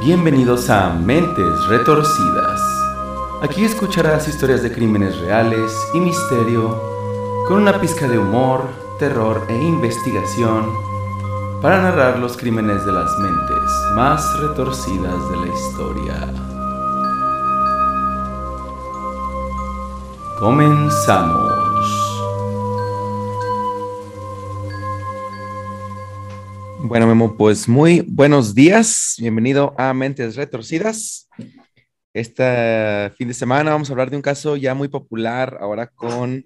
Bienvenidos a Mentes Retorcidas. Aquí escucharás historias de crímenes reales y misterio con una pizca de humor, terror e investigación para narrar los crímenes de las mentes más retorcidas de la historia. Comenzamos. Bueno, Memo, pues muy buenos días. Bienvenido a Mentes Retorcidas. Este fin de semana vamos a hablar de un caso ya muy popular ahora con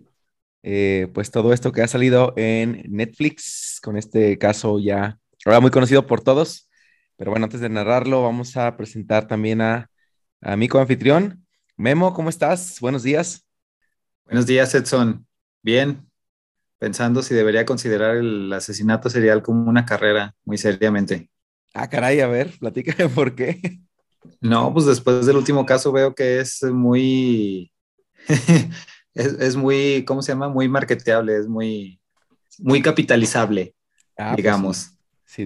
eh, pues todo esto que ha salido en Netflix, con este caso ya ahora muy conocido por todos. Pero bueno, antes de narrarlo, vamos a presentar también a, a mi coanfitrión. Memo, ¿cómo estás? Buenos días. Buenos días, Edson. Bien, pensando si debería considerar el asesinato serial como una carrera, muy seriamente. Ah, caray, a ver, platícame por qué. No, pues después del último caso veo que es muy, es, muy, ¿cómo se llama? Muy marketeable, es muy, muy capitalizable, ah, pues digamos.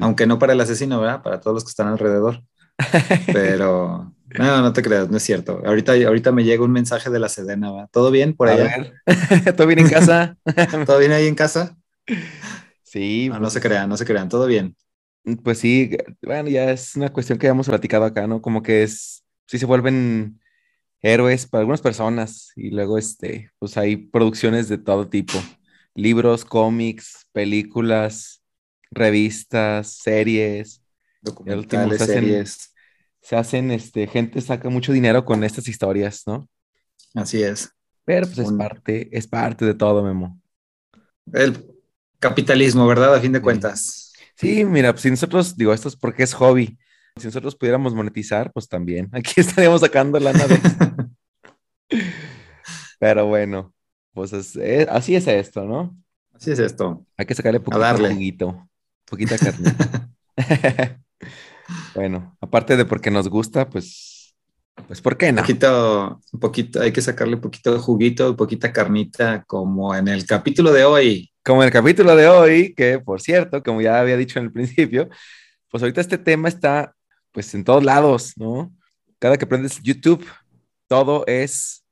Aunque no para el asesino, ¿verdad? Para todos los que están alrededor. Pero no, no te creas, no es cierto. Ahorita, ahorita me llega un mensaje de la Sedena, ¿va? ¿Todo bien por allá? ¿Todo bien en casa? ¿Todo bien ahí en casa? Sí. No, no pues se crean, no se crean, todo bien. Pues sí, bueno, ya es una cuestión que hemos platicado acá, ¿no? Como que es, sí se vuelven héroes para algunas personas y luego, este, pues hay producciones de todo tipo, libros, cómics, películas, revistas, series, documentales, series se hacen, este, gente saca mucho dinero con estas historias, ¿no? Así es. Pero pues es parte, es parte de todo, Memo. El capitalismo, ¿verdad? A fin de cuentas. Sí, mira, pues si nosotros, digo, esto es porque es hobby. Si nosotros pudiéramos monetizar, pues también. Aquí estaríamos sacando lana de Pero bueno, pues así es esto, ¿no? Así es esto. Hay que sacarle poquito juguito, poquita carne. Bueno, aparte de porque nos gusta, pues, pues, ¿por qué no? Un poquito, un poquito, hay que sacarle un poquito de juguito, poquita carnita, como en el capítulo de hoy. Como en el capítulo de hoy, que por cierto, como ya había dicho en el principio, pues ahorita este tema está, pues, en todos lados, ¿no? Cada que prendes YouTube, todo es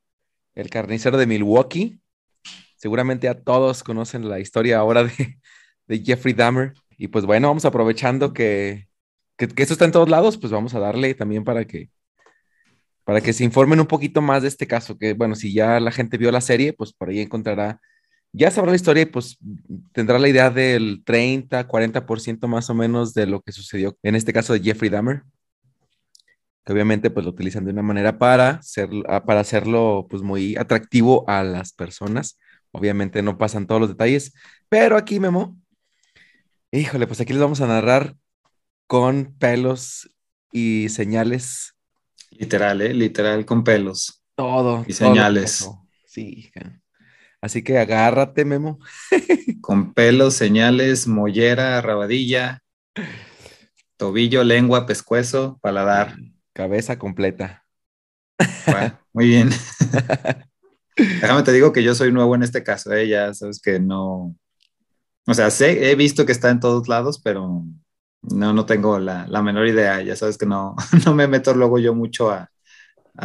el carnicero de Milwaukee. Seguramente a todos conocen la historia ahora de, de Jeffrey Dahmer. Y pues bueno, vamos aprovechando que que, que, eso está en todos lados, pues vamos a darle también para que, para que se informen un poquito más de este caso, que bueno, si ya la gente vio la serie, pues por ahí encontrará, ya sabrá la historia y pues tendrá la idea del 30, 40% más o menos de lo que sucedió en este caso de Jeffrey Dahmer, que obviamente pues lo utilizan de una manera para, ser, ah, para hacerlo pues muy atractivo a las personas. Obviamente no pasan todos los detalles, pero aquí Memo, híjole, pues aquí les vamos a narrar con pelos y señales. Literal, ¿eh? Literal con pelos. Todo. Y señales. Sí. Así que agárrate, Memo. con pelos, señales, mollera, rabadilla, tobillo, lengua, pescuezo, paladar. Cabeza completa. muy bien. Déjame te digo que yo soy nuevo en este caso, ¿eh? ya sabes que no. O sea, sé, he visto que está en todos lados, pero no, no tengo la, menor idea. Ya sabes que no, no me meto luego yo mucho a,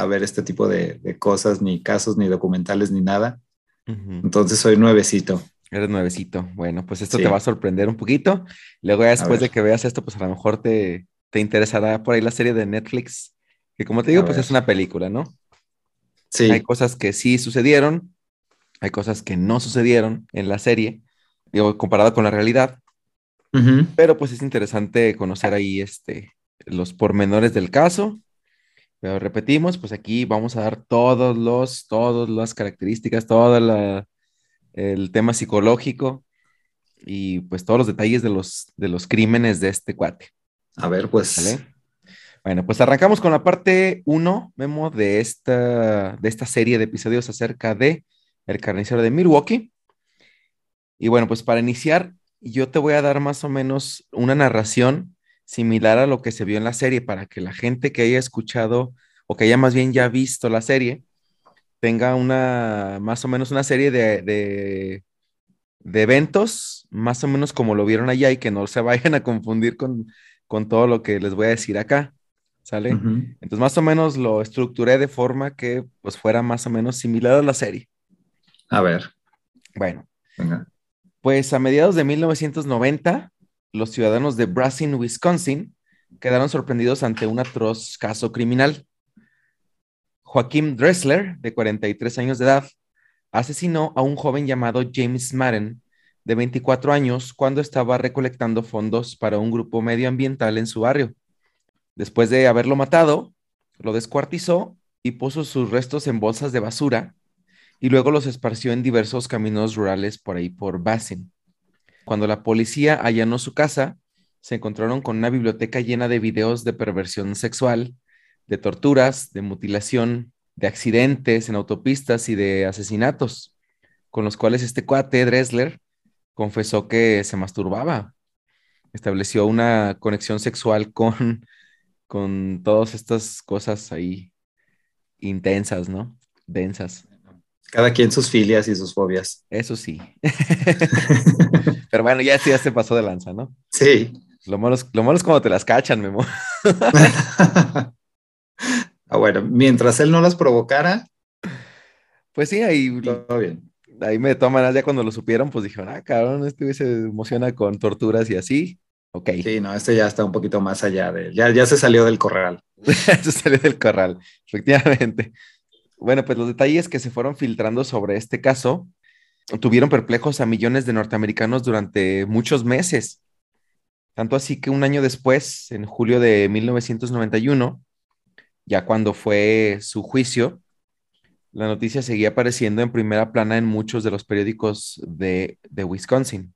ver este tipo de, cosas, ni casos, ni documentales, ni nada. Entonces soy nuevecito. Eres nuevecito. Bueno, pues esto te va a sorprender un poquito. Luego ya después de que veas esto, pues a lo mejor te, te interesará por ahí la serie de Netflix, que como te digo, pues es una película, ¿no? Sí. Hay cosas que sí sucedieron, hay cosas que no sucedieron en la serie, digo, comparado con la realidad. Pero pues es interesante conocer ahí este, los pormenores del caso. Pero repetimos, pues aquí vamos a dar todos los, todas las características, todo el tema psicológico y pues todos los detalles de los, de los crímenes de este cuate. A ver, pues. Bueno, pues arrancamos con la parte 1, Memo, de esta, de esta serie de episodios acerca de El carnicero de Milwaukee. Y bueno, pues para iniciar, yo te voy a dar más o menos una narración similar a lo que se vio en la serie para que la gente que haya escuchado o que haya más bien ya visto la serie tenga una, más o menos una serie de, de, eventos, más o menos como lo vieron allá y que no se vayan a confundir con, con todo lo que les voy a decir acá. ¿sale? Entonces más o menos lo estructuré de forma que pues fuera más o menos similar a la serie. A ver. Bueno. Pues a mediados de 1990, los ciudadanos de Brasin, Wisconsin, quedaron sorprendidos ante un atroz caso criminal. Joaquim Dressler, de 43 años de edad, asesinó a un joven llamado James Madden, de 24 años, cuando estaba recolectando fondos para un grupo medioambiental en su barrio. Después de haberlo matado, lo descuartizó y puso sus restos en bolsas de basura y luego los esparció en diversos caminos rurales por ahí por Bassin. Cuando la policía allanó su casa, se encontraron con una biblioteca llena de videos de perversión sexual, de torturas, de mutilación, de accidentes en autopistas y de asesinatos, con los cuales este cuate, Dressler, confesó que se masturbaba. Estableció una conexión sexual con, con todas estas cosas ahí intensas, ¿no? Densas. Cada quien sus filias y sus fobias. Eso sí. Pero bueno, ya, ya se pasó de lanza, ¿no? Sí. Lo malo, es, lo malo es cuando te las cachan, Memo. ah, bueno, mientras él no las provocara. Pues sí, ahí. Todo bien. Ahí me toman, ya cuando lo supieron, pues dijeron, ah, cabrón, este se emociona con torturas y así. Ok. Sí, no, este ya está un poquito más allá de. Ya, ya se salió del corral. se salió del corral, efectivamente. Bueno, pues los detalles que se fueron filtrando sobre este caso tuvieron perplejos a millones de norteamericanos durante muchos meses. Tanto así que un año después, en julio de 1991, ya cuando fue su juicio, la noticia seguía apareciendo en primera plana en muchos de los periódicos de, Wisconsin.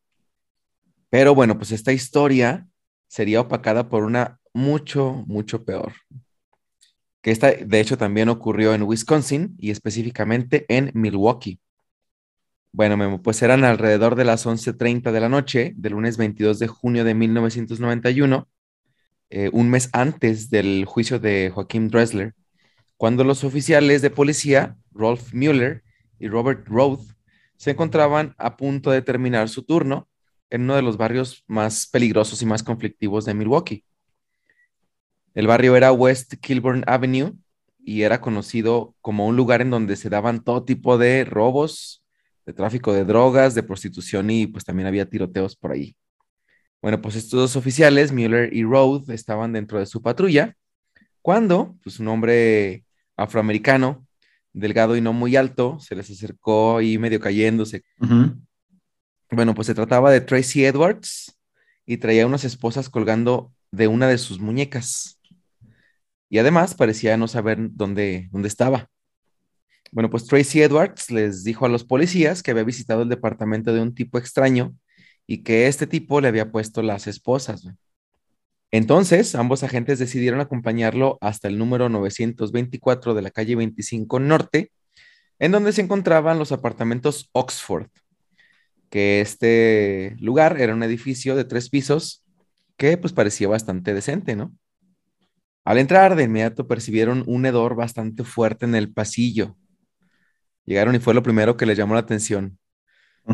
Pero bueno, pues esta historia sería opacada por una mucho, mucho peor. Que esta, de hecho, también ocurrió en Wisconsin y específicamente en Milwaukee. Bueno, pues eran alrededor de las 11.30 de la noche del lunes 22 de junio de 1991, eh, un mes antes del juicio de Joaquín Dressler, cuando los oficiales de policía, Rolf Mueller y Robert Roth, se encontraban a punto de terminar su turno en uno de los barrios más peligrosos y más conflictivos de Milwaukee. El barrio era West Kilburn Avenue y era conocido como un lugar en donde se daban todo tipo de robos, de tráfico de drogas, de prostitución y pues también había tiroteos por ahí. Bueno, pues estos dos oficiales, Mueller y Roth, estaban dentro de su patrulla cuando pues un hombre afroamericano, delgado y no muy alto, se les acercó y medio cayéndose. Bueno, pues se trataba de Tracy Edwards y traía unas esposas colgando de una de sus muñecas. Y además parecía no saber dónde, dónde estaba. Bueno, pues Tracy Edwards les dijo a los policías que había visitado el departamento de un tipo extraño y que este tipo le había puesto las esposas. Entonces, ambos agentes decidieron acompañarlo hasta el número 924 de la calle 25 Norte, en donde se encontraban los apartamentos Oxford, que este lugar era un edificio de tres pisos que pues parecía bastante decente, ¿no? Al entrar, de inmediato percibieron un hedor bastante fuerte en el pasillo, Llegaron y fue lo primero que les llamó la atención.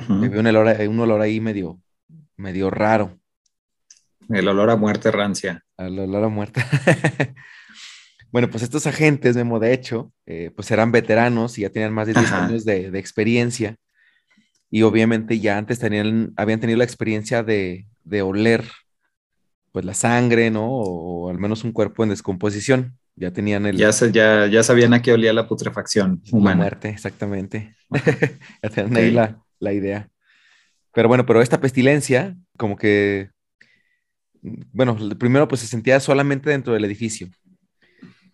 Me un olor, un olor ahí medio, medio raro. El olor a muerte rancia. El olor a muerte. bueno, pues estos agentes, Memo, de hecho, eh, pues eran veteranos y ya tenían más de 10 años de, experiencia. Y obviamente ya antes tenían, habían tenido la experiencia de, de oler pues la sangre, ¿no? O, al menos un cuerpo en descomposición. Ya tenían el... Ya, ya, ya sabían a qué olía la putrefacción humana. La muerte, exactamente. ya tenían ahí la, la, idea. Pero bueno, pero esta pestilencia, como que, bueno, primero pues se sentía solamente dentro del edificio.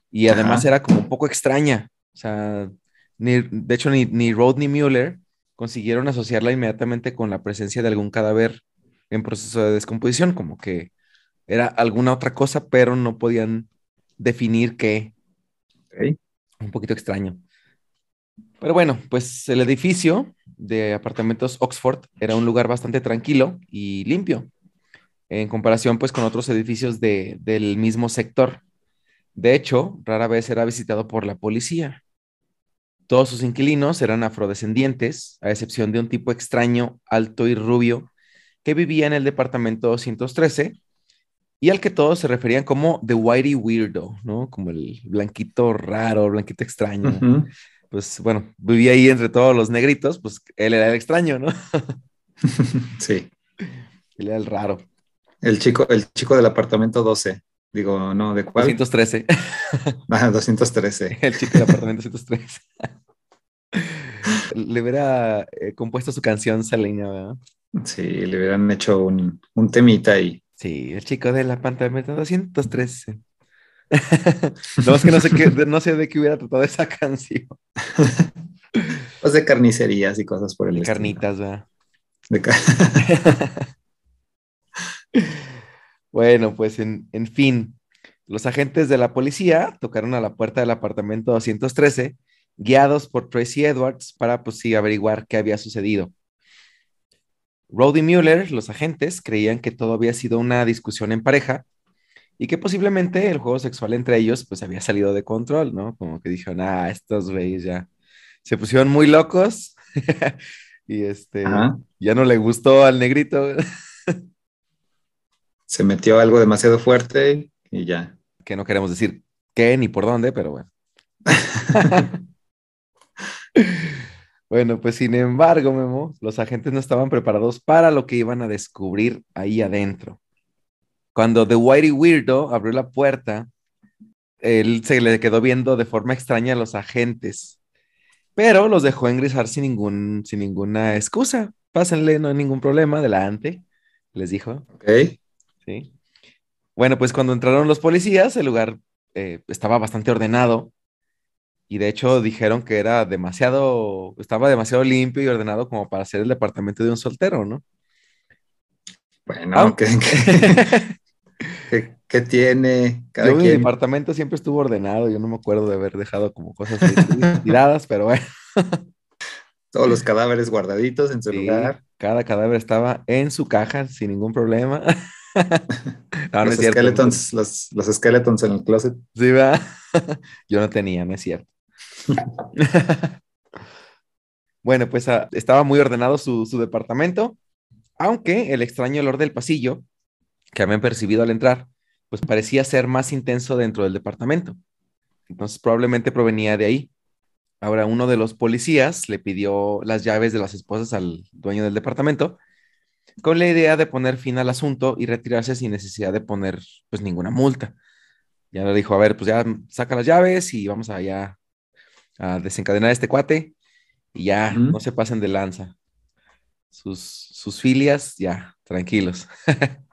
Y además era como un poco extraña. O sea, ni, de hecho ni, ni Rod ni Mueller consiguieron asociarla inmediatamente con la presencia de algún cadáver en proceso de descomposición, como que era alguna otra cosa, pero no podían definir qué. Un poquito extraño. Pero bueno, pues el edificio de apartamentos Oxford era un lugar bastante tranquilo y limpio, en comparación pues con otros edificios de, del mismo sector. De hecho, rara vez era visitado por la policía. Todos sus inquilinos eran afrodescendientes, a excepción de un tipo extraño, alto y rubio, que vivía en el departamento 213 y al que todos se referían como The Whitey Weirdo, ¿no? Como el blanquito raro, blanquito extraño. Pues bueno, vivía ahí entre todos los negritos, pues él era el extraño, ¿no? sí. Él era el raro. El chico, el chico del apartamento 12. Digo, no, ¿de cuál? 213. Ah, 213. El chico del apartamento 213. le hubiera eh, compuesto su canción Selena, ¿verdad? Sí, le hubieran hecho un, un temita ahí. Sí, el chico de la pantalla 213. no, es que no sé, qué, no sé de qué hubiera tratado esa canción. Pues de carnicerías y cosas por el de Carnitas, ¿verdad? De bueno, pues en, en fin, los agentes de la policía tocaron a la puerta del apartamento 213, guiados por Tracy Edwards para, pues sí, averiguar qué había sucedido. Roddy Mueller, los agentes, creían que todo había sido una discusión en pareja y que posiblemente el juego sexual entre ellos pues había salido de control, ¿no? Como que dijeron, ah, estos güeyes ya se pusieron muy locos y este ya no le gustó al negrito. se metió algo demasiado fuerte y ya. Que no queremos decir qué ni por dónde, pero bueno. Bueno, pues sin embargo, Memo, los agentes no estaban preparados para lo que iban a descubrir ahí adentro. Cuando The Whitey Weirdo abrió la puerta, él se le quedó viendo de forma extraña a los agentes, pero los dejó ingresar sin, ningún, sin ninguna excusa. Pásenle, no hay ningún problema, adelante, les dijo. Ok. Sí. Bueno, pues cuando entraron los policías, el lugar eh, estaba bastante ordenado y de hecho dijeron que era demasiado, estaba demasiado limpio y ordenado como para ser el departamento de un soltero, ¿no? Bueno, aunque ¿qué, tiene? Cada mi departamento siempre estuvo ordenado, yo no me acuerdo de haber dejado como cosas tiradas, pero bueno. Todos los cadáveres guardaditos en su lugar. Cada cadáver estaba en su caja sin ningún problema. los, skeletons, los, los, skeletons en el closet. Sí, ¿verdad? Yo no tenía, no es cierto. bueno, pues ah, estaba muy ordenado su, departamento, aunque el extraño olor del pasillo que habían percibido al entrar, pues parecía ser más intenso dentro del departamento. Entonces probablemente provenía de ahí. Ahora, uno de los policías le pidió las llaves de las esposas al dueño del departamento con la idea de poner fin al asunto y retirarse sin necesidad de poner pues ninguna multa. Ya le dijo, a ver, pues ya saca las llaves y vamos allá a desencadenar a este cuate y ya, no se pasen de lanza. Sus, sus filias, ya, tranquilos.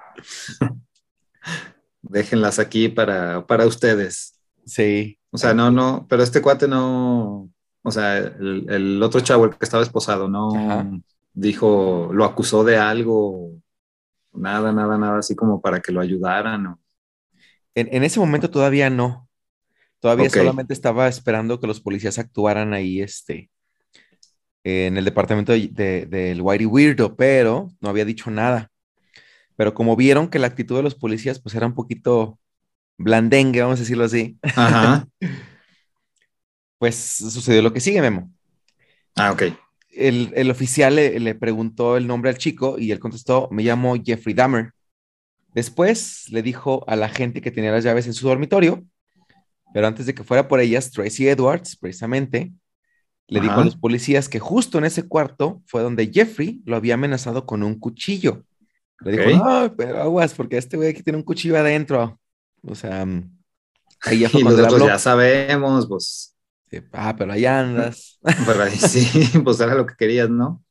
Déjenlas aquí para, para ustedes. Sí. O sea, no, no, pero este cuate no, o sea, el, otro chavo, el que estaba esposado, no dijo, lo acusó de algo, nada, nada, nada, así como para que lo ayudaran. En, en, ese momento todavía no. Todavía solamente estaba esperando que los policías actuaran ahí, este, en el departamento del Whitey Weirdo, pero no había dicho nada. Pero como vieron que la actitud de los policías, pues era un poquito blandengue, vamos a decirlo así. pues sucedió lo que sigue, Memo. Ah, ok. El, oficial le, le, preguntó el nombre al chico y él contestó, me llamo Jeffrey Dahmer. Después le dijo a la gente que tenía las llaves en su dormitorio pero antes de que fuera por ellas, Tracy Edwards, precisamente, le dijo a los policías que justo en ese cuarto fue donde Jeffrey lo había amenazado con un cuchillo. Le dijo, no, pero aguas, porque este güey aquí tiene un cuchillo adentro. O sea, mm, ahí ya fue y nosotros ya sabemos, pues. ah, pero ahí andas. Pero ahí sí, pues era lo que querías, ¿no?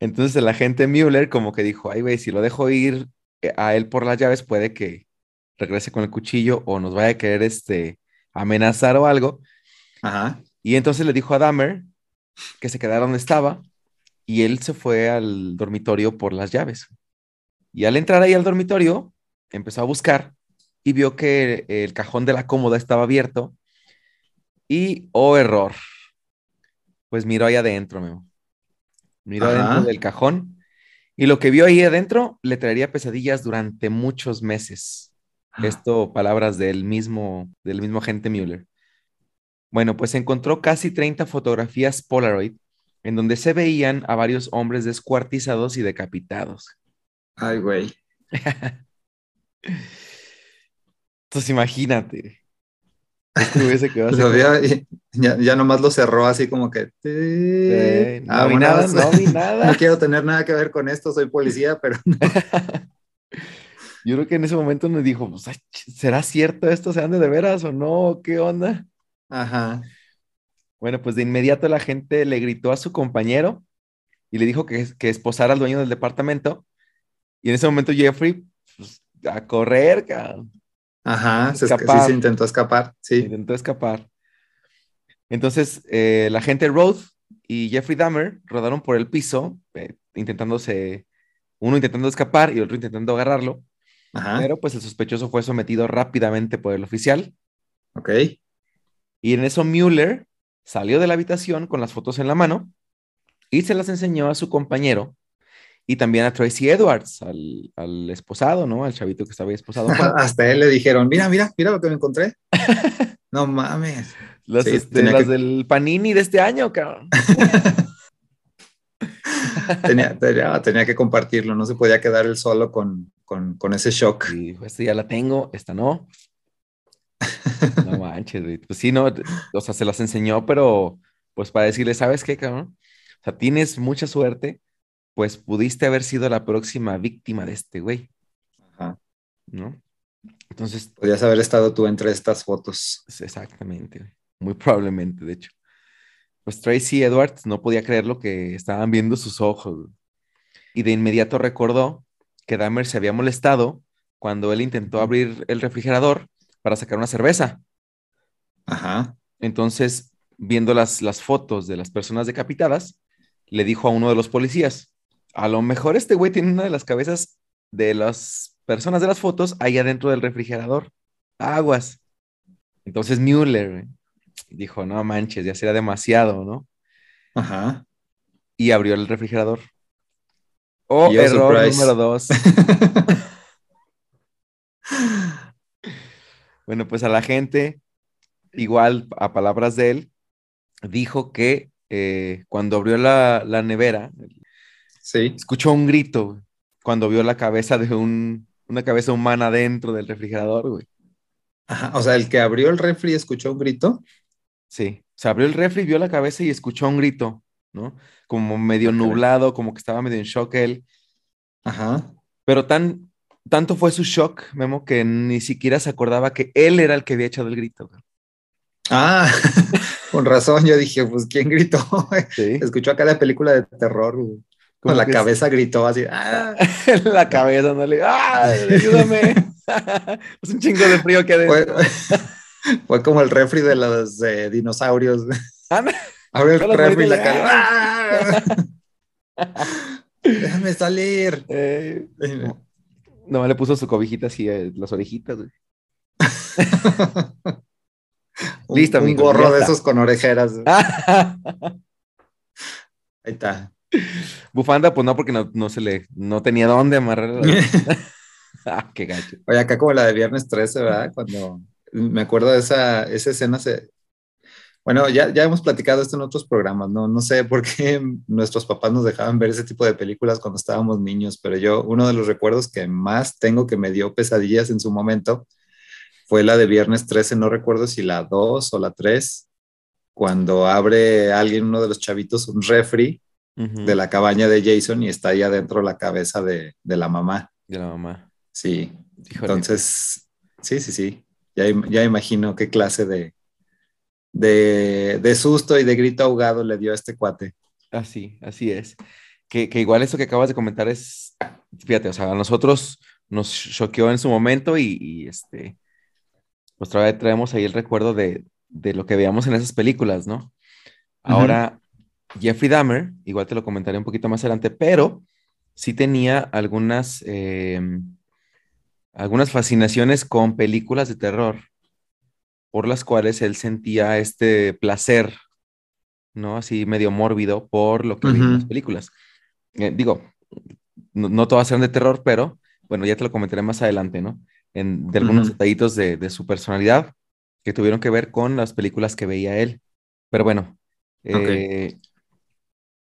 Entonces el agente Mueller como que dijo, ay, güey, si lo dejo ir eh, a él por las llaves, puede que regrese con el cuchillo o nos vaya a querer este, amenazar o algo. Ajá. Y entonces le dijo a Dahmer que se quedara donde estaba y él se fue al dormitorio por las llaves. Y al entrar ahí al dormitorio, empezó a buscar y vio que el cajón de la cómoda estaba abierto y, oh error, pues miró ahí adentro, Miró adentro del cajón y lo que vio ahí adentro le traería pesadillas durante muchos meses. Esto, palabras del mismo, del mismo agente Mueller. Bueno, pues encontró casi 30 fotografías Polaroid en donde se veían a varios hombres descuartizados y decapitados. Ay, güey. Entonces imagínate. Este ya, ya, nomás lo cerró así como que. Eh, no vi nada, no vi nada. No quiero tener nada que ver con esto, soy policía, pero. Yo creo que en ese momento nos dijo, pues, ¿será cierto esto? ¿Se ande de veras o no? ¿Qué onda? Ajá. Bueno, pues de inmediato la gente le gritó a su compañero y le dijo que, que esposara al dueño del departamento. Y en ese momento Jeffrey, pues, a correr, Ajá, se, sí, se intentó escapar, sí. Intentó escapar. Entonces, eh, la gente Rhodes y Jeffrey Dahmer rodaron por el piso, eh, intentándose, uno intentando escapar y otro intentando agarrarlo. Pero pues el sospechoso fue sometido rápidamente por el oficial. Ok. Y en eso Mueller salió de la habitación con las fotos en la mano y se las enseñó a su compañero y también a Tracy Edwards, al, esposado, ¿no? Al chavito que estaba esposado. Hasta él le dijeron, mira, mira, mira lo que me encontré. no mames. Las, este, del Panini de este año, cabrón. tenía, tenía, que compartirlo, no se podía quedar él solo con, con, ese shock. Y esta ya la tengo, esta no. No manches, Pues sí, no, o sea, se las enseñó, pero pues para decirle, ¿sabes qué, cabrón? O sea, tienes mucha suerte, pues pudiste haber sido la próxima víctima de este güey. Ajá. ¿No? Entonces. Podrías haber estado tú entre estas fotos. Exactamente, muy probablemente, de hecho. Pues Tracy Edwards no podía creer lo que estaban viendo sus ojos. Y de inmediato recordó que Dahmer se había molestado cuando él intentó abrir el refrigerador para sacar una cerveza. Ajá. Entonces, viendo las, las fotos de las personas decapitadas, le dijo a uno de los policías, a lo mejor este güey tiene una de las cabezas de las personas de las fotos ahí adentro del refrigerador. Aguas. Entonces Mueller dijo, no manches, ya será demasiado, ¿no? Ajá. Y abrió el refrigerador. Oh, error número dos. bueno, pues a la gente, igual a palabras de él, dijo que eh, cuando abrió la, nevera, sí. escuchó un grito cuando vio la cabeza de un, una cabeza humana dentro del refrigerador, güey. Ajá, o sea, el que abrió el refri escuchó un grito. Sí, se abrió el refri, vio la cabeza y escuchó un grito, ¿no? Como medio nublado, como que estaba medio en shock él. Ajá. Pero tan, tanto fue su shock, Memo, que ni siquiera se acordaba que él era el que había echado el grito. Ah, con razón, yo dije, pues, ¿quién gritó? Escuchó acá la película de terror, con la cabeza gritó así, ¡ah! la cabeza, no le, ¡ah! Ayúdame. es un chingo de frío que adentro. Fue como el refri de los dinosaurios. Abre el refri y la cara. Déjame salir. Eh, no, le puso su cobijita así, eh, las orejitas. Listo, un, un gorro de esos con orejeras. Ahí está. Bufanda, pues no, porque no, se le, no tenía dónde amarrar. ah, qué gacho. Oye, acá como la de viernes 13, ¿verdad? Cuando me acuerdo de esa, esa escena, se... bueno, ya, ya hemos platicado esto en otros programas, ¿no? No sé por qué nuestros papás nos dejaban ver ese tipo de películas cuando estábamos niños, pero yo, uno de los recuerdos que más tengo que me dio pesadillas en su momento fue la de Viernes 13, no recuerdo si la 2 o la 3, cuando abre alguien, uno de los chavitos, un refri de la cabaña de Jason y está ahí adentro la cabeza de, de la mamá. De la mamá. Sí. Entonces, sí, sí, sí. Ya, imagino qué clase de, de, susto y de grito ahogado le dio a este cuate. Así, así es. Que, igual eso que acabas de comentar es, fíjate, o sea, a nosotros nos choqueó en su momento y, este, pues traemos ahí el recuerdo de, lo que veíamos en esas películas, ¿no? Ahora, Jeffrey Dahmer, igual te lo comentaré un poquito más adelante, pero sí tenía algunas, em, algunas fascinaciones con películas de terror, por las cuales él sentía este placer, ¿no? Así medio mórbido por lo que en las películas. Eh, digo, no, todas eran de terror, pero bueno, ya te lo comentaré más adelante, ¿no? En, de algunos detallitos de, su personalidad que tuvieron que ver con las películas que veía él. Pero bueno, eh,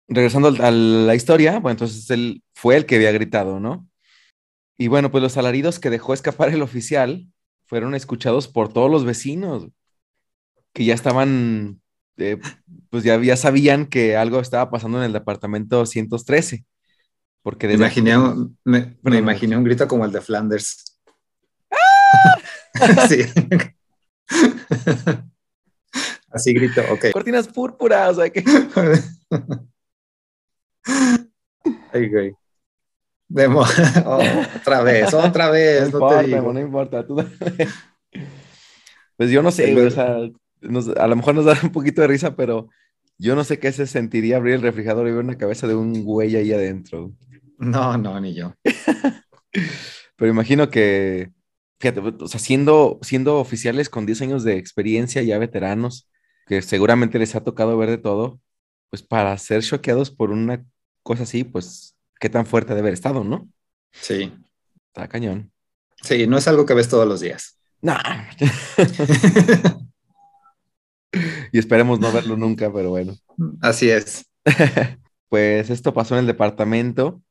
regresando a la historia, bueno, entonces él fue el que había gritado, ¿no? Y bueno, pues los alaridos que dejó escapar el oficial fueron escuchados por todos los vecinos, que ya estaban, eh, pues ya, ya sabían que algo estaba pasando en el departamento 113. Porque Me desde imaginé, un- me, imaginé un grito como el de Flanders. sí. Así grito, ok. cortinas púrpuras, o sea que Ay, güey. Demo- oh, otra vez, otra no vez, no, importa, te digo. no importa. tú- pues yo no sé, güey, o sea, nos- a lo mejor nos da un poquito de risa, pero yo no sé qué se sentiría abrir el refrigerador y ver una cabeza de un güey ahí adentro. No, no, ni yo. Pero imagino que, fíjate, o sea, siendo, siendo oficiales con 10 años de experiencia, ya veteranos, que seguramente les ha tocado ver de todo, pues para ser choqueados por una cosa así, pues qué tan fuerte debe haber estado, ¿no? Sí, Está cañón. sí, no es algo que ves todos los días. Nah. y esperemos no verlo nunca, pero bueno. Así es. Pues esto pasó en el departamento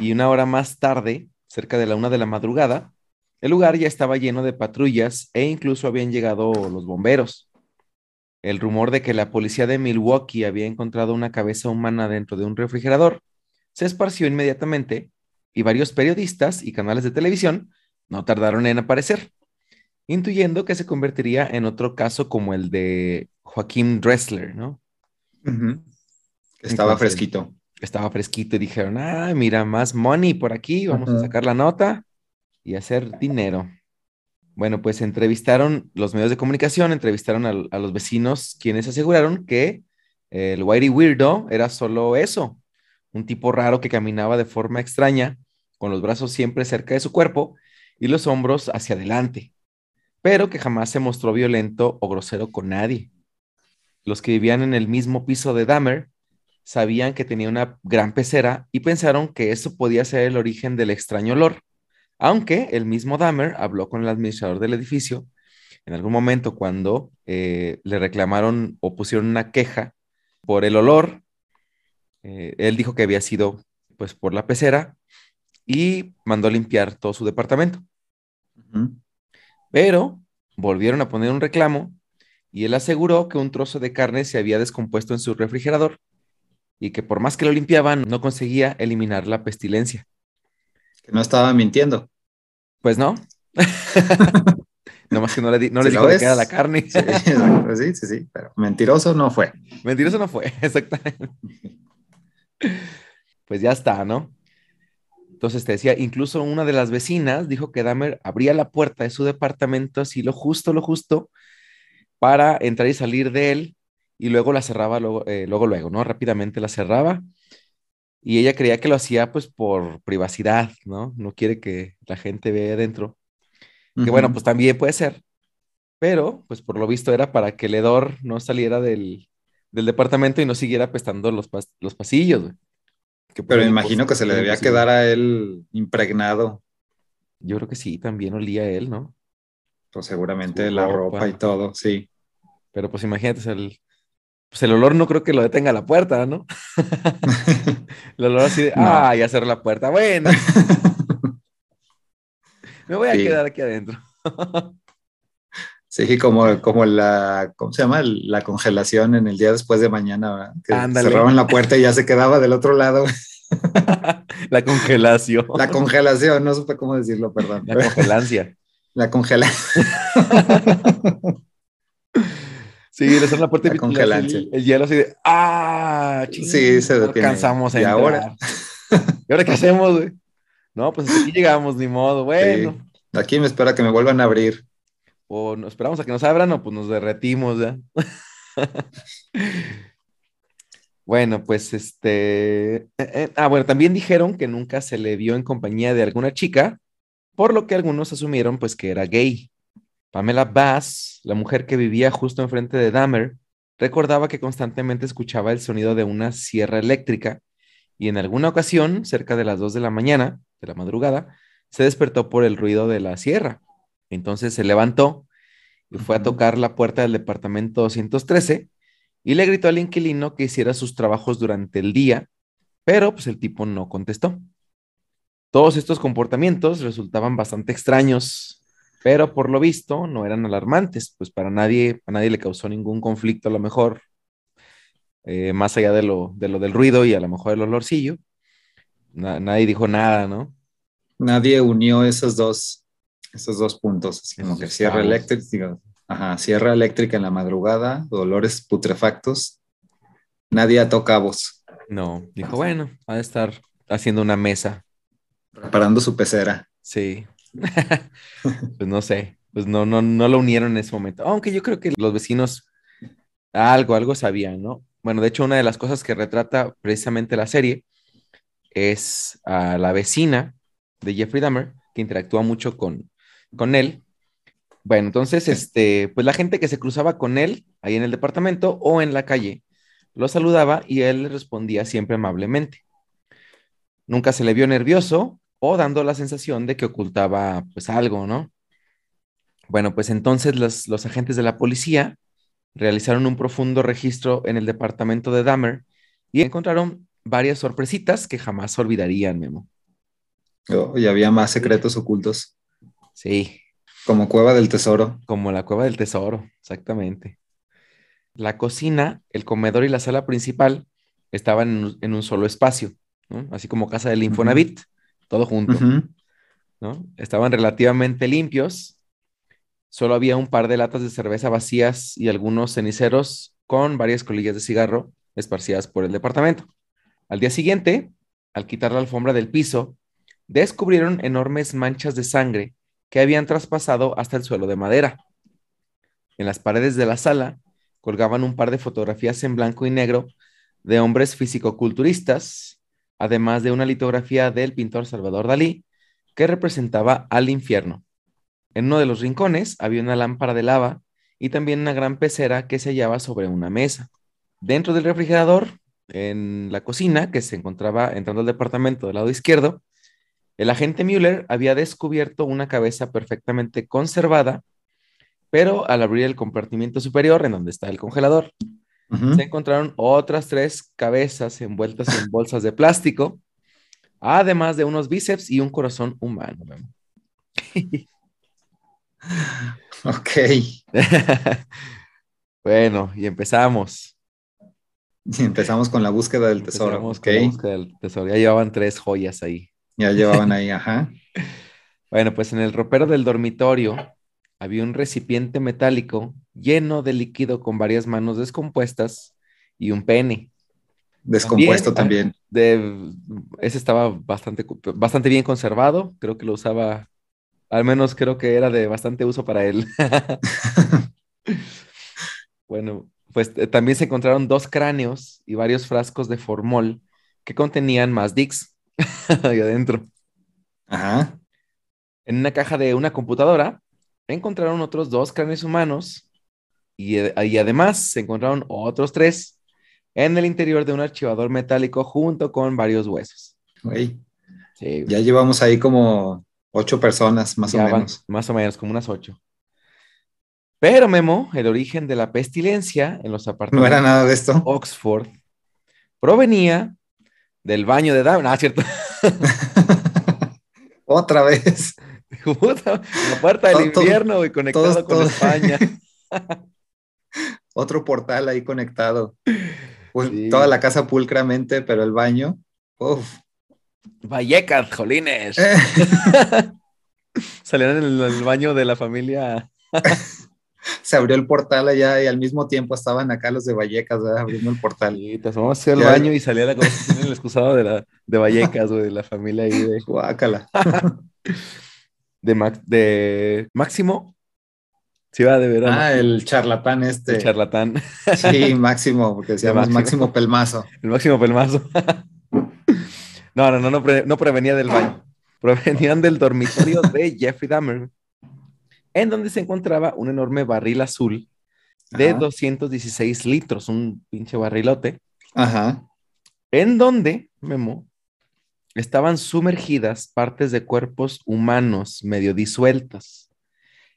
y una hora más tarde, cerca de la una de la madrugada, el lugar ya estaba lleno de patrullas e incluso habían llegado los bomberos. El rumor de que la policía de Milwaukee había encontrado una cabeza humana dentro de un refrigerador se esparció inmediatamente y varios periodistas y canales de televisión no tardaron en aparecer, intuyendo que se convertiría en otro caso como el de Joaquín Dressler, ¿no? Estaba Entonces, fresquito. estaba fresquito y dijeron, ah, mira, más money por aquí, vamos a sacar la nota y hacer dinero. Bueno, pues entrevistaron los medios de comunicación, entrevistaron al- a, los vecinos, quienes aseguraron que el Whitey Weirdo era solo eso, un tipo raro que caminaba de forma extraña, con los brazos siempre cerca de su cuerpo y los hombros hacia adelante, pero que jamás se mostró violento o grosero con nadie. Los que vivían en el mismo piso de Dahmer sabían que tenía una gran pecera y pensaron que eso podía ser el origen del extraño olor, aunque el mismo Dahmer habló con el administrador del edificio en algún momento cuando eh, le reclamaron o pusieron una queja por el olor. Eh, él dijo que había sido pues por la pecera y mandó limpiar todo su departamento. Pero volvieron a poner un reclamo y él aseguró que un trozo de carne se había descompuesto en su refrigerador y que por más que lo limpiaban no conseguía eliminar la pestilencia. Que no estaba mintiendo. Pues no. Nomás que no le, di- no ¿Sí les lo dijo qué era la carne. Sí, sí, sí, pero mentiroso no fue. Mentiroso no fue, exactamente. Pues ya está, ¿no? Entonces te decía, incluso una de las vecinas dijo que Dahmer abría la puerta de su departamento así lo justo, lo justo, para entrar y salir de él y luego la cerraba, luego, eh, luego, luego, ¿no? Rápidamente la cerraba y ella creía que lo hacía pues por privacidad, ¿no? No quiere que la gente vea adentro. Que bueno, pues también puede ser, pero pues por lo visto era para que el hedor no saliera del, del departamento y no siguiera apestando los, pas- los pasillos. güey. Que, pues, Pero imagino que se le debía quedar a él impregnado, Yo creo que sí, también olía él, ¿no? pues seguramente Su la ropa. ropa y todo, sí. Pero pues imagínate, o sea, el, pues el olor no creo que lo detenga la puerta, ¿no? El olor así de, No. ah, ya cerró la puerta. Bueno, me voy a Sí. quedar aquí adentro. Sí, como, como la, ¿cómo se llama? La congelación en el día después de mañana, ¿verdad? Que Ándale. cerraban la puerta y ya se quedaba del otro lado. la congelación. La congelación, no supe cómo decirlo, perdón. La congelancia. La congelación. Sí, le cerraron la puerta y La congelancia. El, el hielo así de, ah, Sí, se no detiene. alcanzamos a ¿Y entrar. ahora? ¿Y ahora qué hacemos, güey? No, pues aquí llegamos, ni modo. Bueno, Sí. Aquí me espera que me vuelvan a abrir. O esperamos a que nos abran o pues nos derretimos ya. Bueno, pues este. eh, eh, ah, bueno, también dijeron que nunca se le vio en compañía de alguna chica, por lo que algunos asumieron pues que era gay. Pamela Bass, la mujer que vivía justo enfrente de Dahmer, recordaba que constantemente escuchaba el sonido de una sierra eléctrica y en alguna ocasión, cerca de las 2 de la mañana, de la madrugada, se despertó por el ruido de la sierra. Entonces se levantó y fue a tocar la puerta del departamento 213 y le gritó al inquilino que hiciera sus trabajos durante el día, pero pues el tipo no contestó. Todos estos comportamientos resultaban bastante extraños, pero por lo visto no eran alarmantes, pues para nadie, a nadie le causó ningún conflicto a lo mejor, eh, más allá de lo, de lo del ruido y a lo mejor el olorcillo. Na- nadie dijo nada, ¿no? Nadie unió esos dos, esos dos puntos, así como Esos que sierra eléctrica, digo, ajá, sierra eléctrica en la madrugada, dolores putrefactos. Nadie ató cabos, No, dijo, bueno, ha de estar haciendo una mesa. preparando su pecera. Sí. pues no sé, pues no, no, no lo unieron en ese momento. Aunque yo creo que los vecinos algo, algo sabían, ¿no? Bueno, de hecho, una de las cosas que retrata precisamente la serie es a la vecina de Jeffrey Dahmer, que interactúa mucho con, con él. Bueno, entonces, este, pues la gente que se cruzaba con él ahí en el departamento o en la calle, lo saludaba y él le respondía siempre amablemente. Nunca se le vio nervioso o dando la sensación de que ocultaba pues algo, ¿no? Bueno, pues entonces los, los agentes de la policía realizaron un profundo registro en el departamento de Dahmer y encontraron varias sorpresitas que jamás olvidarían, Memo. Oh, y había más secretos ocultos, Sí, como Cueva del Tesoro. como la cueva del tesoro, exactamente. La cocina, el comedor y la sala principal estaban en un, solo espacio, ¿no? Así como casa del Infonavit, todo junto. ¿no? Estaban relativamente limpios. Solo había un par de latas de cerveza vacías y algunos ceniceros con varias colillas de cigarro esparcidas por el departamento. Al día siguiente, al quitar la alfombra del piso, descubrieron enormes manchas de sangre que habían traspasado hasta el suelo de madera. En las paredes de la sala colgaban un par de fotografías en blanco y negro de hombres fisicoculturistas, además de una litografía del pintor Salvador Dalí que representaba al infierno. En uno de los rincones había una lámpara de lava y también una gran pecera que se hallaba sobre una mesa. Dentro del refrigerador, en la cocina, que se encontraba entrando al departamento del lado izquierdo, el agente Müller había descubierto una cabeza perfectamente conservada, pero al abrir el compartimiento superior, en donde está el congelador, se encontraron otras tres cabezas envueltas en bolsas de plástico, además de unos bíceps y un corazón humano. Ok. bueno, y empezamos. Y empezamos con la búsqueda del tesoro. Empezamos Ok. con la búsqueda del tesoro. Ya llevaban tres joyas ahí. Ya llevaban ahí, ajá. Bueno, pues en el ropero del dormitorio había un recipiente metálico lleno de líquido con varias manos descompuestas y un pene. Descompuesto También, también. De, ese estaba bastante, bastante bien conservado. Creo que lo usaba, al menos creo que era de bastante uso para él. bueno, pues eh, también se encontraron dos cráneos y varios frascos de formol que contenían más dicks ahí adentro. Ajá. En una caja de una computadora encontraron otros dos cráneos humanos y, eh, y además se encontraron otros tres en el interior de un archivador metálico junto con varios huesos. Güey, Sí, ya llevamos ahí como ocho personas, más ya o van, menos. más o menos, como unas ocho. Pero Memo, el origen de la pestilencia en los No apartamentos era nada de esto. Oxford provenía del baño de Dahmer. Ah, cierto. Otra vez. Puta, la puerta del Todo- invierno y conectado con España. Otro portal ahí conectado. Pues, Sí. Toda la casa pulcramente, pero el baño. Uf. Vallecas, jolines. Eh, Salían en el, el baño de la familia. Se abrió el portal allá y al mismo tiempo estaban acá los de Vallecas, ¿verdad? abriendo el portal. Y te asomabas hacia el Ya. baño y salía la conversación en el excusado de, la, de Vallecas, güey, de la familia ahí de, Guácala. de, Max- de Máximo. Sí, va de verano. Ah, el charlatán este. el charlatán. Sí, Máximo, porque decíamos Máximo. Máximo Pelmazo. El máximo pelmazo. No, no, no, no, pre- no provenía del baño. Provenían del dormitorio de Jeffrey Dahmer, en donde se encontraba un enorme barril azul de Ajá. 216 litros, un pinche barrilote, Ajá. en donde, Memo, estaban sumergidas partes de cuerpos humanos medio disueltas,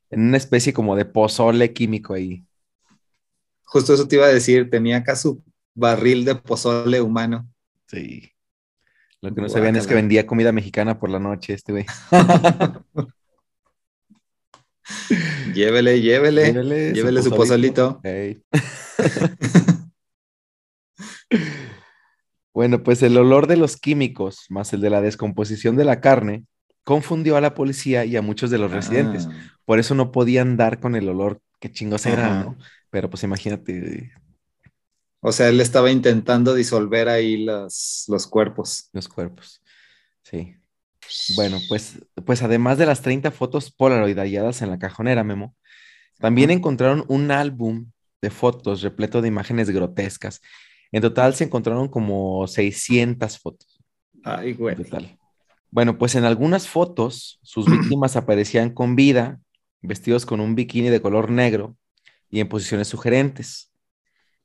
en una especie como de pozole químico ahí. Justo eso te iba a decir, tenía acá su barril de pozole humano. Sí. Lo que no sabían es que vendía comida mexicana por la noche, este güey. llévele, llévele. Llévele, su pozolito. bueno, pues el olor de los químicos más el de la descomposición de la carne confundió a la policía y a muchos de los residentes. Ah. Por eso no podían dar con el olor que chingos era, ¿no? Pero pues imagínate. O sea, él estaba intentando disolver ahí los, los cuerpos. Los cuerpos, sí. Bueno, pues, pues además de las 30 fotos Polaroid halladas en la cajonera, Memo, también encontraron un álbum de fotos repleto de imágenes grotescas. En total se encontraron como 600 fotos. Ay, güey. Bueno, pues en algunas fotos sus víctimas aparecían con vida, vestidos con un bikini de color negro y en posiciones sugerentes.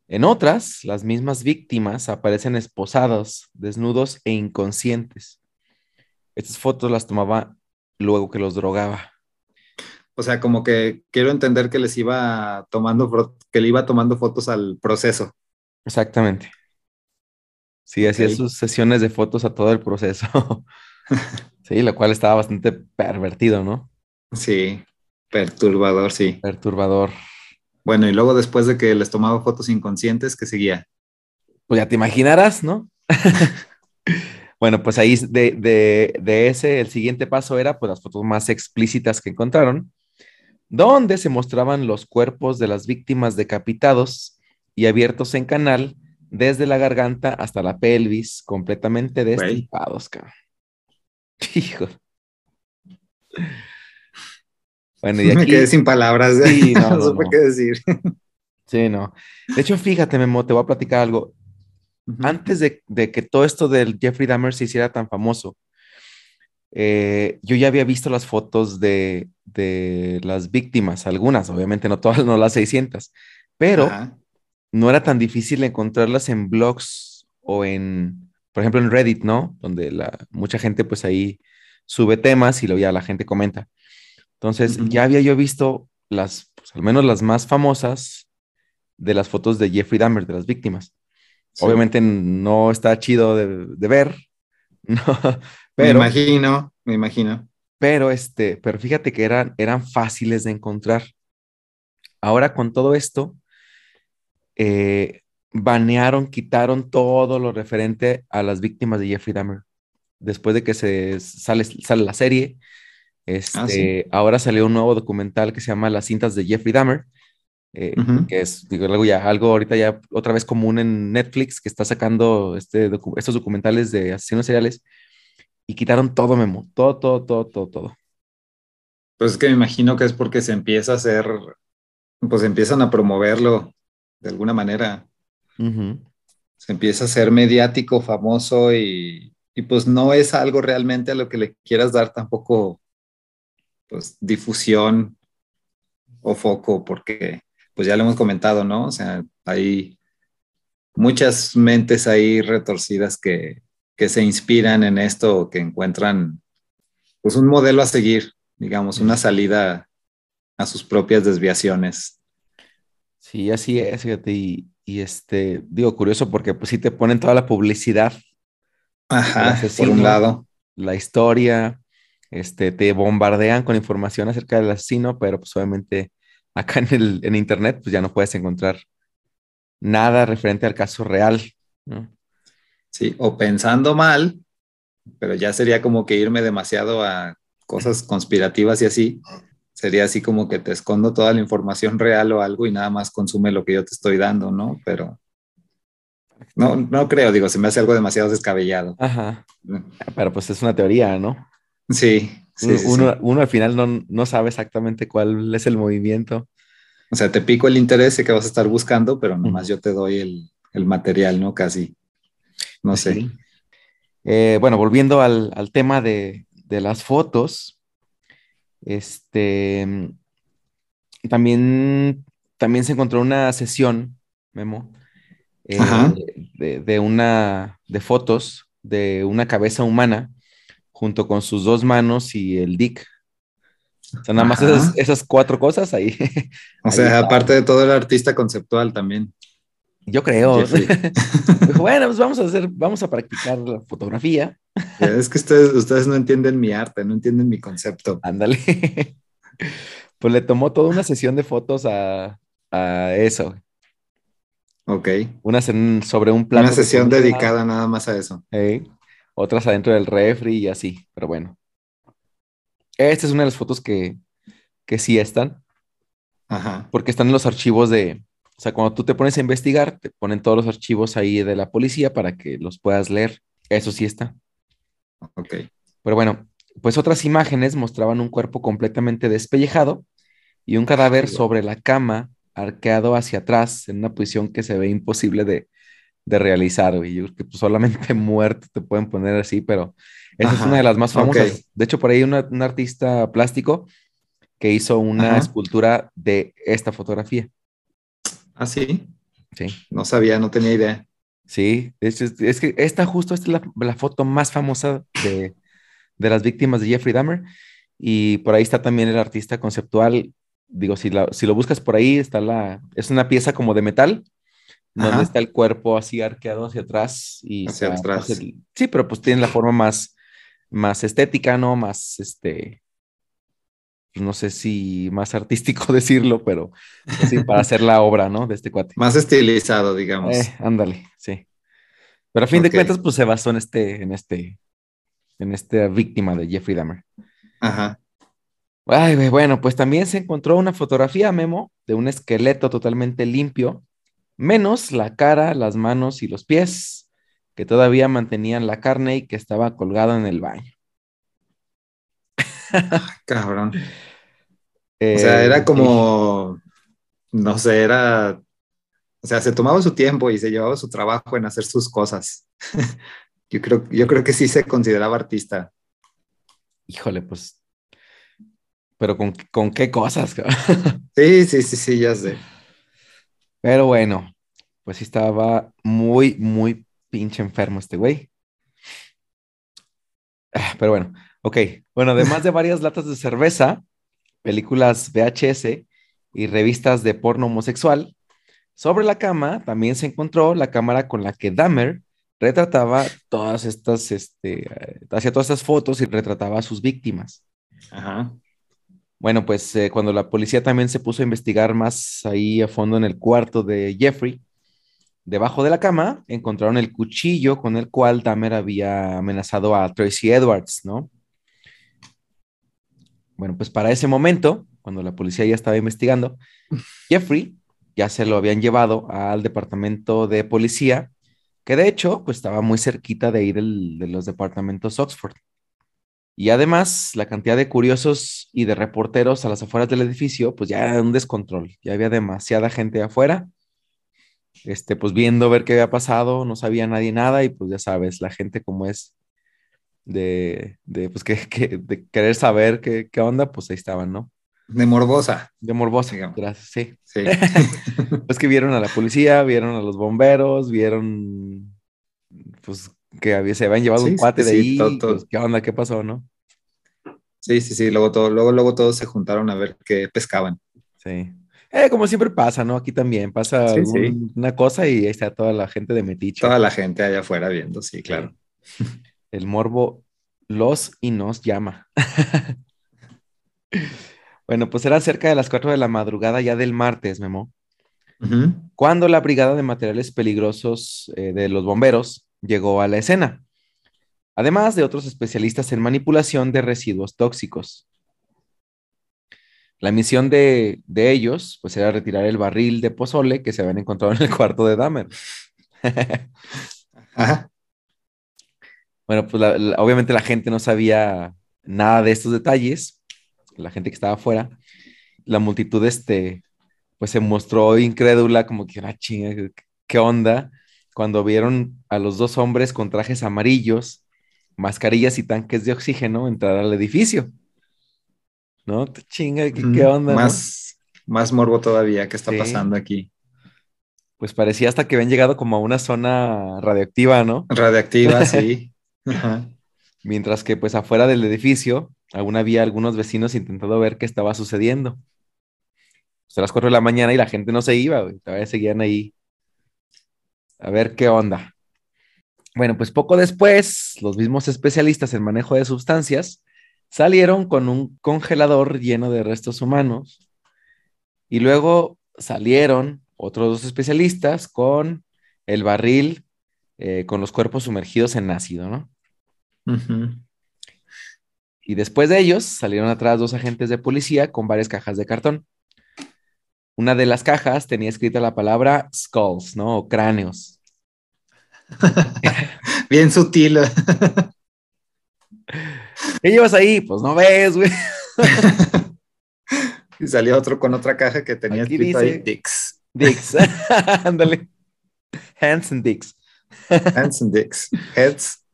En otras, las mismas víctimas aparecen esposados, desnudos e inconscientes. Estas fotos las tomaba luego que los drogaba. O sea, como que quiero entender que les iba tomando, que le iba tomando fotos al proceso. Exactamente. Sí, hacía sus sesiones de fotos a todo el proceso. sí, lo cual estaba bastante pervertido, ¿no? Sí, perturbador, sí. Perturbador. Bueno, y luego después de que les tomaba fotos inconscientes, ¿qué seguía? Pues ya te imaginarás, ¿no? bueno, pues ahí de, de, ese, el siguiente paso era pues las fotos más explícitas que encontraron, donde se mostraban los cuerpos de las víctimas decapitados y abiertos en canal desde la garganta hasta la pelvis, completamente destripados, cabrón. Hijo. Bueno, y aquí... Me quedé sin palabras. Sí, no, no, qué decir. Sí, no. De hecho, fíjate, Memo, te voy a platicar algo. Antes de, que todo esto del Jeffrey Dahmer se hiciera tan famoso, eh, yo ya había visto las fotos de, las víctimas, algunas, obviamente no todas, no las 600, pero no era tan difícil encontrarlas en blogs o en, por ejemplo, en Reddit, ¿no? Donde la, mucha gente pues ahí sube temas y lo ya la gente comenta. Entonces, ya había yo visto las, pues, al menos las más famosas de las fotos de Jeffrey Dahmer, de las víctimas. Obviamente no está chido de, ver, me imagino, me imagino. Pero, este, pero fíjate que eran, eran fáciles de encontrar. Ahora con todo esto, eh, banearon, quitaron todo lo referente a las víctimas de Jeffrey Dahmer. Después de que se sale, sale la serie, Ah, este, Ahora salió un nuevo documental que se llama Las cintas de Jeffrey Dahmer, eh, que es digo, algo, ya, algo ahorita ya otra vez común en Netflix, que está sacando este estos documentales de asesinos seriales, y quitaron todo, Memo, todo, todo, todo, todo, todo. Pues es que me imagino que es porque se empieza a hacer, pues empiezan a promoverlo de alguna manera. Se empieza a ser mediático, famoso y, y pues no es algo realmente a lo que le quieras dar tampoco pues, difusión o foco, porque pues ya lo hemos comentado, ¿no? O sea, hay muchas mentes ahí retorcidas que, que se inspiran en esto, que encuentran pues un modelo a seguir, digamos, una salida a sus propias desviaciones. Sí, así es, fíjate, y, y este, digo, curioso porque pues sí te ponen toda la publicidad. Ajá, por un lado. La historia, este, te bombardean con información acerca del asesino, pero pues obviamente acá en, el, en internet pues ya no puedes encontrar nada referente al caso real. Sí, o pensando mal, pero ya sería como que irme demasiado a cosas conspirativas y así. Sería así como que te escondo toda la información real o algo y nada más consume lo que yo te estoy dando, ¿no? Pero no, no creo, digo, se me hace algo demasiado descabellado. Ajá. Pero pues es una teoría, ¿no? Sí, uno, al final no, no, sabe exactamente cuál es el movimiento. O sea, te pico el interés que vas a estar buscando, pero nomás yo te doy el, el, material, ¿no? Casi. No sé. Eh, bueno, volviendo al, al tema de, de, las fotos, este, también, también se encontró una sesión, Memo, eh, de, de, una, de fotos de una cabeza humana junto con sus dos manos y el dick. O sea, nada más esas, cuatro cosas ahí. O sea, aparte de todo el artista conceptual también. Yo creo. bueno, pues vamos a hacer, vamos a practicar la fotografía. Es que ustedes, ustedes no entienden mi arte, no entienden mi concepto. Ándale. Pues le tomó toda una sesión de fotos a, a eso. Ok. Unas sobre un plato. Una sesión dedicada nada más a eso. Otras adentro del refri y así, pero bueno. Esta es una de las fotos que, que sí están. Ajá. Porque están en los archivos de, o sea, cuando tú te pones a investigar, te ponen todos los archivos ahí de la policía para que los puedas leer. Eso sí está. Ok. Pero bueno, pues otras imágenes mostraban un cuerpo completamente despellejado y un cadáver sobre la cama, arqueado hacia atrás, en una posición que se ve imposible de, realizar, Yo creo que pues, solamente muerto te pueden poner así, pero esa es una de las más famosas. De hecho, por ahí un artista plástico que hizo una escultura de esta fotografía. ¿Ah, sí? Sí. No sabía, no tenía idea. Sí, es, es, que esta justo, esta es la, foto más famosa de, las víctimas de Jeffrey Dahmer. Y por ahí está también el artista conceptual. Digo, si, si lo buscas por ahí, está la. Es una pieza como de metal, donde está el cuerpo así arqueado hacia atrás. Y hacia atrás. sí, pero pues tiene la forma más, más estética, ¿no? Más este pues, no sé si más artístico decirlo, pero pues sí, para hacer la obra, ¿no? De este cuate. Más estilizado, digamos. Eh, ándale, sí. Pero a fin de cuentas, pues se basó en este, en este, en esta víctima de Jeffrey Dahmer. Ajá. Ay, bueno, pues también se encontró una fotografía, Memo, de un esqueleto totalmente limpio, menos la cara, las manos y los pies, que todavía mantenían la carne y que estaba colgado en el baño. Cabrón. o sea, era eh, como, no sé, era, o sea, se tomaba su tiempo y se llevaba su trabajo en hacer sus cosas. yo, creo, yo creo que sí se consideraba artista. Híjole, pues, pero ¿con, con qué cosas? sí, sí, sí, sí, ya sé. Pero bueno, pues sí estaba muy, muy pinche enfermo este güey. Ah, pero bueno, Ok, bueno, además de varias latas de cerveza, películas VHS y revistas de porno homosexual, sobre la cama también se encontró la cámara con la que Dahmer retrataba todas estas, este, hacía todas estas fotos y retrataba a sus víctimas. Ajá. Bueno, pues eh, cuando la policía también se puso a investigar más ahí a fondo en el cuarto de Jeffrey, debajo de la cama encontraron el cuchillo con el cual Dahmer había amenazado a Tracy Edwards, ¿no? Bueno, pues para ese momento, cuando la policía ya estaba investigando, Jeffrey ya se lo habían llevado al departamento de policía, que de hecho, pues estaba muy cerquita de ir de los departamentos Oxford. Y además, la cantidad de curiosos y de reporteros a las afueras del edificio, pues ya era un descontrol. Ya había demasiada gente afuera, este, pues viendo ver qué había pasado, no sabía nadie nada y pues ya sabes, la gente como es de, de pues, que, de querer saber qué, qué, onda, pues ahí estaban, ¿no? De morbosa. De morbosa, gracias, sí. Sí. pues que vieron a la policía, vieron a los bomberos, vieron, pues, que había, se habían llevado un cuate de ahí, pues, qué onda, qué pasó, ¿no? Sí, sí, sí, luego, todo, luego, luego todos se juntaron a ver qué pescaban. Sí. Eh, como siempre pasa, ¿no? Aquí también pasa una cosa y ahí está toda la gente de Metiche. Toda la gente allá afuera viendo, sí, claro. El morbo los y nos llama. bueno, pues era cerca de las 4 de la madrugada ya del martes, Memo. Cuando la Brigada de Materiales Peligrosos eh, de los bomberos llegó a la escena, además de otros especialistas en manipulación de residuos tóxicos. La misión de, de ellos, pues, era retirar el barril de pozole que se habían encontrado en el cuarto de Dahmer. Ajá. Bueno, pues obviamente la gente no sabía nada de estos detalles, la gente que estaba afuera. La multitud, este, pues se mostró incrédula, como que, ah, chinga, ¿qué onda? Cuando vieron a los dos hombres con trajes amarillos, mascarillas y tanques de oxígeno entrar al edificio. ¿No? Chinga, ¿qué, onda? Más, más morbo todavía, ¿qué está pasando aquí? Pues parecía hasta que habían llegado como a una zona radioactiva, ¿no? Radiactiva, sí. Mientras que pues afuera del edificio aún había algunos vecinos intentando ver qué estaba sucediendo. Pues, a las 4 de la mañana y la gente no se iba, todavía seguían ahí a ver qué onda. Bueno, pues poco después, los mismos especialistas en manejo de sustancias salieron con un congelador lleno de restos humanos y luego salieron otros dos especialistas con el barril eh, con los cuerpos sumergidos en ácido, ¿no? Y después de ellos salieron atrás dos agentes de policía con varias cajas de cartón. Una de las cajas tenía escrita la palabra skulls, ¿no? O cráneos. Bien sutil. ¿Qué llevas ahí? Pues no ves, güey. y salió otro con otra caja que tenía Aquí escrito dice- ahí Dix. Dicks. Ándale. Hands and Dicks. Hands and Dix. Heads.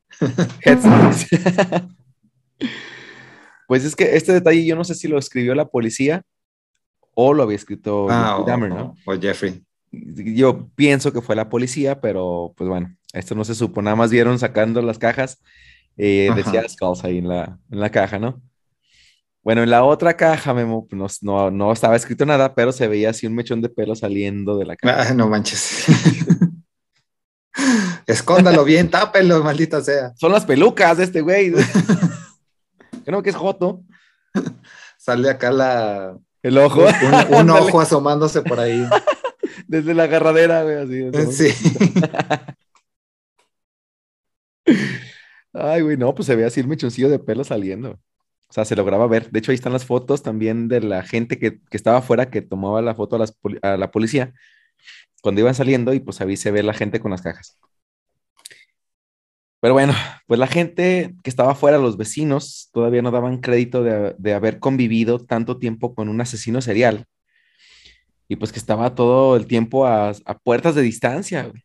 Heads and Dicks. pues es que este detalle yo no sé si lo escribió la policía o lo había escrito Ah, Jeffrey o, Dahmer, ¿no? o Jeffrey. Yo pienso que fue la policía, pero pues bueno, esto no se supo. Nada más vieron sacando las cajas. eh, decía Skulls ahí en la, en la caja, ¿no? Bueno, en la otra caja, Memo, pues, no, no, no estaba escrito nada, pero se veía así un mechón de pelo saliendo de la caja. Ah, no manches. Escóndalo bien, tápelo, maldita sea. Son las pelucas de este güey. Creo que es Joto. Sale acá la, El ojo. un, ojo asomándose por ahí. Desde la agarradera, güey, así. Sí. Ay, güey, no, pues se ve así el mechoncillo de pelo saliendo. O sea, se lograba ver. De hecho, ahí están las fotos también de la gente que, que estaba afuera, que tomaba la foto a, las a la policía cuando iban saliendo y pues ahí se ve la gente con las cajas. Pero bueno, pues la gente que estaba afuera, los vecinos, todavía no daban crédito de, de haber convivido tanto tiempo con un asesino serial. Y pues que estaba todo el tiempo a, a puertas de distancia, güey.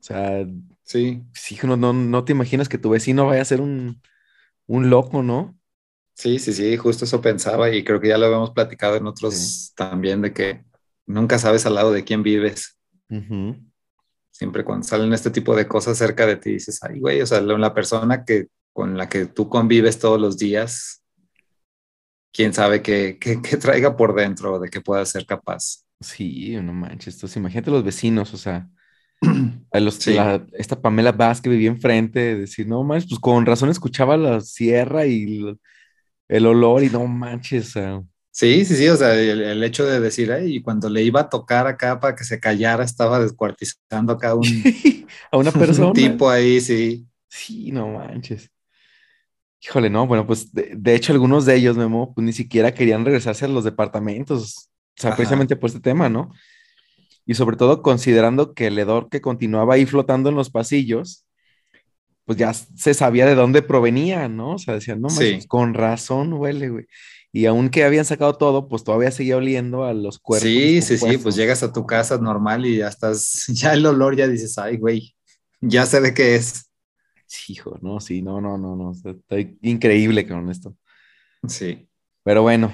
O sea, Sí, Sí, no, no, no te imaginas que tu vecino vaya a ser un, un loco, ¿no? sí, sí, sí, justo eso pensaba y creo que ya lo habíamos platicado en otros también de que nunca sabes al lado de quién vives. Ujú. Siempre cuando salen este tipo de cosas cerca de ti dices, ay, güey, o sea, la, persona que con la que tú convives todos los días, quién sabe qué, qué, qué traiga por dentro, de qué pueda ser capaz. Sí, no manches. Entonces, imagínate los vecinos, o sea, a los, Sí. la- esta Pamela Vaz que vivía enfrente, decir, no manches, pues con razón escuchaba la sierra y el, el olor y no manches, o sea, Sí, sí, sí, o sea, el, el hecho de decir, ay, y cuando le iba a tocar acá para que se callara, estaba descuartizando acá un, a una persona. un tipo ahí, sí. Sí, no manches. Híjole, no, bueno, pues de, de hecho algunos de ellos, Memo, pues ni siquiera querían regresarse a los departamentos, o sea, Ajá. precisamente por este tema, ¿no? Y sobre todo considerando que el hedor que continuaba ahí flotando en los pasillos, pues ya se sabía de dónde provenía, ¿no? O sea, decían, no, manches, Sí. con razón huele, güey. Y aunque habían sacado todo, pues todavía seguía oliendo a los cuerpos. Sí, sí, sí, pues llegas a tu casa normal y ya estás, ya el olor ya dices, ay, güey, ya sé de qué es. Sí, hijo, no, sí, no, no, no, no, está, increíble con esto. Sí, Pero bueno,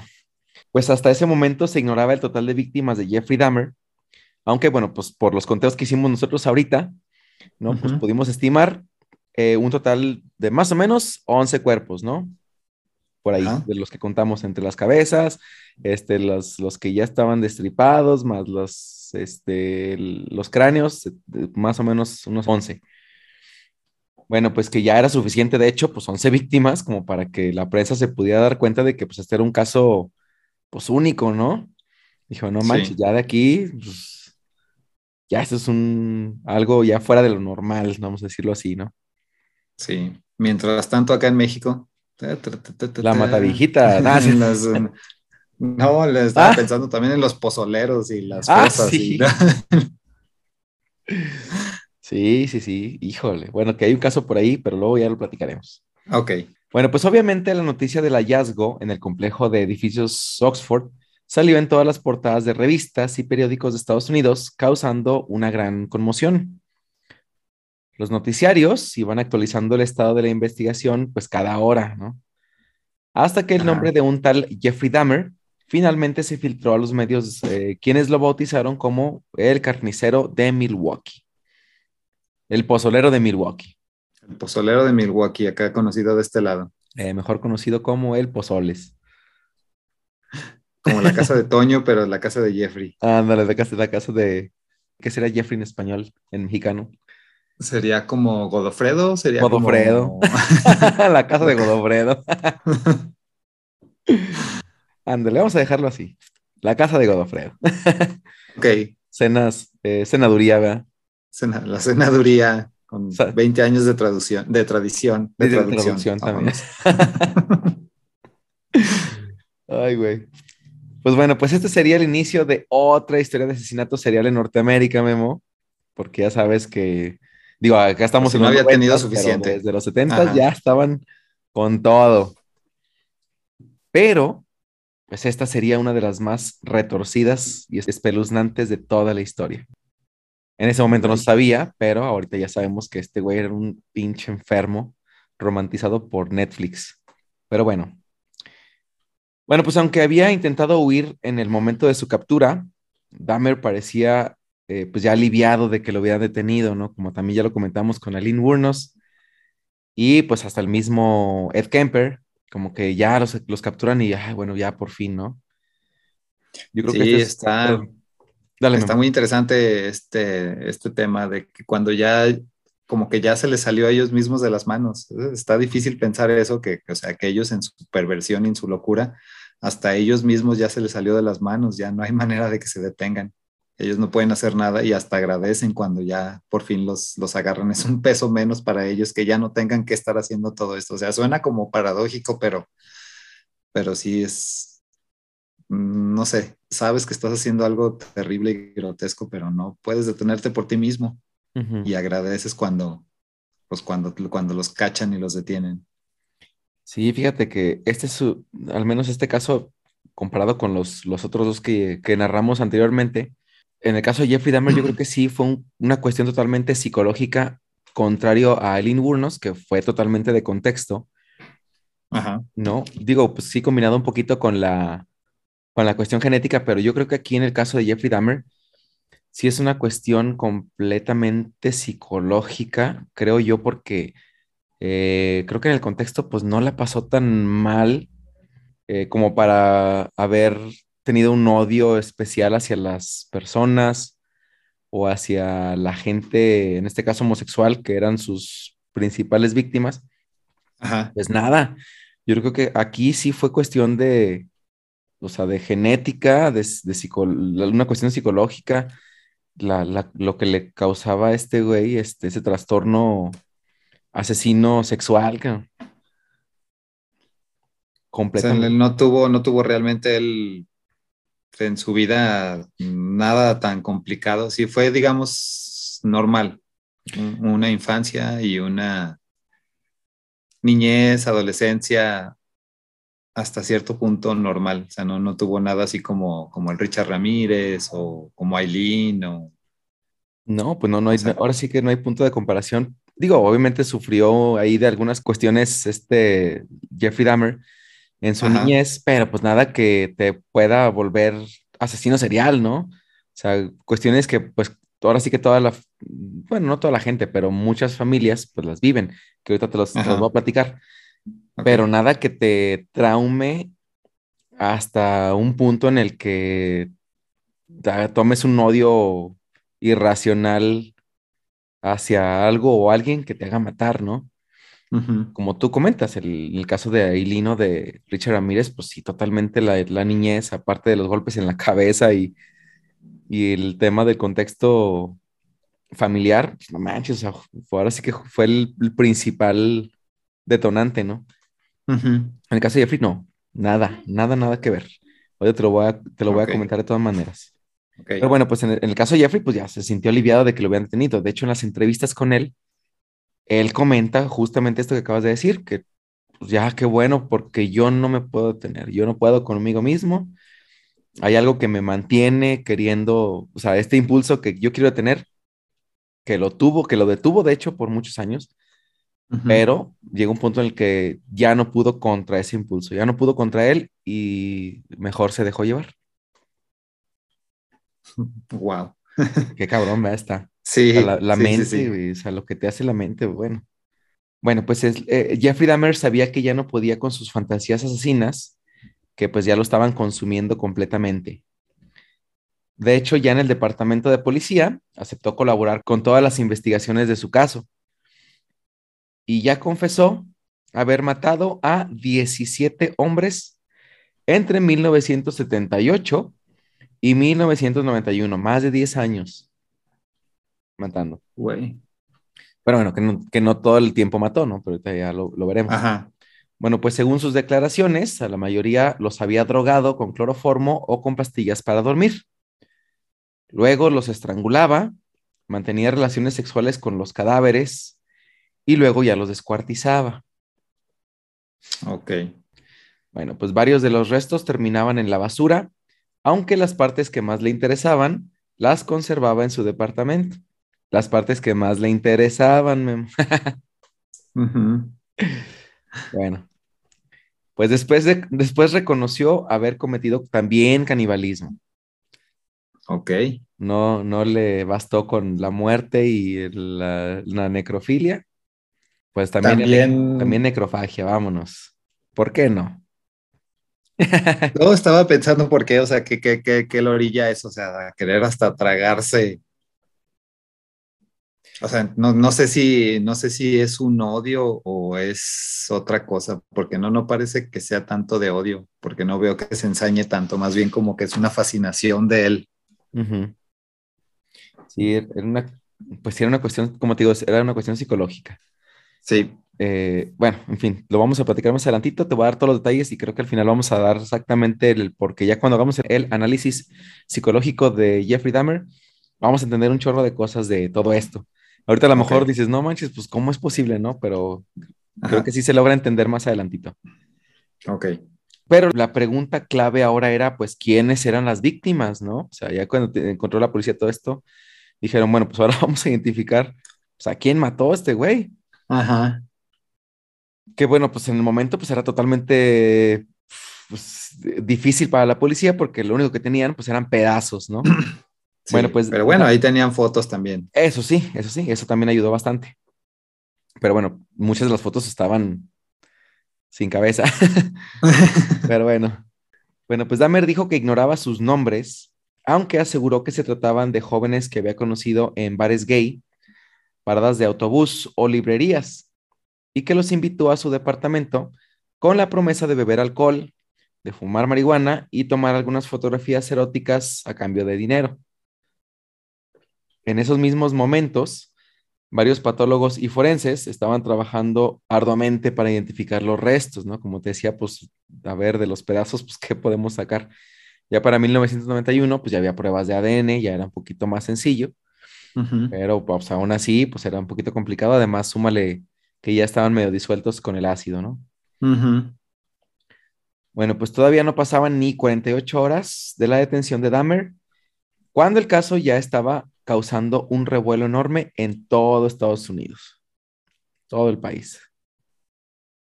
pues hasta ese momento se ignoraba el total de víctimas de Jeffrey Dahmer, aunque bueno, pues por los conteos que hicimos nosotros ahorita, ¿no? Pues Ujú. pudimos estimar eh, un total de más o menos 11 cuerpos, ¿no? Por ahí, Ajá. de los que contamos entre las cabezas, este, los, los que ya estaban destripados, más los, este, los cráneos, eh, más o menos unos 11. Bueno, pues que ya era suficiente, de hecho, pues 11 víctimas como para que la prensa se pudiera dar cuenta de que pues este era un caso pues único, ¿no? Dijo, no Sí. manches, ya de aquí, pues, ya esto es un algo ya fuera de lo normal, vamos a decirlo así, ¿no? sí. Mientras tanto, acá en México. La ta. matavijita, ah, sí. Las, no, le estaba Ah. pensando también en los pozoleros y las Ah, fosas. sí. y- Sí, sí, sí, híjole. Bueno, que hay un caso por ahí, pero luego ya lo platicaremos. ok, Bueno, pues obviamente la noticia del hallazgo en el complejo de edificios Oxford salió en todas las portadas de revistas y periódicos de Estados Unidos, causando una gran conmoción. Los noticiarios iban actualizando el estado de la investigación pues cada hora, ¿no? Hasta que el nombre de un tal Jeffrey Dahmer finalmente se filtró a los medios, eh, quienes lo bautizaron como el carnicero de Milwaukee, el pozolero de Milwaukee, el pozolero de Milwaukee, acá conocido de este lado, eh, mejor conocido como el Pozoles. como la casa de Toño, pero la casa de Jeffrey. Ándale, la casa, la casa de, ¿Qué será Jeffrey en español, en mexicano? Sería como Godofredo, sería Godofredo. la casa de Godofredo. Ándale, vamos a dejarlo así. La casa de Godofredo. ok. Cenas, eh, cenaduría, ¿verdad? la cenaduría con 20 años de traducción, de tradición, de, traducción, también. Ay, güey. Pues bueno, pues este sería el inicio de otra historia de asesinato serial en Norteamérica, Memo, porque ya sabes que, digo, acá estamos pues en no había tenido suficiente. Desde los 70 ya estaban con todo. Pero, pues esta sería una de las más retorcidas y espeluznantes de toda la historia. En ese momento no sabía, pero ahorita ya sabemos que este güey era un pinche enfermo romantizado por Netflix. Pero bueno. Bueno, pues aunque había intentado huir en el momento de su captura, Dahmer parecía eh, pues ya aliviado de que lo hubieran detenido, ¿no? Como también ya lo comentamos con Aline Wurnos y pues hasta el mismo Ed Kemper, como que ya los, capturan y ya, bueno, ya por fin, ¿no? Yo creo que este está... Está muy interesante este, este tema de que cuando ya como que ya se les salió a ellos mismos de las manos. Está difícil pensar eso, que, o sea, que ellos en su perversión y en su locura, hasta ellos mismos ya se les salió de las manos, ya no hay manera de que se detengan. Ellos no pueden hacer nada y hasta agradecen cuando ya por fin los, los agarran. Es un peso menos para ellos que ya no tengan que estar haciendo todo esto. O sea, suena como paradójico, pero, pero sí es, Mm, no sé, sabes que estás haciendo algo terrible y grotesco, pero no puedes detenerte por ti mismo y agradeces cuando, pues cuando, cuando los cachan y los detienen. Sí, fíjate que este es su, al menos este caso, comparado con los, los otros dos que, que narramos anteriormente, en el caso de Jeffrey Dahmer, yo creo que sí fue una cuestión totalmente psicológica, contrario a Eileen Wurnos, que fue totalmente de contexto. Ajá. No, digo, pues sí, combinado un poquito con la, con la cuestión genética, pero yo creo que aquí en el caso de Jeffrey Dahmer, sí es una cuestión completamente psicológica, creo yo, porque eh, creo que en el contexto, pues no la pasó tan mal eh, como para haber tenido un odio especial hacia las personas o hacia la gente, en este caso homosexual, que eran sus principales víctimas. Ajá. Pues nada, yo creo que aquí sí fue cuestión de, o sea, de genética, de, una cuestión psicológica, lo que le causaba a este güey, este, ese trastorno asesino sexual. Completamente. no tuvo, no tuvo realmente él en su vida nada tan complicado. Sí fue, digamos, normal. Una infancia y una niñez, adolescencia hasta cierto punto normal, o sea, no, no tuvo nada así como, como el Richard Ramírez o como Aileen o... No, pues no, no hay, ahora sí que no hay punto de comparación. Digo, obviamente sufrió ahí de algunas cuestiones este Jeffrey Dahmer en su niñez, pero pues nada que te pueda volver asesino serial, ¿no? O sea, cuestiones que pues ahora sí que toda la, bueno, no toda la gente, pero muchas familias pues las viven, que ahorita te los, te los voy a platicar pero nada que te traume hasta un punto en el que tomes un odio irracional hacia algo o alguien que te haga matar, ¿no? Como tú comentas, el, el caso de Ailino de Richard Ramírez, pues sí, totalmente la, la, niñez, aparte de los golpes en la cabeza y, y el tema del contexto familiar, pues no manches, o sea, ahora sí que fue el principal detonante, ¿no? En el caso de Jeffrey, no, nada, nada, nada que ver. Oye, te lo voy a, te lo voy a comentar de todas maneras. Pero bueno, pues en el, caso de Jeffrey, pues ya se sintió aliviado de que lo hubieran detenido. De hecho, en las entrevistas con él, él comenta justamente esto que acabas de decir, que pues ya qué bueno, porque yo no me puedo detener, yo no puedo conmigo mismo. Hay algo que me mantiene queriendo, o sea, este impulso que yo quiero tener, que lo tuvo, que lo detuvo, de hecho, por muchos años, pero llegó un punto en el que ya no pudo contra ese impulso, ya no pudo contra él y mejor se dejó llevar. Wow. Qué cabrón, ¿verdad? Está. Sí. la, mente, o sea, lo que te hace la mente, bueno. Bueno, pues eh, Jeffrey Dahmer sabía que ya no podía con sus fantasías asesinas, que pues ya lo estaban consumiendo completamente. De hecho, ya en el departamento de policía aceptó colaborar con todas las investigaciones de su caso. Y ya confesó haber matado a 17 hombres entre 1978 y 1991, más de 10 años matando. Güey. Pero bueno, que no, que no todo el tiempo mató, ¿no? Pero ahorita ya lo, lo veremos. Ajá. Bueno, pues según sus declaraciones, a la mayoría los había drogado con cloroformo o con pastillas para dormir. Luego los estrangulaba, mantenía relaciones sexuales con los cadáveres y luego ya los descuartizaba. Ok. Bueno, pues varios de los restos terminaban en la basura, aunque las partes que más le interesaban las conservaba en su departamento. Las partes que más le interesaban, Memo. Bueno, pues después, de, después reconoció haber cometido también canibalismo. Ok. No, no le bastó con la muerte y la, la necrofilia. Pues también, También- también necrofagia, vámonos. ¿Por qué no? No, estaba pensando por qué, o sea, ¿qué, qué, qué, qué lo orilla es? O sea, a querer hasta tragarse. O sea, no, no sé si, no sé si es un odio o es otra cosa, porque no, no parece que sea tanto de odio, porque no veo que se ensañe tanto, más bien como que es una fascinación de él. Sí, era una, pues era una cuestión, como te digo, era una cuestión psicológica. Sí, Eh, bueno, en fin, lo vamos a platicar más adelantito, te voy a dar todos los detalles y creo que al final vamos a dar exactamente el, porque ya cuando hagamos el análisis psicológico de Jeffrey Dahmer, vamos a entender un chorro de cosas de todo esto. Ahorita a lo mejor dices, no manches, pues cómo es posible, ¿no? Pero creo que sí se logra entender más adelantito. ok. Pero la pregunta clave ahora era, pues, ¿quiénes eran las víctimas, no? O sea, ya cuando te- encontró la policía todo esto, dijeron, bueno, pues ahora vamos a identificar, pues, a quién mató a este güey. Ajá. Que bueno, pues en el momento, pues era totalmente pues, difícil para la policía porque lo único que tenían, pues eran pedazos, ¿no? Sí, Bueno, pues- Pero bueno, ahí tenían fotos también. Eso sí, eso sí, eso también ayudó bastante. Pero bueno, muchas de las fotos estaban sin cabeza. Pero bueno. Bueno, pues Dahmer dijo que ignoraba sus nombres, aunque aseguró que se trataban de jóvenes que había conocido en bares gay, paradas de autobús o librerías, y que los invitó a su departamento con la promesa de beber alcohol, de fumar marihuana y tomar algunas fotografías eróticas a cambio de dinero. En esos mismos momentos, varios patólogos y forenses estaban trabajando arduamente para identificar los restos, ¿no? Como te decía, pues, a ver, de los pedazos, pues, ¿qué podemos sacar? Ya para 1991, pues ya había pruebas de ADN, ya era un poquito más sencillo, pero pues aún así, pues era un poquito complicado. Además, súmale que ya estaban medio disueltos con el ácido, ¿no? Bueno, pues todavía no pasaban ni 48 horas de la detención de Dahmer, cuando el caso ya estaba causando un revuelo enorme en todo Estados Unidos, todo el país.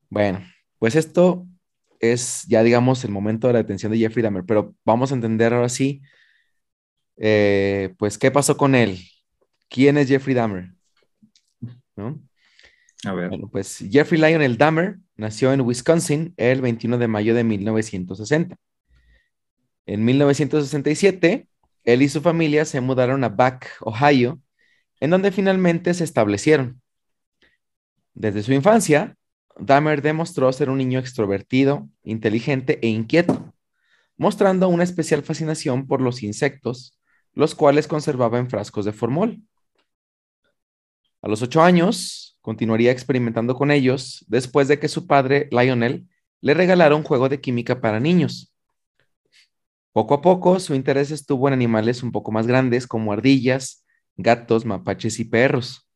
Bueno, pues esto es ya, digamos, el momento de la detención de Jeffrey Dahmer, pero vamos a entender ahora sí, eh, pues, ¿qué pasó con él? ¿Quién es Jeffrey Dahmer? ¿No? A ver. Bueno, pues Jeffrey Lionel Dahmer nació en Wisconsin el 21 de mayo de 1960. En 1967, él y su familia se mudaron a Back, Ohio, en donde finalmente se establecieron. Desde su infancia, Dahmer demostró ser un niño extrovertido, inteligente e inquieto, mostrando una especial fascinación por los insectos, los cuales conservaba en frascos de formol. A los ocho años, continuaría experimentando con ellos después de que su padre, Lionel, le regalara un juego de química para niños. Poco a poco, su interés estuvo en animales un poco más grandes como ardillas, gatos, mapaches y perros.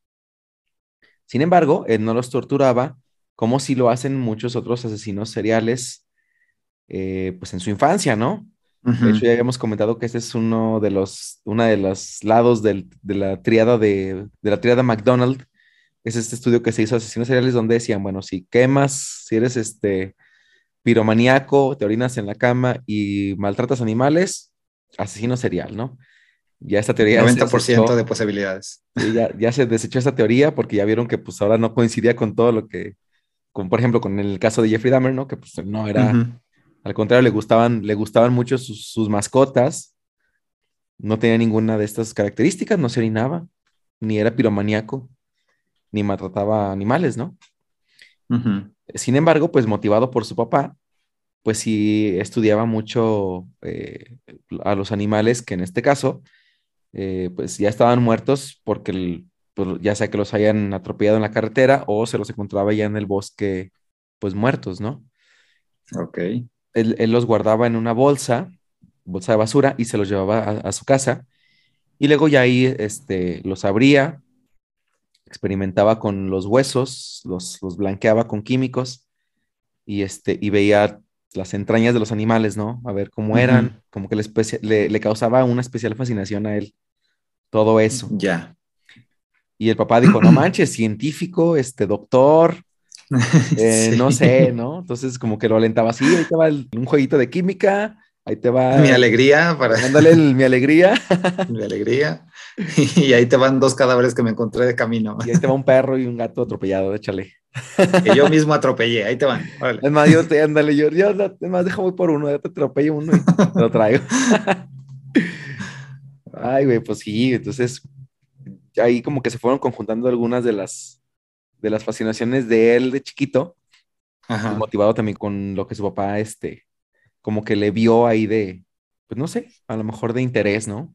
Sin embargo, él no los torturaba como si lo hacen muchos otros asesinos seriales, eh, pues en su infancia, ¿no? De hecho, ya habíamos comentado que este es uno de los, una de los lados del- de la triada de, de la triada McDonald. Es este estudio que se hizo asesinos seriales donde decían, bueno, si quemas, si eres este piromaníaco, te orinas en la cama y maltratas animales, asesino serial, ¿no? Ya esta teoría se 90% desechó, de posibilidades. ya, ya se desechó esta teoría porque ya vieron que pues ahora no coincidía con todo lo que, con, por ejemplo, con el caso de Jeffrey Dahmer, ¿no? Que pues no era, al contrario, le gustaban, le gustaban mucho sus, sus mascotas no tenía ninguna de estas características, no se orinaba, ni era piromaníaco, ni maltrataba animales, ¿no? Sin embargo, pues motivado por su papá, pues sí estudiaba mucho eh, a los animales que en este caso, eh, pues ya estaban muertos porque pues, ya sea que los hayan atropellado en la carretera o se los encontraba ya en el bosque, pues muertos, ¿no? Ok. Él, los guardaba en una bolsa, bolsa de basura, y se los llevaba a, su casa. Y luego ya ahí este, los abría, experimentaba con los huesos, los, los blanqueaba con químicos y, este, y veía las entrañas de los animales, ¿no? A ver cómo eran, como que le, le, causaba una especial fascinación a él todo eso. Ya. Y el papá dijo, no manches, científico, este doctor, eh, no sé, ¿no? Entonces como que lo alentaba así, ahí te va un jueguito de química, ahí te va... Mi alegría para... Mándale mi alegría. mi alegría. Y ahí te van dos cadáveres que me encontré de camino. Y ahí te va un perro y un gato atropellado, échale. Que yo mismo atropellé, ahí te van. Es más, yo te, ándale, yo, yo, es más, deja por uno, ya te atropello uno y te lo traigo. Ay, güey, pues sí, entonces ahí como que se fueron conjuntando algunas de las, de las fascinaciones de él de chiquito, motivado también con lo que su papá, este, como que le vio ahí de, pues no sé, a lo mejor de interés, ¿no?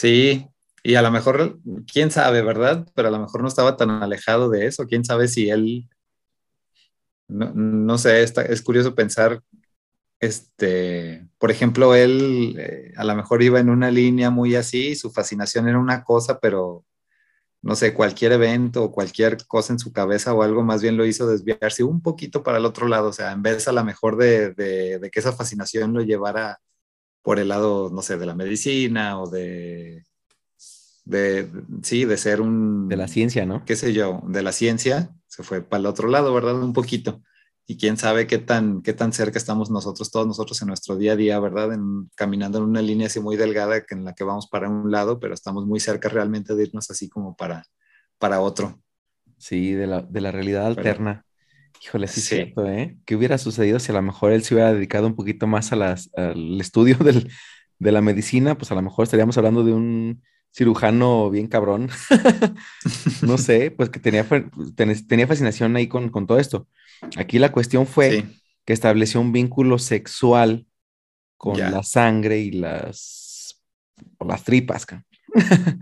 Sí, y a lo mejor, quién sabe, ¿verdad? Pero a lo mejor no estaba tan alejado de eso, quién sabe si él, no, sé, es curioso pensar, este, por ejemplo, él eh, a lo mejor iba en una línea muy así, su fascinación era una cosa, pero no sé, cualquier evento o cualquier cosa en su cabeza o algo más bien lo hizo desviarse un poquito para el otro lado, o sea, en vez a lo mejor de, de que esa fascinación lo llevara por el lado, no sé, de la medicina o de, de, sí, de ser un... De la ciencia, ¿no? Qué sé yo, de la ciencia, se fue para el otro lado, ¿verdad? Un poquito. Y quién sabe qué tan, qué tan cerca estamos nosotros, todos nosotros en nuestro día a día, ¿verdad? En, caminando en una línea así muy delgada en la que vamos para un lado, pero estamos muy cerca realmente de irnos así como para, para otro. Sí, de la, de la realidad alterna. Híjole, sí, es cierto, ¿eh? ¿Qué hubiera sucedido si a lo mejor él se hubiera dedicado un poquito más a las, al estudio del, de la medicina? Pues a lo mejor estaríamos hablando de un cirujano bien cabrón. no sé, pues que tenía, tenía fascinación ahí con, con, todo esto. Aquí la cuestión fue que estableció un vínculo sexual con la sangre y las, las tripas.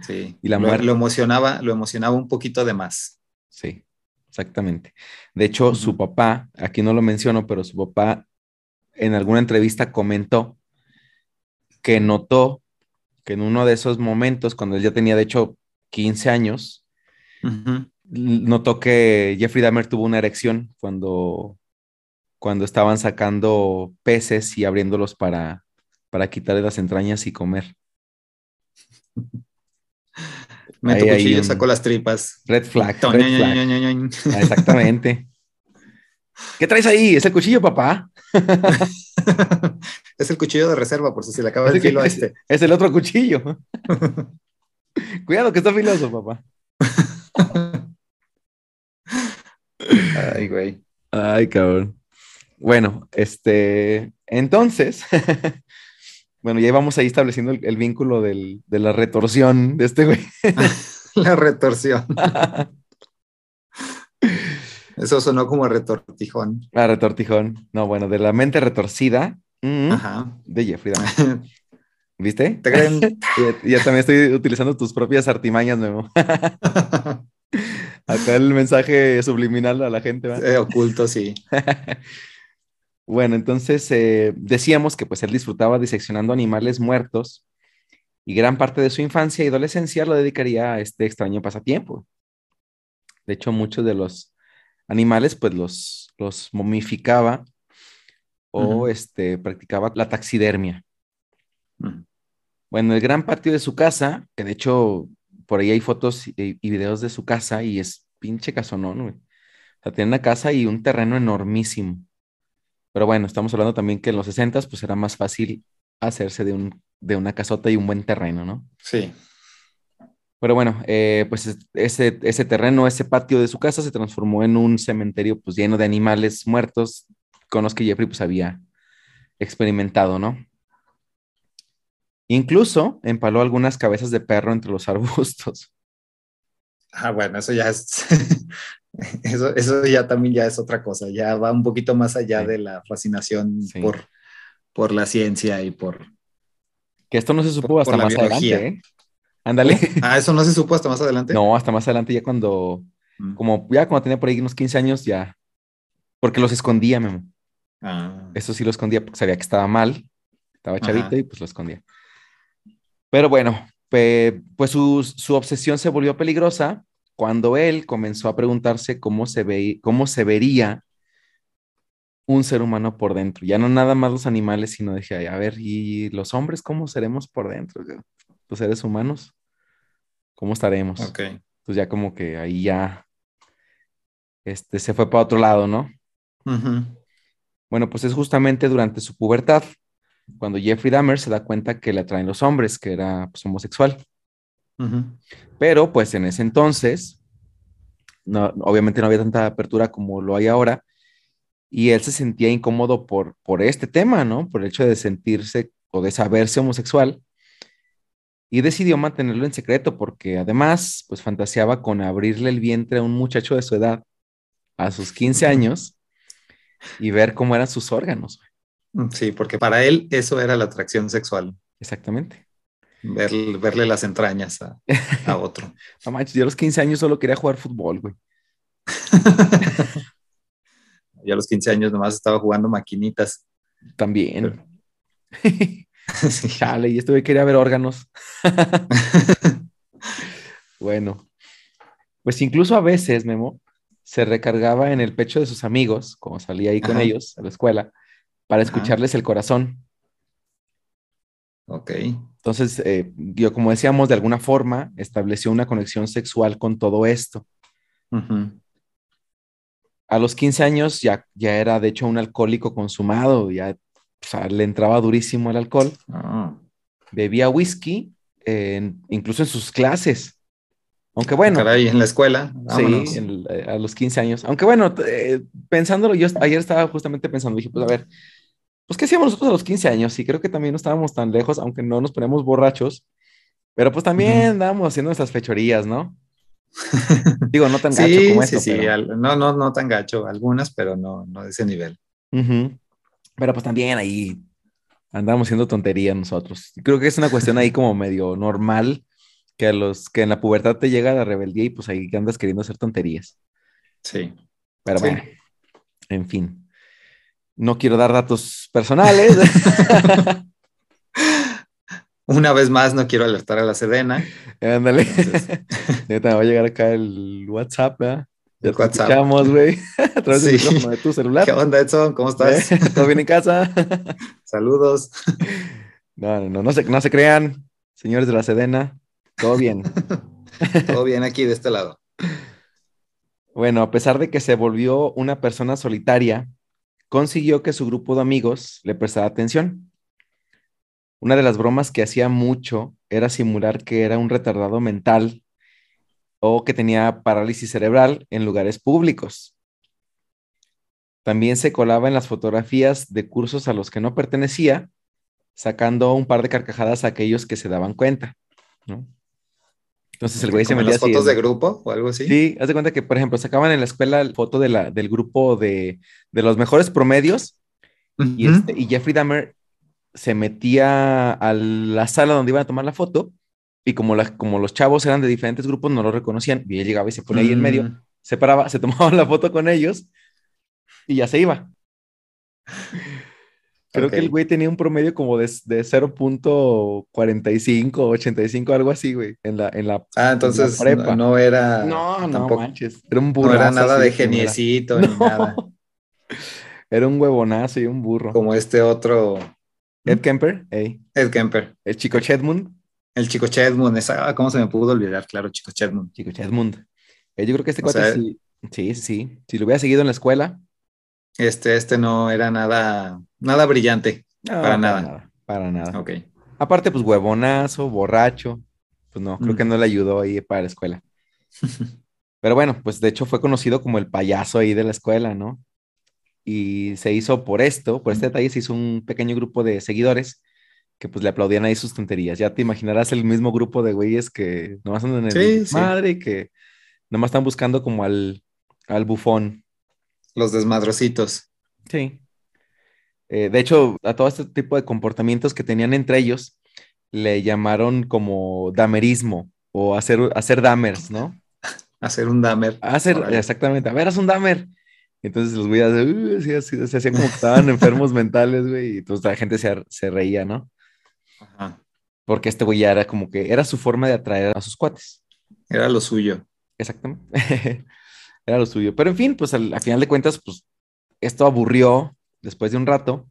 sí. y la muerte. Lo, emocionaba, lo emocionaba un poquito de más. Sí. Exactamente. De hecho, su papá, aquí no lo menciono, pero su papá en alguna entrevista comentó que notó que en uno de esos momentos, cuando él ya tenía de hecho 15 años, notó que Jeffrey Dahmer tuvo una erección cuando, cuando estaban sacando peces y abriéndolos para, para quitarle las entrañas y comer. Meto cuchillo, saco las tripas. Red flag. Red flag. Exactamente. ¿Qué traes ahí? ¿Es el cuchillo, papá? es el cuchillo de reserva, por si se le acaba el filo a este. Es el otro cuchillo. Cuidado que está filoso, papá. Ay, güey. Ay, cabrón. Bueno, este, entonces, bueno, ya íbamos ahí estableciendo el, vínculo de la retorsión de este güey. la retorsión. Eso sonó como retortijón. Ah, retortijón. No, bueno, de la mente retorcida mm, de Jeffrey ¿Viste? ¿Te creen? ya, también estoy utilizando tus propias artimañas, Memo. Acá el mensaje subliminal a la gente, ¿va? Eh, oculto, sí. Bueno, entonces eh, decíamos que pues él disfrutaba diseccionando animales muertos y gran parte de su infancia y adolescencia lo dedicaría a este extraño pasatiempo. De hecho, muchos de los animales pues los, los momificaba o este, practicaba la taxidermia. Bueno, el gran patio de su casa, que de hecho por ahí hay fotos y, videos de su casa y es pinche casonón, güey. O sea, tiene una casa y un terreno enormísimo. Pero bueno, estamos hablando también que en los 60 pues era más fácil hacerse de, un, de una casota y un buen terreno, ¿no? Sí. Pero bueno, eh, pues ese, ese terreno, ese patio de su casa se transformó en un cementerio pues lleno de animales muertos con los que Jeffrey pues había experimentado, ¿no? Incluso empaló algunas cabezas de perro entre los arbustos. Ah, bueno, eso ya es, eso, eso ya también ya es otra cosa, ya va un poquito más allá Sí. de la fascinación Sí. por, por la ciencia y por... Que esto no se supo Por- hasta por más biología. adelante, ¿eh? Ándale. Ah, eso no se supo hasta más adelante. No, hasta más adelante, ya cuando, Mm. como ya cuando tenía por ahí unos 15 años, ya. Porque los escondía, Memo. Ah, Eso sí lo escondía porque sabía que estaba mal. Estaba Ajá. chavito y pues lo escondía. Pero bueno, pues su, su obsesión se volvió peligrosa cuando él comenzó a preguntarse cómo se, ve, cómo se vería un ser humano por dentro. Ya no nada más los animales, sino dije, "Ay, a ver, ¿y los hombres cómo seremos por dentro? Los seres humanos, ¿cómo estaremos? ok. Entonces ya como que ahí ya este, se fue para otro lado, ¿no? Bueno, pues es justamente durante su pubertad cuando Jeffrey Dahmer se da cuenta que le atraen los hombres, que era pues, homosexual. Pero pues en ese entonces, no, obviamente no había tanta apertura como lo hay ahora, y él se sentía incómodo por, por este tema, ¿no? Por el hecho de sentirse o de saberse homosexual, y decidió mantenerlo en secreto porque además, pues fantaseaba con abrirle el vientre a un muchacho de su edad a sus 15 años y ver cómo eran sus órganos. Sí, porque para él eso era la atracción sexual, Exactamente. Ver- verle las entrañas a, a otro. No manches, yo a los 15 años solo quería jugar fútbol, güey. Yo a los 15 años nomás estaba jugando maquinitas. También. Sí. Chale, y güey quería ver órganos. Bueno, pues incluso a veces, Memo, se recargaba en el pecho de sus amigos, como salía ahí con Ajá. ellos a la escuela, para Ajá. escucharles el corazón. Ok. Entonces, eh, yo, como decíamos, de alguna forma estableció una conexión sexual con todo esto. A los 15 años ya, ya era, de hecho, un alcohólico consumado, ya o sea, le entraba durísimo el alcohol, Ah, bebía whisky, eh, incluso en sus clases. Aunque bueno, Caray, en la escuela. vámonos. sí, en- eh, a los 15 años. Aunque bueno, eh, pensándolo, yo ayer estaba justamente pensando, dije, pues a ver, pues ¿qué hacíamos nosotros a los 15 años? Y creo que también no estábamos tan lejos, aunque no nos ponemos borrachos, pero pues también andábamos haciendo nuestras fechorías, ¿no? Digo, no tan gacho Sí, como sí, esto, sí. pero... al- no, no, no tan gacho. Algunas, pero no, no de ese nivel. Ujú. Pero pues también ahí andamos haciendo tonterías nosotros. Creo que es una cuestión ahí como medio normal que a los que en la pubertad te llega la rebeldía y pues ahí andas queriendo hacer tonterías. Sí. Pero Sí. bueno, en fin. No quiero dar datos personales. Una vez más, no quiero alertar a la Sedena. Ándale. Entonces- Ahorita me va a llegar acá el WhatsApp, ¿verdad? Ya te WhatsApp. escuchamos, güey. A través del micrófono de tu celular. ¿Qué onda, Edson? ¿Cómo estás? ¿Eh? ¿Todo bien en casa? Saludos. No, no, no, no se, no se crean, señores de la Sedena. Todo bien. Todo bien aquí de este lado. Bueno, a pesar de que se volvió una persona solitaria, consiguió que su grupo de amigos le prestara atención. Una de las bromas que hacía mucho era simular que era un retardado mental o que tenía parálisis cerebral en lugares públicos. También se colaba en las fotografías de cursos a los que no pertenecía, sacando un par de carcajadas a aquellos que se daban cuenta. ¿no? Entonces el güey se metía las así fotos en- de grupo o algo así. Sí, haz de cuenta que, por ejemplo, sacaban en la escuela la foto de la, del grupo de, de los mejores promedios y, este, y Jeffrey Dahmer se metía a la sala donde iban a tomar la foto y como, la- como los chavos eran de diferentes grupos, no lo reconocían y él llegaba y se ponía ahí en medio, Mm. se paraba, se tomaba la foto con ellos y ya se iba. Creo que el güey tenía un promedio como de, de 0.45, 85, algo así, güey, en la, en la... Ah, entonces prepa. no, no era. no, no tampoco- manches, era un No burrazo. era nada así de geniecito ni No. nada. Era un huevonazo y un burro. Como este otro Ed Kemper, ey, Ed Kemper. el chico Chedmund, El chico Chedmund. Esa, ah, ¿Cómo se me pudo olvidar? Claro, chico Chedmund. chico Chedmund. Eh, yo creo que este O cuate sea, sí, sí. Si lo hubiera seguido en la escuela, Este, este no era nada, nada brillante. no, Para nada. Para nada. Ok. Aparte, pues huevonazo, borracho. Pues no, creo Mm. que no le ayudó ahí para la escuela. Pero bueno, pues de hecho fue conocido como el payaso ahí de la escuela, ¿no? Y se hizo por esto, por este detalle, se hizo un pequeño grupo de seguidores que pues le aplaudían ahí sus tonterías. Ya te imaginarás el mismo grupo de güeyes que nomás andan en el Sí, madre y que nomás están buscando como al, al bufón. Los desmadrocitos. Sí. Eh, de hecho, a todo este tipo de comportamientos que tenían entre ellos, le llamaron como damerismo o hacer, hacer damers, ¿no? Hacer un damer. Hacer, exactamente, a ver, haz un damer. Entonces los güeyes uh, se hacían como que estaban enfermos mentales, güey, y entonces la gente se, se reía, ¿no? Ajá. Porque este güey ya era como que era su forma de atraer a sus cuates. Era lo suyo. Exactamente. Era lo suyo. Pero en fin, pues al, al final de cuentas, pues esto aburrió después de un rato.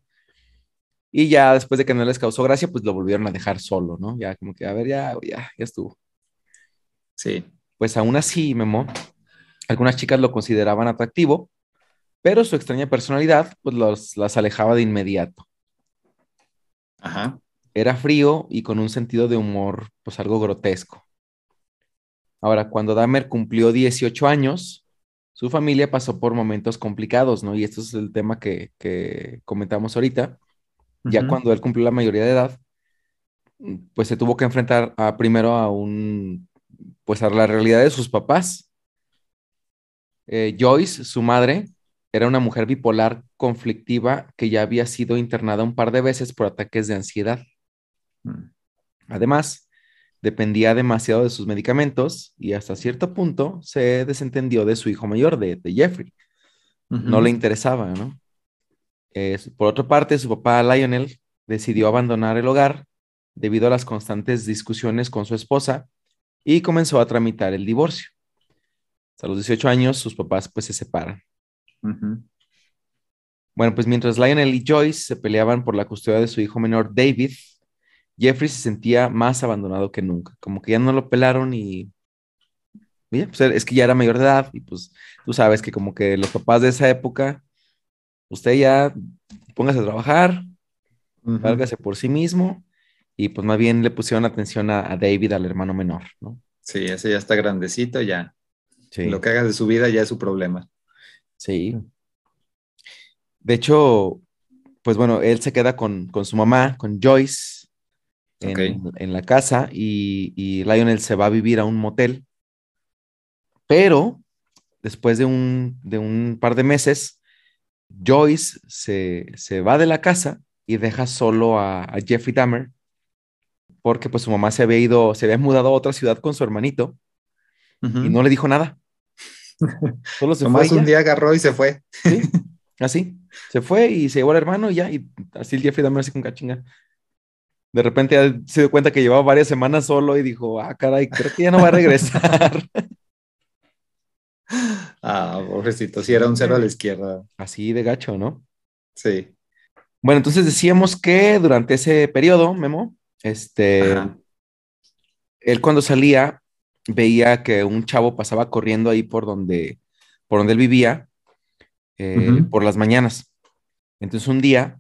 Y ya después de que no les causó gracia, pues lo volvieron a dejar solo, ¿no? Ya como que, a ver, ya, ya, ya estuvo. Sí. Pues aún así, Memo, algunas chicas lo consideraban atractivo, pero su extraña personalidad, pues los, las alejaba de inmediato. Ajá. Era frío y con un sentido de humor, pues algo grotesco. Ahora, cuando Dahmer cumplió 18 años, su familia pasó por momentos complicados, ¿no? Y esto es el tema que, que comentamos ahorita. Ya cuando él cumplió la mayoría de edad, pues se tuvo que enfrentar a, primero a un, pues a la realidad de sus papás. Eh, Joyce, su madre, era una mujer bipolar conflictiva que ya había sido internada un par de veces por ataques de ansiedad. Mm. Además, dependía demasiado de sus medicamentos y hasta cierto punto se desentendió de su hijo mayor, de, de Jeffrey. No le interesaba, ¿no? Eh, por otra parte, su papá Lionel decidió abandonar el hogar debido a las constantes discusiones con su esposa y comenzó a tramitar el divorcio. A los 18 años, sus papás pues se separan. Bueno, pues mientras Lionel y Joyce se peleaban por la custodia de su hijo menor David, Jeffrey se sentía más abandonado que nunca, como que ya no lo pelaron y Oye, pues es que ya era mayor de edad y pues tú sabes que como que los papás de esa época, usted ya póngase a trabajar, Ujú. válgase por sí mismo y pues más bien le pusieron atención a, a David, al hermano menor, ¿no? Sí, ese ya está grandecito, ya. Sí. Lo que haga de su vida ya es su problema. Sí. De hecho, pues bueno, él se queda con, con su mamá, con Joyce, en, en la casa y, y Lionel se va a vivir a un motel. Pero después de un, de un par de meses, Joyce se, se va de la casa y deja solo a, a Jeffrey Dahmer porque pues su mamá se había ido, se había mudado a otra ciudad con su hermanito y no le dijo nada. Solo se Nomás fue. un día agarró y se fue. Sí, así. Se fue y se llevó al hermano y ya, y así el Jeffrey Dahmer así con cachinga. De repente ya se dio cuenta que llevaba varias semanas solo y dijo, ah, caray, creo que ya no va a regresar. Ah, pobrecito, sí era un cero a la izquierda. así de gacho, ¿no? Sí. Bueno, entonces decíamos que durante ese periodo, Memo, este, Ajá. él cuando salía veía que un chavo pasaba corriendo ahí por donde, por donde él vivía, eh, por las mañanas. Entonces un día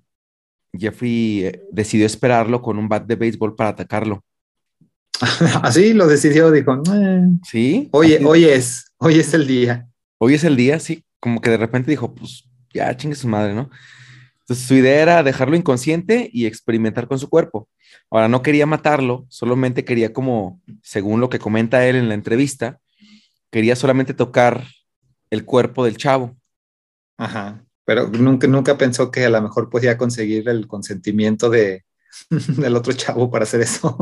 Jeffrey eh, decidió esperarlo con un bat de béisbol para atacarlo. Así lo decidió, dijo, "Eh, ¿Sí? oye, Así- hoy es, hoy es el día. hoy es el día, sí, como que de repente dijo, pues ya chingue su madre, ¿no? Entonces su idea era dejarlo inconsciente y experimentar con su cuerpo. Ahora no quería matarlo, solamente quería como, según lo que comenta él en la entrevista, quería solamente tocar el cuerpo del chavo. Ajá. Pero nunca, nunca pensó que a lo mejor podía conseguir el consentimiento de, del otro chavo para hacer eso.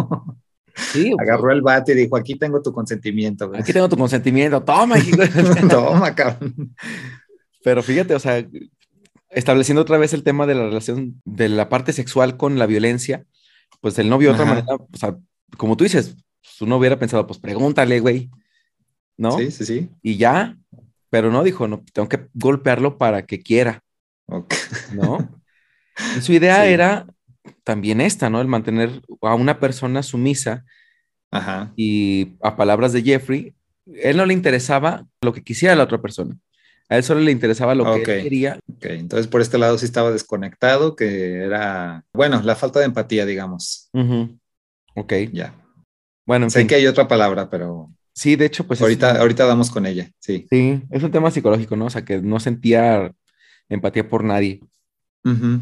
Sí, Agarró el bate y dijo, aquí tengo tu consentimiento. güey". aquí tengo tu consentimiento, toma. hijo". Toma, cabrón. Pero fíjate, o sea, estableciendo otra vez el tema de la relación de la parte sexual con la violencia, pues el novio de otra Ajá. manera, o sea, como tú dices, pues, uno hubiera pensado, pues pregúntale, güey, ¿no? Sí, sí, sí. Y ya, pero no, dijo, no, tengo que golpearlo para que quiera. ¿no? Y su idea Sí. era también esta, ¿no? El mantener a una persona sumisa Ajá. y a palabras de Jeffrey, él no le interesaba lo que quisiera la otra persona. A él solo le interesaba lo que él quería. Ok, entonces por este lado sí estaba desconectado, que era, bueno, la falta de empatía, digamos. Ujú. Ok. Ya. Bueno, en Sé fin. que hay otra palabra, pero Sí, de hecho, pues es ahorita, ahorita damos con ella, sí. sí, es un tema psicológico, ¿no? O sea, que no sentía empatía por nadie. Ujú.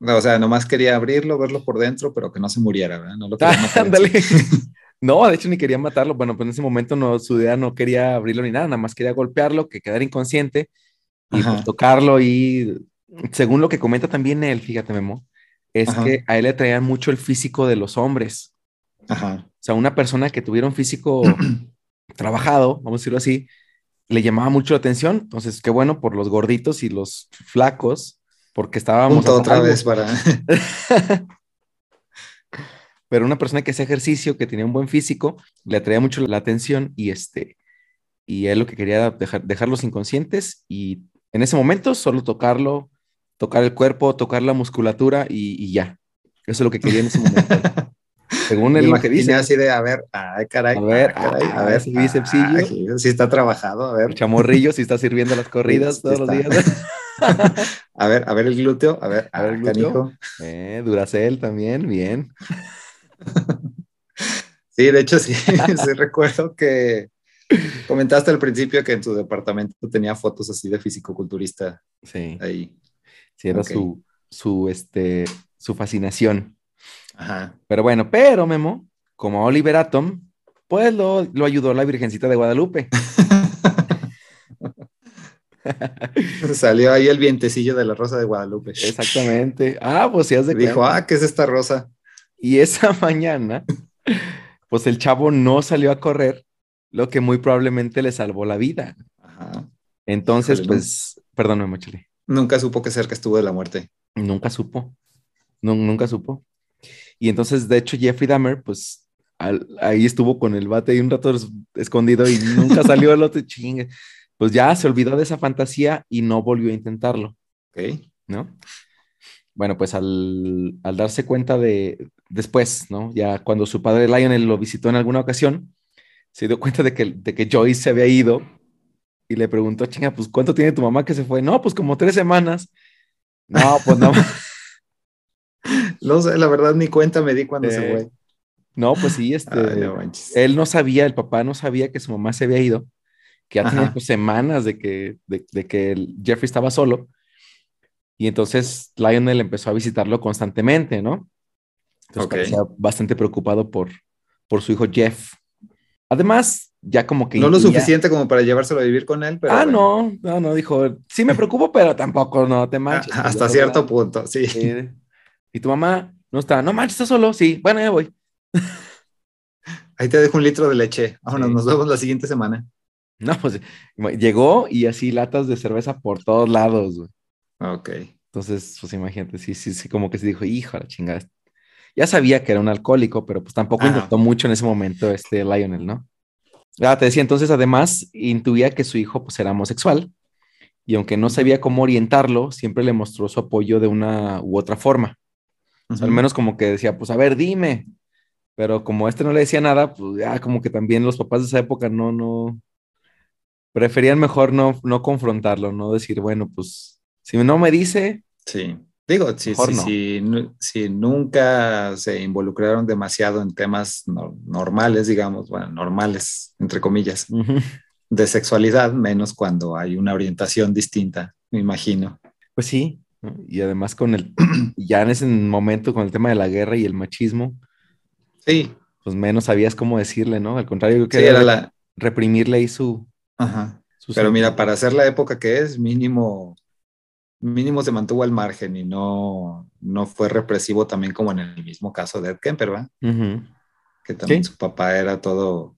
O sea, nomás quería abrirlo, verlo por dentro, pero que no se muriera, ¿verdad? No lo ándale. No, de hecho ni quería matarlo. Bueno, pues en ese momento no, su idea no quería abrirlo ni nada, nada más quería golpearlo, que quedara inconsciente y pues tocarlo y según lo que comenta también él, fíjate Memo, es Ajá. que a él le atraían mucho el físico de los hombres. Ajá. O sea, una persona que tuviera un físico trabajado, vamos a decirlo así, le llamaba mucho la atención. Entonces, qué bueno por los gorditos y los flacos, porque estábamos Punto otra vez para. Pero una persona que hacía ejercicio, que tenía un buen físico, le atraía mucho la atención y este, y él lo que quería era dejar, dejarlos inconscientes y en ese momento solo tocarlo, tocar el cuerpo, tocar la musculatura y, y ya. Eso es lo que quería en ese momento. Según él lo que dice, así de, a ver, ay, caray. A ver, ah, caray, ah, ese bícepsillo. ah, aquí sí está trabajado, a el ver. chamorrillo, si está sirviendo las corridas Sí, todos los días. A ver, a ver el glúteo, a ver, A ver ah, el glúteo. canijo. Eh, Duracel también, bien. Sí, de hecho sí, sí recuerdo que comentaste al principio que en tu departamento tenía fotos así de fisicoculturista Sí, ahí. sí, era su, su, este, su fascinación. Ajá. Pero bueno, pero Memo, como Oliver Atom, pues lo, lo ayudó la Virgencita de Guadalupe. Salió ahí el vientecillo de la rosa de Guadalupe. Exactamente. Ah, pues sí, has de Dijo, cuenta. ah, ¿qué es esta rosa? Y esa mañana, pues el chavo no salió a correr, lo que muy probablemente le salvó la vida. Ajá. Entonces, Híjole, no. pues, perdóname, Mochile. Nunca supo que cerca estuvo de la muerte. Nunca supo. Nu- nunca supo. Y entonces, de hecho, Jeffrey Dahmer, pues, al- ahí estuvo con el bate y un rato es- escondido y nunca salió el otro chingue. Pues ya se olvidó de esa fantasía y no volvió a intentarlo, Ok. ¿no? Bueno, pues al, al darse cuenta de después, ¿no? Ya cuando su padre Lionel lo visitó en alguna ocasión, se dio cuenta de que, de que Joyce se había ido y le preguntó, chinga, pues ¿cuánto tiene tu mamá que se fue? No, pues como tres semanas. No, pues no. No sé, la verdad ni cuenta me di cuando Eh, se fue. No, pues sí, este, Ay, no él no sabía, el papá no sabía que su mamá se había ido, que ya tenía pues, semanas de que, de, de que el Jeffrey estaba solo. Y entonces Lionel empezó a visitarlo constantemente, ¿no? Entonces Ok. parecía bastante preocupado por, por su hijo Jeff. Además, ya como que... No lo suficiente como para llevárselo a vivir con él, pero. ah, bueno, no, no, no, dijo, sí me preocupo, pero tampoco, no te a- manches. hasta Ya, cierto ¿verdad? punto, sí. Sí. Y tu mamá no está, no manches, está solo, sí, bueno, ya voy. Ahí te dejo un litro de leche. Vámonos, Sí. nos vemos la siguiente semana. No, pues llegó y así latas de cerveza por todos lados, güey. Ok. Entonces, pues imagínate, sí, sí, sí, como que se dijo, hijo, la chingada. Ya sabía que era un alcohólico, pero pues tampoco Ajá. intentó mucho en ese momento este Lionel, ¿no? Ah, te decía, entonces además intuía que su hijo pues era homosexual y aunque no sabía cómo orientarlo, siempre le mostró su apoyo de una u otra forma. O sea, al menos como que decía, pues a ver, dime. Pero como este no le decía nada, pues ya como que también los papás de esa época no, no, preferían mejor no, no confrontarlo, no decir, bueno, pues si no me dice, Sí. Digo, si, si, no. si, si nunca se involucraron demasiado en temas no- normales, digamos, bueno, normales, entre comillas, ujú, de sexualidad, menos cuando hay una orientación distinta, me imagino. pues sí. Y además con el, ya en ese momento con el tema de la guerra y el machismo, Sí, pues menos sabías cómo decirle, ¿no? Al contrario, yo sí, quería era la... reprimirle ahí su... Ajá. su Pero mira, para hacer la época que es, mínimo, mínimo se mantuvo al margen y no, no fue represivo también como en el mismo caso de Ed Kemper, ¿verdad? Que también Sí. su papá era todo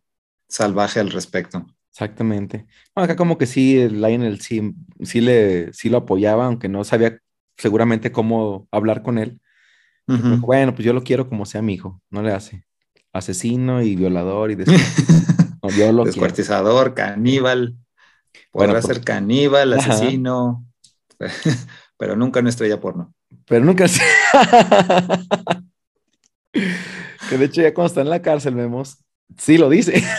salvaje al respecto. exactamente. No, acá como que sí, el Lionel sí, sí, le, sí lo apoyaba, aunque no sabía seguramente cómo hablar con él. Dijo, Bueno, pues yo lo quiero como sea mi hijo, no le hace. Asesino y violador y. No, yo lo quiero. Descuartizador, caníbal. Podrá Bueno, pues- ser caníbal, Ajá. pero nunca una estrella porno. Pero nunca se... que de hecho ya cuando está en la cárcel vemos, sí lo dice.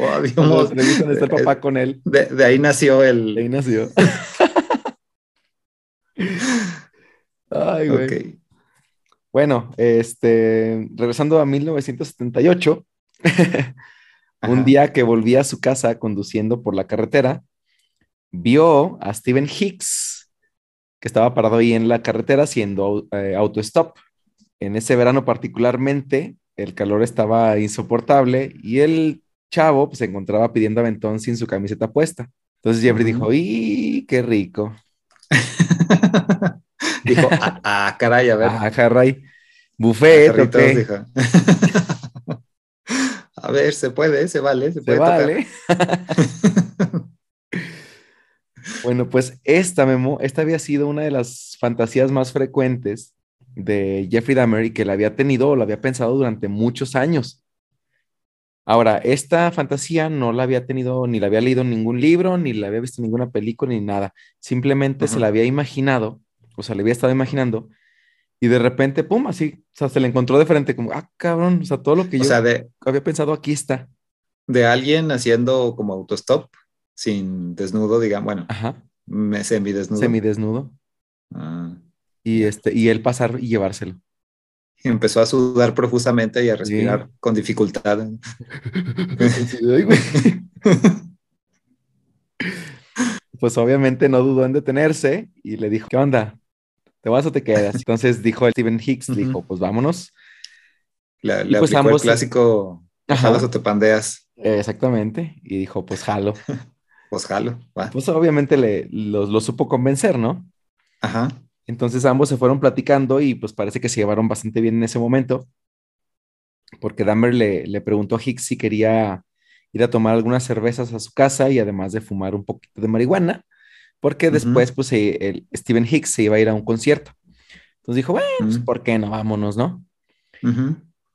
O Cuando digamos, está el papá con él. de, de ahí nació de Ahí el. nació. Ay, güey. Bueno, este, regresando a 1978, un Ajá. día que volvía a su casa conduciendo por la carretera, vio a Steven Hicks que estaba parado ahí en la carretera haciendo eh, autostop. En ese verano particularmente, el calor estaba insoportable y el chavo pues, se encontraba pidiendo aventón sin su camiseta puesta. Entonces Jeffrey dijo, ¡y qué rico! dijo, ah, ah, caray, a ver. Ah, caray. Buffet, a ver, se puede, se vale, se, puede vale. bueno, pues esta memo, esta había sido una de las fantasías más frecuentes de Jeffrey Dahmer y que la había tenido o la había pensado durante muchos años. Ahora, esta fantasía no la había tenido, ni la había leído en ningún libro, ni la había visto en ninguna película, ni nada. Simplemente se la había imaginado, o sea, le había estado imaginando, y de repente, pum, así, o sea, se le encontró de frente, como, ah, cabrón, o sea, todo lo que yo había pensado aquí está. De alguien haciendo como autostop, sin desnudo, digamos, bueno, Ajá. semidesnudo. Semidesnudo. Ah, y, este, y él pasar y llevárselo empezó a sudar profusamente y a respirar con dificultad. pues obviamente no dudó en detenerse y le dijo, ¿qué onda? ¿Te vas o te quedas? Entonces dijo el Steven Hicks, dijo, pues vámonos. Le, pues el clásico, jalas o te pandeas. Exactamente. Y dijo, pues jalo. Pues jalo. Pues obviamente le, lo supo convencer, ¿no? Ajá. Entonces ambos se fueron platicando y pues parece que se llevaron bastante bien en ese momento, porque Dahmer le, preguntó a Hicks si quería ir a tomar algunas cervezas a su casa y además de fumar un poquito de marihuana, porque después pues el Steven Hicks se iba a ir a un concierto. Entonces dijo, bueno, pues ¿por qué no? Vámonos, ¿no?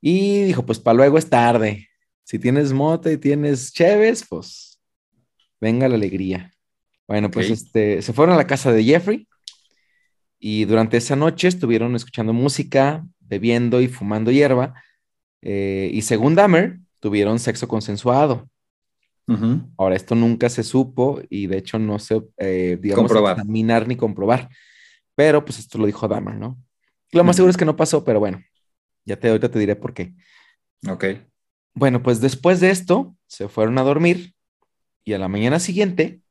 Y dijo, pues para luego es tarde. Si tienes mote y tienes cheves, pues venga la alegría. Bueno, pues este, se fueron a la casa de Jeffrey y durante esa noche estuvieron escuchando música, bebiendo y fumando hierba. Eh, y según Dahmer, tuvieron sexo consensuado. Ahora, esto nunca se supo y de hecho no se, eh, digamos, examinar ni comprobar. Pero pues esto lo dijo Dahmer, ¿no? Lo más seguro es que no pasó, pero bueno, ya te, ahorita te diré por qué. Ok. Bueno, pues después de esto, se fueron a dormir y a la mañana siguiente,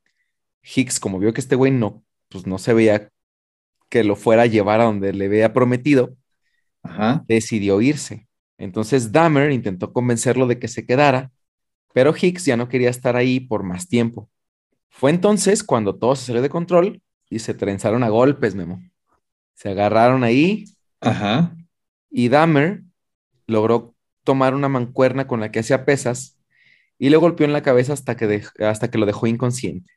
Hicks, como vio que este güey no, pues no se veía que lo fuera a llevar a donde le había prometido, decidió irse. Entonces Dahmer intentó convencerlo de que se quedara, pero Hicks ya no quería estar ahí por más tiempo. Fue entonces cuando todo se salió de control y se trenzaron a golpes, Memo. Se agarraron ahí. Ajá. Y Dahmer logró tomar una mancuerna con la que hacía pesas y le golpeó en la cabeza hasta que, hasta que lo dejó inconsciente.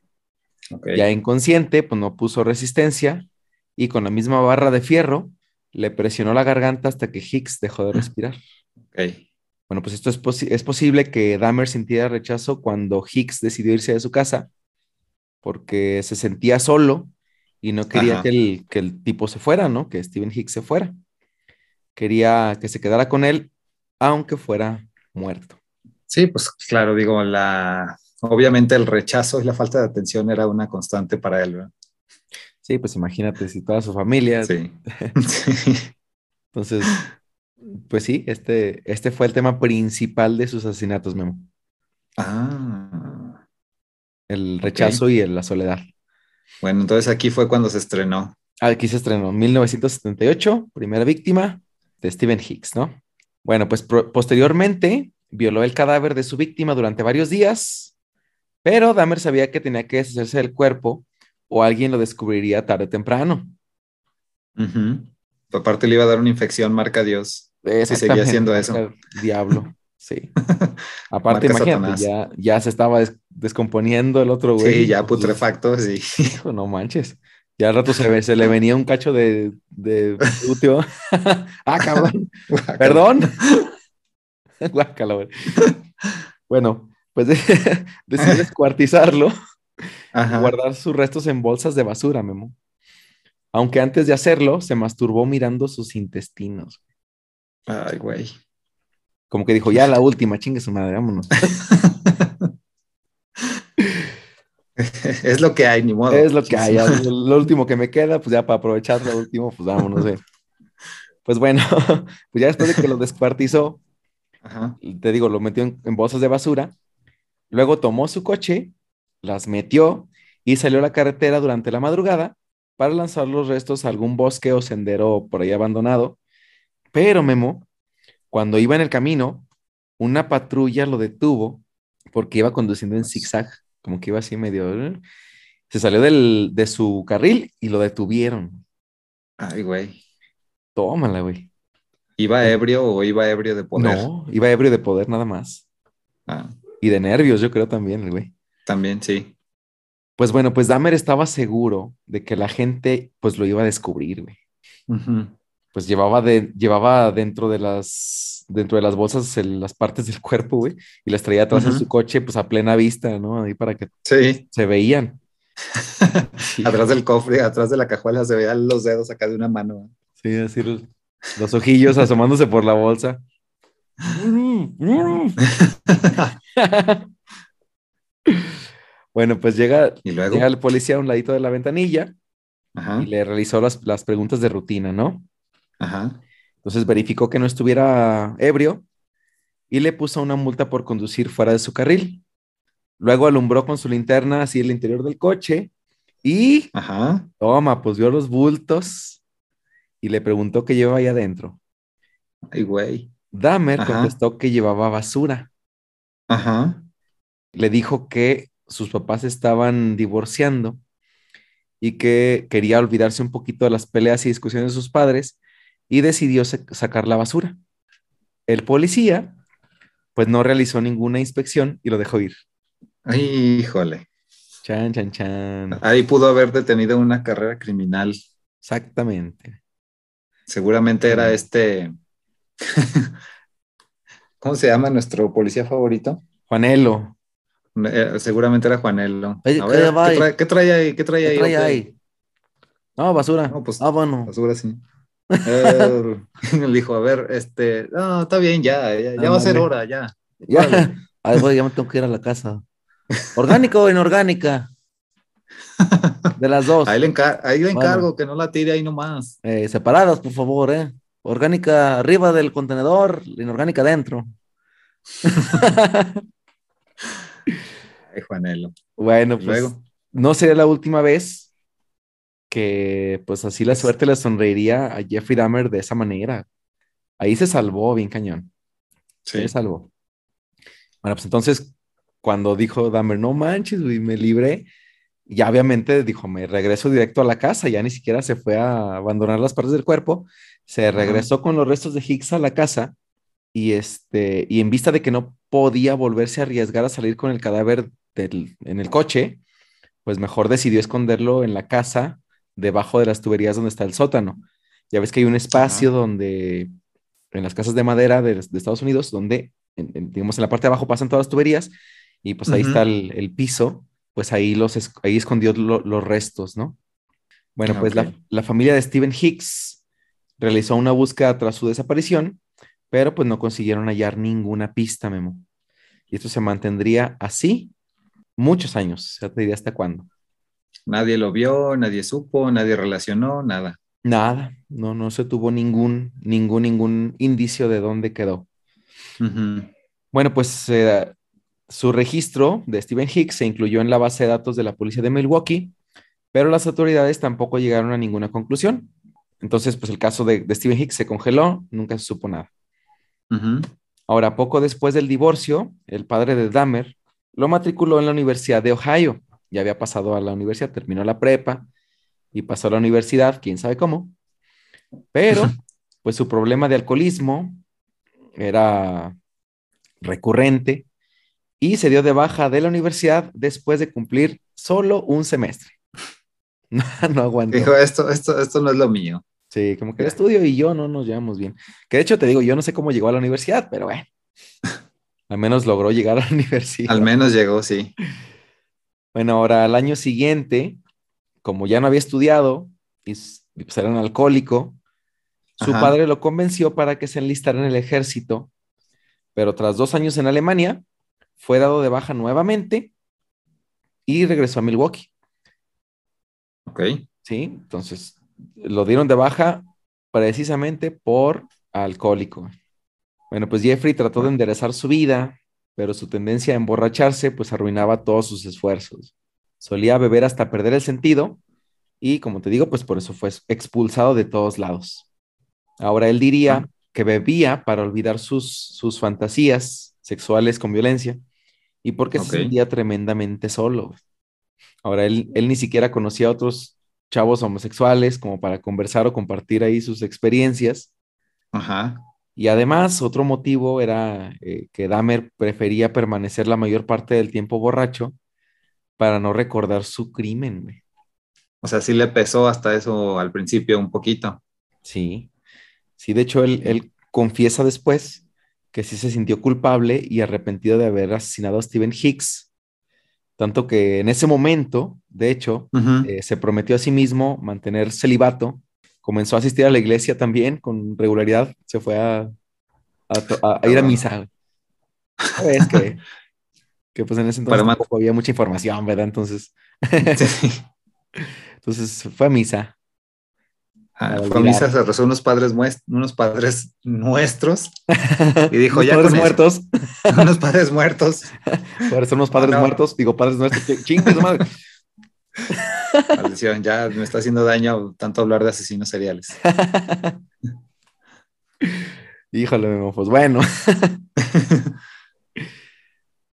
Ya inconsciente, pues no puso resistencia y con la misma barra de fierro le presionó la garganta hasta que Hicks dejó de respirar. Bueno, pues esto es, es posible que Dahmer sintiera rechazo cuando Hicks decidió irse de su casa porque se sentía solo y no quería que el, que el, tipo se fuera, ¿no? Que Steven Hicks se fuera. Quería que se quedara con él, aunque fuera muerto. Sí, pues claro, digo, la obviamente el rechazo y la falta de atención era una constante para él, ¿verdad? Sí, pues imagínate si toda su familia. Sí. Entonces, pues sí, este, este fue el tema principal de sus asesinatos, Memo. Ah. El rechazo y la soledad. Bueno, entonces aquí fue cuando se estrenó. Aquí se estrenó, 1978, primera víctima de Stephen Hicks, ¿no? Bueno, pues posteriormente violó el cadáver de su víctima durante varios días, pero Dahmer sabía que tenía que deshacerse del cuerpo o alguien lo descubriría tarde o temprano. Aparte le iba a dar una infección, marca Dios. Si seguía haciendo eso. Diablo, sí. Aparte, imagínate, ya, ya, se estaba descomponiendo el otro güey. Sí, ya putrefacto, sí. no manches. Ya al rato se, se le venía un cacho de, de ah, cabrón. Perdón. Guácala, Bueno, pues decidió descuartizarlo guardar sus restos en bolsas de basura, Memo. Aunque antes de hacerlo, se masturbó mirando sus intestinos. Ay, güey. Como que dijo, ya la última, chingue su madre, vámonos. es lo que hay, ni modo. Es lo que hay. lo último que me queda, pues ya para aprovechar lo último, pues vámonos. Eh. Pues bueno, pues ya después de que lo descuartizó, te digo, lo metió en bolsas de basura. Luego tomó su coche las metió y salió a la carretera durante la madrugada para lanzar los restos a algún bosque o sendero por ahí abandonado. Pero Memo, cuando iba en el camino, una patrulla lo detuvo porque iba conduciendo en zigzag, como que iba así medio... Se salió del, de su carril y lo detuvieron. Ay, güey. Tómala, güey. ¿Iba ebrio o iba ebrio de poder? No, iba ebrio de poder nada más. Ah, Y de nervios, yo creo también, el güey. también, sí. Pues bueno, pues Dahmer estaba seguro de que la gente pues lo iba a descubrir, güey. Pues llevaba, de, llevaba dentro de las dentro de las bolsas el- las partes del cuerpo, güey, y las traía atrás en Ujú. su coche pues a plena vista, ¿no? Ahí para que Sí. se veían. atrás del cofre, atrás de la cajuela se veían los dedos acá de una mano. Sí, así los, los ojillos asomándose por la bolsa. Bueno, pues llega, y luego, llega el policía a un ladito de la ventanilla ajá, y le realizó las, las preguntas de rutina, ¿no? ajá, Entonces verificó que no estuviera ebrio y le puso una multa por conducir fuera de su carril. Luego alumbró con su linterna así el interior del coche y ajá. toma, pues vio los bultos y le preguntó qué llevaba ahí adentro. Ay, güey. Dahmer Ajá. contestó que llevaba basura. Ajá, Le dijo que sus papás estaban divorciando y que quería olvidarse un poquito de las peleas y discusiones de sus padres y decidió sa- sacar la basura. El policía, pues no realizó ninguna inspección y lo dejó ir. Ay, híjole. Chan, chan, chan. Ahí pudo haber detenido una carrera criminal. Exactamente. Seguramente era Mm. este. ¿Cómo se llama nuestro policía favorito? Juanelo, Eh, seguramente era Juanelo. Oye, A ¿qué ver, ¿qué, trae, qué trae ahí? ¿Qué trae ¿qué ahí? trae ahí? No, basura. No, pues, ah, bueno. Basura, sí. Eh, le dijo, a ver, este, no, está bien, ya, ya, ya va a ser hora, ya. Ya, Órale. Ay, güey, ya me tengo que ir a la casa. ¿Orgánico o inorgánica? De las dos. Ahí le, encar- ahí le Bueno. encargo que no la tire ahí nomás. Eh, separadas, por favor, ¿eh? Orgánica arriba del contenedor, inorgánica adentro. Ay, Juanelo. Bueno, pues luego, no sería la última vez que pues así la suerte le sonreiría a Jeffrey Dahmer de esa manera. Ahí se salvó bien cañón. sí. Se salvó. Bueno, pues entonces cuando dijo Dahmer, no manches, güey, me libré, ya obviamente dijo, me regreso directo a la casa, ya ni siquiera se fue a abandonar las partes del cuerpo, se regresó con los restos de Hicks a la casa y este, y en vista de que no podía volverse a arriesgar a salir con el cadáver del- en el coche, pues mejor decidió esconderlo en la casa, debajo de las tuberías donde está el sótano. Ya ves que hay un espacio donde, en las casas de madera de, de Estados Unidos, donde, en- en- digamos, en la parte de abajo pasan todas las tuberías y pues ahí está el, el piso, pues ahí, los, ahí escondió lo- los restos, ¿no? Bueno, Ah, pues la, la familia de Stephen Hicks realizó una búsqueda tras su desaparición, pero pues no consiguieron hallar ninguna pista, Memo. Y esto se mantendría así muchos años, ya te diría hasta cuándo. Nadie lo vio, nadie supo, nadie relacionó, nada. Nada, no, no se tuvo ningún, ningún, ningún indicio de dónde quedó. Ujú. Bueno, pues eh, su registro de Stephen Hicks se incluyó en la base de datos de la policía de Milwaukee, pero las autoridades tampoco llegaron a ninguna conclusión. Entonces, pues el caso de, de Stephen Hicks se congeló, nunca se supo nada. Ahora, poco después del divorcio, el padre de Dahmer lo matriculó en la Universidad de Ohio. Ya había pasado a la universidad, terminó la prepa y pasó a la universidad, quién sabe cómo. Pero, pues su problema de alcoholismo era recurrente y se dio de baja de la universidad después de cumplir solo un semestre. No, no aguantó. Dijo, esto, esto, esto no es lo mío. Sí, como que el estudio y yo no nos llevamos bien. Que de hecho te digo, yo no sé cómo llegó a la universidad, pero bueno, al menos logró llegar a la universidad. Al menos llegó, sí. Bueno, ahora al año siguiente, como ya no había estudiado y pues, era un alcohólico, su Ajá. padre lo convenció para que se enlistara en el ejército, pero tras dos años en Alemania, fue dado de baja nuevamente y regresó a Milwaukee. Ok. ¿sí? Entonces, lo dieron de baja precisamente por alcohólico. Bueno, pues Jeffrey trató de enderezar su vida, pero su tendencia a emborracharse pues arruinaba todos sus esfuerzos. Solía beber hasta perder el sentido Y como te digo, pues por eso fue expulsado de todos lados. Ahora él diría que bebía para olvidar sus, sus fantasías sexuales con violencia y porque Ok. se sentía tremendamente solo. Ahora él, él ni siquiera conocía a otros chavos homosexuales como para conversar o compartir ahí sus experiencias. Ajá. Y además, otro motivo era eh, que Dahmer prefería permanecer la mayor parte del tiempo borracho para no recordar su crimen, güey. O sea, sí le pesó hasta eso al principio un poquito. Sí, sí, de hecho, él, él confiesa después que sí se sintió culpable y arrepentido de haber asesinado a Stephen Hicks, tanto que en ese momento, de hecho, eh, se prometió a sí mismo mantener celibato, comenzó a asistir a la iglesia también con regularidad, se fue a, ir a misa. Es que, que pues en ese entonces tampoco había mucha información, ¿verdad? Entonces, Sí. entonces fue a misa. Ah, Para fue a olvidar. misa, se rezó unos padres, unos padres nuestros y dijo, ya padres con eso". muertos. unos padres muertos. Ahora son unos padres no. muertos, digo padres nuestros, que chingue su madre. Maldición, ya me está haciendo daño tanto hablar de asesinos seriales. Híjole, pues bueno.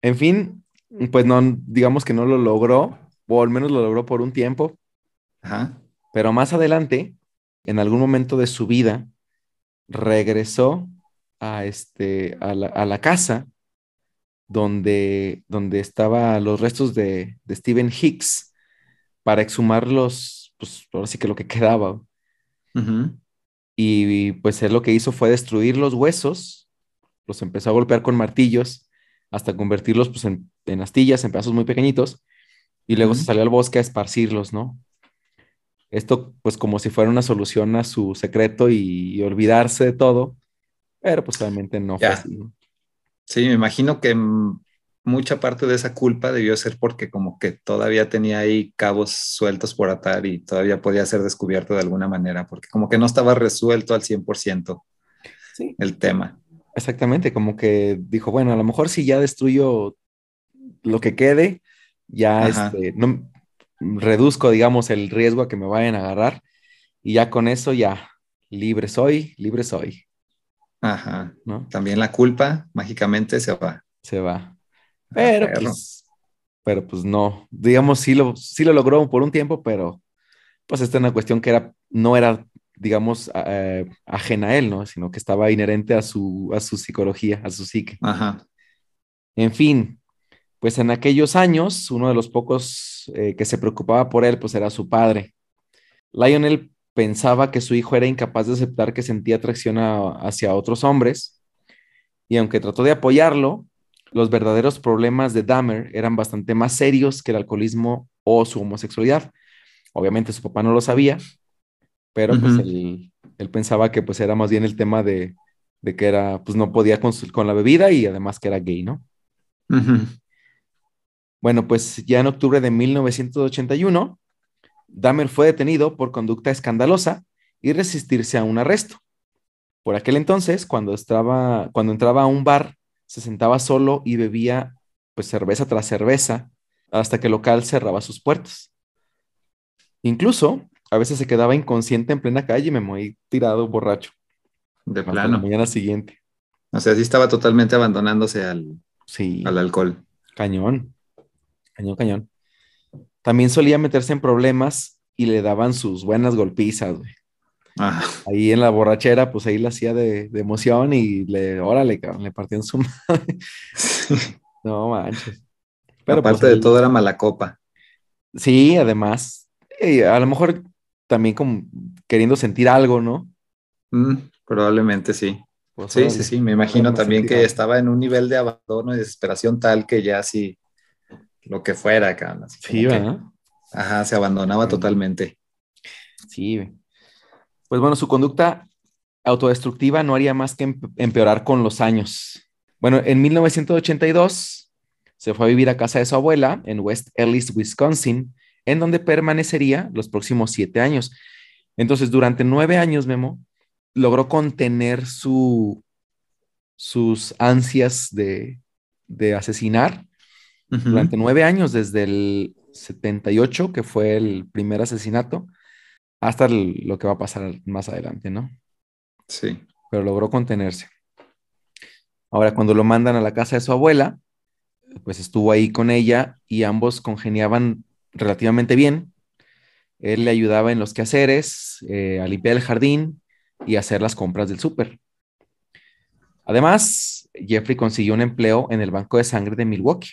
En fin, pues no, digamos que no lo logró, o al menos lo logró por un tiempo, Ajá. pero más adelante, en algún momento de su vida, regresó a, este, a, la, a la casa donde, donde estaban los restos de, de Stephen Hicks para exhumar los, pues ahora sí que lo que quedaba. Y pues él lo que hizo fue destruir los huesos, los empezó a golpear con martillos hasta convertirlos pues en, en astillas, en pedazos muy pequeñitos, y luego se salió al bosque a esparcirlos, ¿no? Esto pues como si fuera una solución a su secreto y, y olvidarse de todo, pero pues realmente no fue Ya. así. ¿no? Sí, me imagino que mucha parte de esa culpa debió ser porque como que todavía tenía ahí cabos sueltos por atar y todavía podía ser descubierto de alguna manera, porque como que no estaba resuelto al 100% Sí, el tema. exactamente, como que dijo, bueno, a lo mejor si ya destruyo lo que quede, ya este, no, reduzco, digamos, el riesgo a que me vayan a agarrar y ya con eso ya libre soy, libre soy, Ajá. ¿no? También la culpa mágicamente se va. Se va. Pero perro. pues, pero pues no, digamos, sí lo, sí lo logró por un tiempo, pero pues esta es una cuestión que era, no era, digamos, eh, ajena a él, ¿no? Sino que estaba inherente a su, a su psicología, a su psique. Ajá. En fin, pues en aquellos años, uno de los pocos eh, que se preocupaba por él, pues era su padre. Lionel pensaba que su hijo era incapaz de aceptar que sentía atracción a- hacia otros hombres, y aunque trató de apoyarlo, los verdaderos problemas de Dahmer eran bastante más serios que el alcoholismo o su homosexualidad. Obviamente su papá no lo sabía, pero pues él, él pensaba que pues era más bien el tema de, de que era, pues no podía con, su- con la bebida y además que era gay, ¿no? Ujú. Bueno, pues ya en octubre de 1981, Dahmer fue detenido por conducta escandalosa y resistirse a un arresto. Por aquel entonces, cuando, estaba, cuando entraba a un bar, se sentaba solo y bebía pues cerveza tras cerveza hasta que el local cerraba sus puertas. Incluso, a veces se quedaba inconsciente en plena calle y me morí tirado borracho De hasta la plano. mañana siguiente. O sea, sí estaba totalmente abandonándose al, Sí. al alcohol. Cañón, cañón, cañón. También solía meterse en problemas y le daban sus buenas golpizas, güey. Ajá. Ahí en la borrachera, pues ahí la hacía de, de emoción y le, órale, cabrón, le partían su madre. No manches. Pero Aparte pues, de ahí- todo era mala copa. Sí, además, eh, a lo mejor también como queriendo sentir algo, ¿no? Mm, probablemente sí. Pues, Sí, órale, sí, sí. Me imagino también que estaba en un nivel de abandono y desesperación tal que ya sí, lo que fuera, cabrón. así Sí. Ajá, se abandonaba Sí. totalmente. Sí. Pues bueno, su conducta autodestructiva no haría más que empe- empeorar con los años. Bueno, en 1982 se fue a vivir a casa de su abuela en West Ellis, Wisconsin, en donde permanecería los próximos siete años. Entonces, durante nueve años, Memo, logró contener su, sus ansias de, de asesinar Durante nueve años, desde el 78, que fue el primer asesinato, hasta el- lo que va a pasar más adelante, ¿no? Sí. Pero logró contenerse. Ahora, cuando lo mandan a la casa de su abuela, pues estuvo ahí con ella y ambos congeniaban relativamente bien. Él le ayudaba en los quehaceres, eh, a limpiar el jardín y a hacer las compras del súper. Además, Jeffrey consiguió un empleo en el Banco de Sangre de Milwaukee.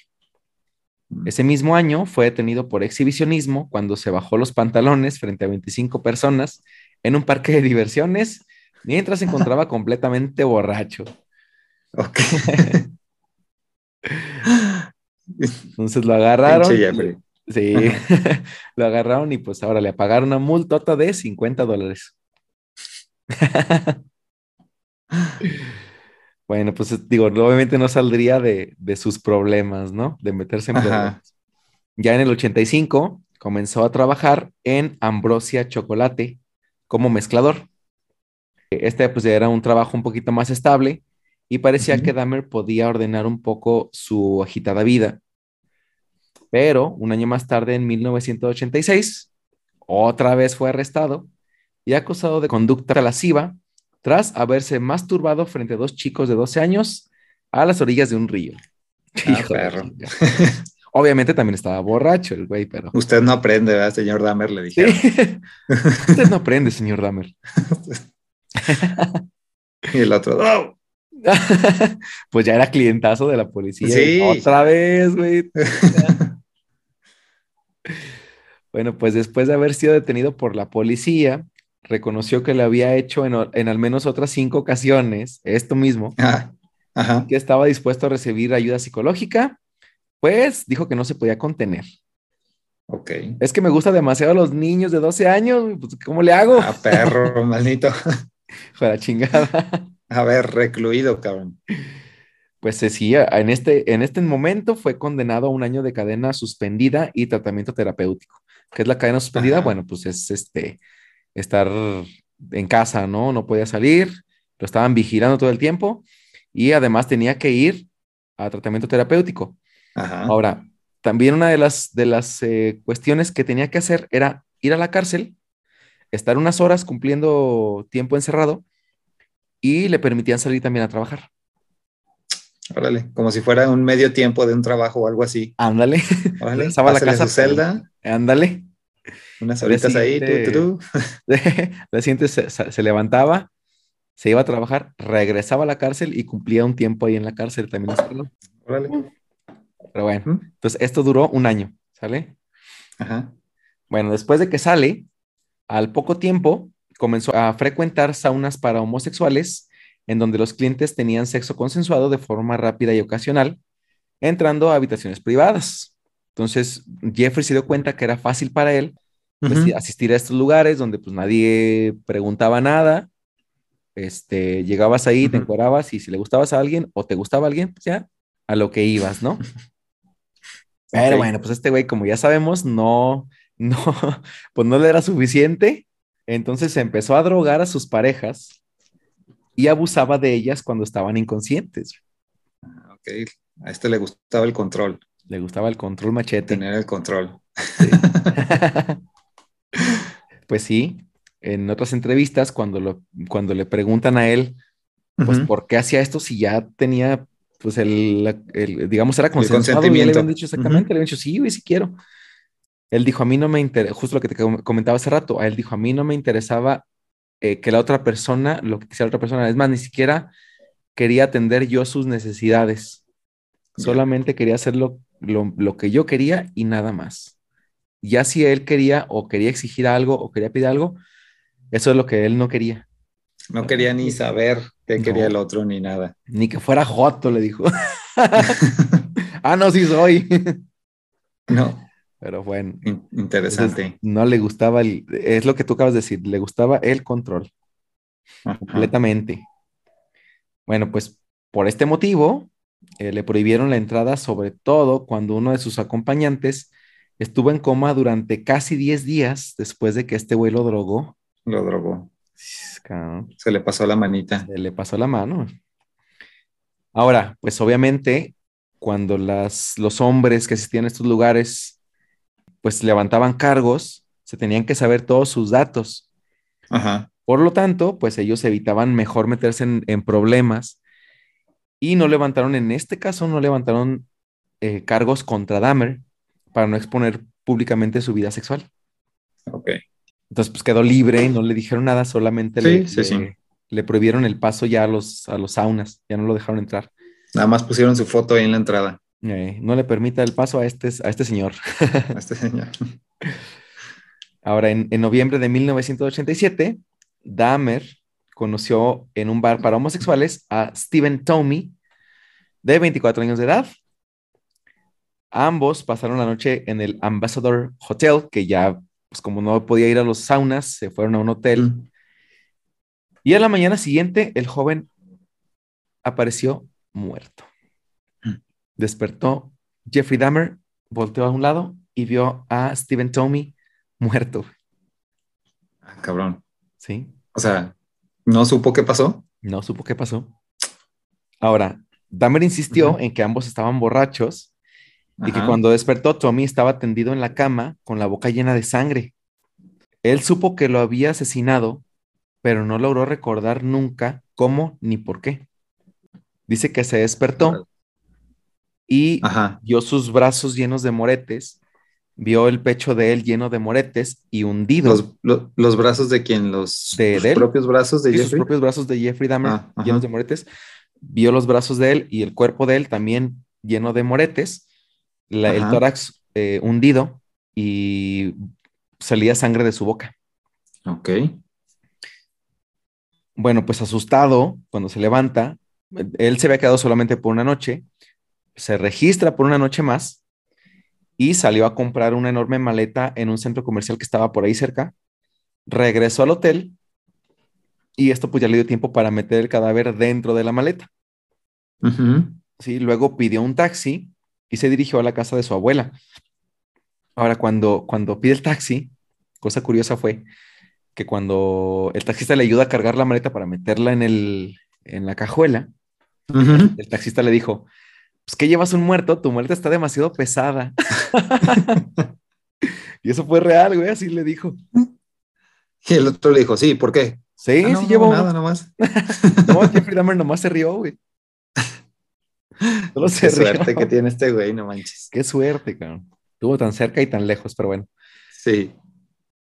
Ese mismo año fue detenido por exhibicionismo cuando se bajó los pantalones frente a 25 personas en un parque de diversiones mientras se encontraba completamente borracho. Ok. Entonces lo agarraron. Jeffrey. Sí, lo agarraron y pues ahora le pagaron una multota de 50 dólares. Bueno, pues digo, obviamente no saldría de, de sus problemas, ¿no? De meterse en Ajá. problemas. Ya en el 85 comenzó a trabajar en Ambrosia Chocolate como mezclador. Este pues era un trabajo un poquito más estable y parecía Ujú. que Dahmer podía ordenar un poco su agitada vida. Pero un año más tarde, en 1986, otra vez fue arrestado y acusado de conducta lasciva tras haberse masturbado frente a dos chicos de 12 años a las orillas de un río. Ah, Hijo de perro. Obviamente también estaba borracho el güey, pero... Usted no aprende, ¿verdad, señor Dahmer? Le Sí. dijeron. Usted no aprende, señor Dahmer. Y el otro, ¡oh! pues ya era clientazo de la policía. Sí. Otra vez, güey. Bueno, pues después de haber sido detenido por la policía, reconoció que lo había hecho en, al menos otras cinco ocasiones, esto mismo, Ah, ajá. que estaba dispuesto a recibir ayuda psicológica, pues dijo que no se podía contener. Ok. Es que me gusta demasiado los niños de 12 años, pues ¿cómo le hago? Ah, perro, maldito. La chingada. A ver, recluido, cabrón. Pues sí, a- en este, en este momento fue condenado a un año de cadena suspendida y tratamiento terapéutico. ¿Qué es la cadena suspendida? Ajá. Bueno, pues es este, estar en casa, ¿no? No podía salir, lo estaban vigilando todo el tiempo y además tenía que ir a tratamiento terapéutico. Ajá. Ahora, también una de las, de las eh, cuestiones que tenía que hacer era ir a la cárcel, estar unas horas cumpliendo tiempo encerrado y le permitían salir también a trabajar. Órale, como si fuera un medio tiempo de un trabajo o algo así. Ándale, Órale, Regresaba a la casa, su celda, ándale. Unas horitas ahí, tú, tú, tú. La siguiente se, se- levantaba, se iba a trabajar, regresaba a la cárcel y cumplía un tiempo ahí en la cárcel también. Órale. Pero bueno, Ujú. entonces esto duró un año, ¿sale? Ajá. Bueno, después de que sale, al poco tiempo comenzó a frecuentar saunas para homosexuales, en donde los clientes tenían sexo consensuado de forma rápida y ocasional, entrando a habitaciones privadas. Entonces, Jeffrey se dio cuenta que era fácil para él pues, asistir a estos lugares donde pues nadie preguntaba nada. Este, llegabas ahí, te Ujú. encuerabas y si le gustabas a alguien o te gustaba a alguien, pues ya, a lo que ibas, ¿no? Pero bueno, pues este güey, como ya sabemos, no, no, pues no le era suficiente. Entonces se empezó a drogar a sus parejas y abusaba de ellas cuando estaban inconscientes. Ok, a este le gustaba el control, Le gustaba el control machete. tener el control. Sí. pues sí, en otras entrevistas, cuando, lo, cuando le preguntan a él, pues. ¿por qué hacía esto si ya tenía, pues, el, el- digamos, era consensuado? Ya le consentimiento. habían dicho exactamente, le habían dicho, sí, güey, sí quiero. Él dijo, a mí no me interesa, justo lo que te com- comentaba hace rato, a él dijo, a mí no me interesaba eh, que la otra persona, lo que quisiera la otra persona, es más, ni siquiera quería atender yo sus necesidades. Solamente quería hacer lo, lo, lo que yo quería y nada más. Ya si él quería o quería exigir algo o quería pedir algo, eso es lo que él no quería. No quería ni saber qué No. quería el otro ni nada. Ni que fuera Joto, le dijo. ah, no, sí soy. no, Pero bueno, in- entonces, interesante. no le gustaba el, es lo que tú acabas de decir, le gustaba el control Ajá. completamente. Bueno, pues por este motivo eh, le prohibieron la entrada, sobre todo cuando uno de sus acompañantes estuvo en coma durante casi 10 días después de que este güey lo drogó. Lo drogó. Se le pasó la manita. Se le pasó la mano. Ahora, pues obviamente, cuando las, los hombres que asistían a estos lugares pues levantaban cargos, se tenían que saber todos sus datos. Ajá. Por lo tanto, pues ellos evitaban mejor meterse en, en problemas y no levantaron, en este caso, no levantaron eh, cargos contra Dahmer para no exponer públicamente su vida sexual. Ok. Entonces, pues quedó libre, no le dijeron nada, solamente Sí, le, sí, le- sí. le prohibieron el paso ya a los, a los saunas, ya no lo dejaron entrar. Nada más pusieron su foto ahí en la entrada Eh, no le permita el paso a este, a este señor. a este señor. Ahora, en, en noviembre de 1987, Dahmer conoció en un bar para homosexuales a Steven Tomey, de 24 años de edad. Ambos pasaron la noche en el Ambassador Hotel, que ya, pues como no podía ir a los saunas, se fueron a un hotel. Mm. Y a la mañana siguiente, el joven apareció muerto. Mm. Despertó Jeffrey Dahmer, volteó a un lado y vio a Steven Tomey muerto. Ah, cabrón. ¿Sí? O sea, ¿no supo qué pasó? No supo qué pasó. Ahora, Dahmer insistió en que ambos estaban borrachos y que cuando despertó, Tommy estaba tendido en la cama con la boca llena de sangre. Él supo que lo había asesinado, pero no logró recordar nunca cómo ni por qué. Dice que se despertó y Ajá. vio sus brazos llenos de moretes, vio el pecho de él lleno de moretes y hundido. Los, lo- los brazos de quién? Los, De- de propios brazos de Sí, sus Jeffrey. propios brazos de Jeffrey Dahmer Ah, llenos de moretes. Vio los brazos de él y el cuerpo de él también lleno de moretes. La- el tórax eh, hundido y salía sangre de su boca. Ok. Bueno, pues asustado, cuando se levanta, él se había quedado solamente por una noche, se registra por una noche más y salió a comprar una enorme maleta en un centro comercial que estaba por ahí cerca. Regresó al hotel y esto pues ya le dio tiempo para meter el cadáver dentro de la maleta. ¿sí? Luego pidió un taxi y se dirigió a la casa de su abuela. Ahora, cuando, cuando pide el taxi, cosa curiosa fue que cuando el taxista le ayuda a cargar la maleta para meterla en, el, en la cajuela, el taxista le dijo, pues que llevas un muerto, tu maleta está demasiado pesada. y eso fue real, güey, así le dijo. Y el otro le dijo, sí, ¿por qué? Sí, Ah, no, sí no, llevo nada, nomás. No, Jeffrey Dahmer nomás se rió, güey. Solo Qué suerte que tiene este güey, no manches. Qué suerte, cabrón. Estuvo tan cerca y tan lejos, pero bueno. Sí.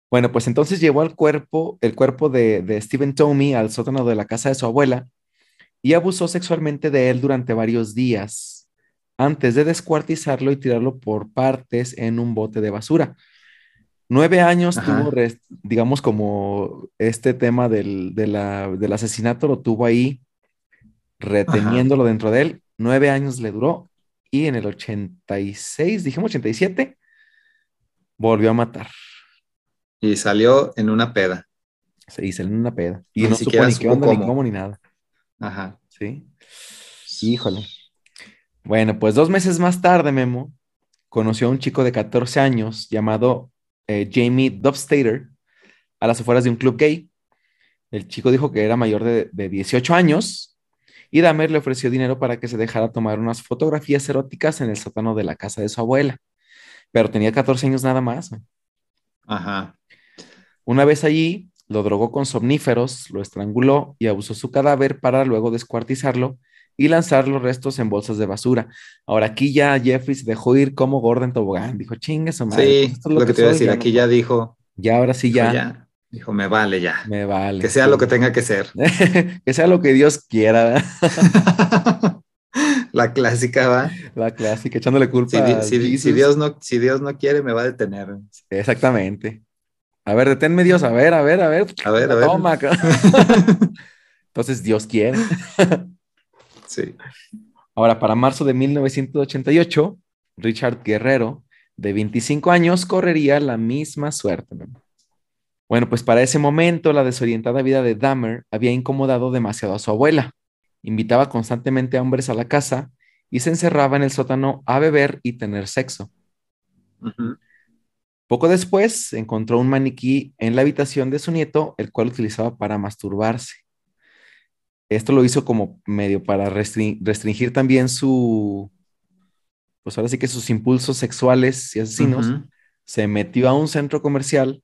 Bueno, pues entonces llevó al cuerpo, el cuerpo de, de Stephen Tomey al sótano de la casa de su abuela y abusó sexualmente de él durante varios días antes de descuartizarlo y tirarlo por partes en un bote de basura. Nueve años Ajá. tuvo, digamos, como este tema del, de la- del asesinato lo tuvo ahí reteniéndolo dentro de él. Nueve años le duró y en el 86, dijimos 87, volvió a matar. Y salió en una peda. Se hizo en una peda. Y Ni no supo ni qué onda, ni cómo. cómo, ni nada. Ajá. ¿Sí? Híjole. Bueno, pues dos meses más tarde, Memo conoció a un chico de 14 años llamado eh, Jamie Dubstater a las afueras de un club gay. El chico dijo que era mayor de, de 18 años y Dahmer le ofreció dinero para que se dejara tomar unas fotografías eróticas en el sótano de la casa de su abuela. Pero tenía 14 años nada más. Ajá. Una vez allí, lo drogó con somníferos, lo estranguló y abusó su cadáver para luego descuartizarlo y lanzar los restos en bolsas de basura. Ahora aquí ya Jeffrey se dejó ir como Gordon Tobogán. Dijo, chingue su madre. Sí, pues esto es lo, que te iba a decir, aquí no- ya dijo, Ya ahora sí ya, ya. Dijo, me vale ya. me vale. Que sea lo que tenga que ser. que sea lo que Dios quiera. La clásica va. La clásica, echándole culpa Si, si-. Dios no, si Dios no quiere, me va a detener. Exactamente. A ver, deténme Dios, a ver, a ver, a ver. A ver, a ver. Toma, Entonces Dios quiere. Sí. Ahora, para marzo de 1988, Richard Guerrero, de 25 años, correría la misma suerte. Memo. Bueno, pues para ese momento, la desorientada vida de Dahmer había incomodado demasiado a su abuela. Invitaba constantemente a hombres a la casa y se encerraba en el sótano a beber y tener sexo. Poco después, encontró un maniquí en la habitación de su nieto, el cual utilizaba para masturbarse. Esto lo hizo como medio para restri- restringir también su, pues ahora sí que sus impulsos sexuales y asesinos, se metió a un centro comercial,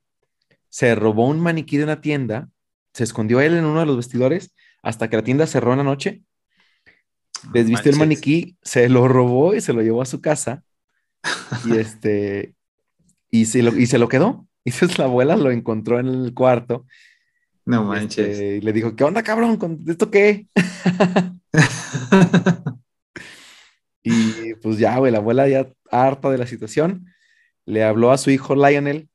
se robó un maniquí de una tienda, se escondió él en uno de los vestidores hasta que la tienda cerró en la noche, desvistió el maniquí, se lo robó y se lo llevó a su casa y este y se lo, y se lo quedó. Y entonces la abuela lo encontró en el cuarto. No manches. Este, y le dijo, ¿qué onda, cabrón? ¿Con esto qué? y pues ya, güey, la abuela ya harta de la situación, le habló a su hijo Lionel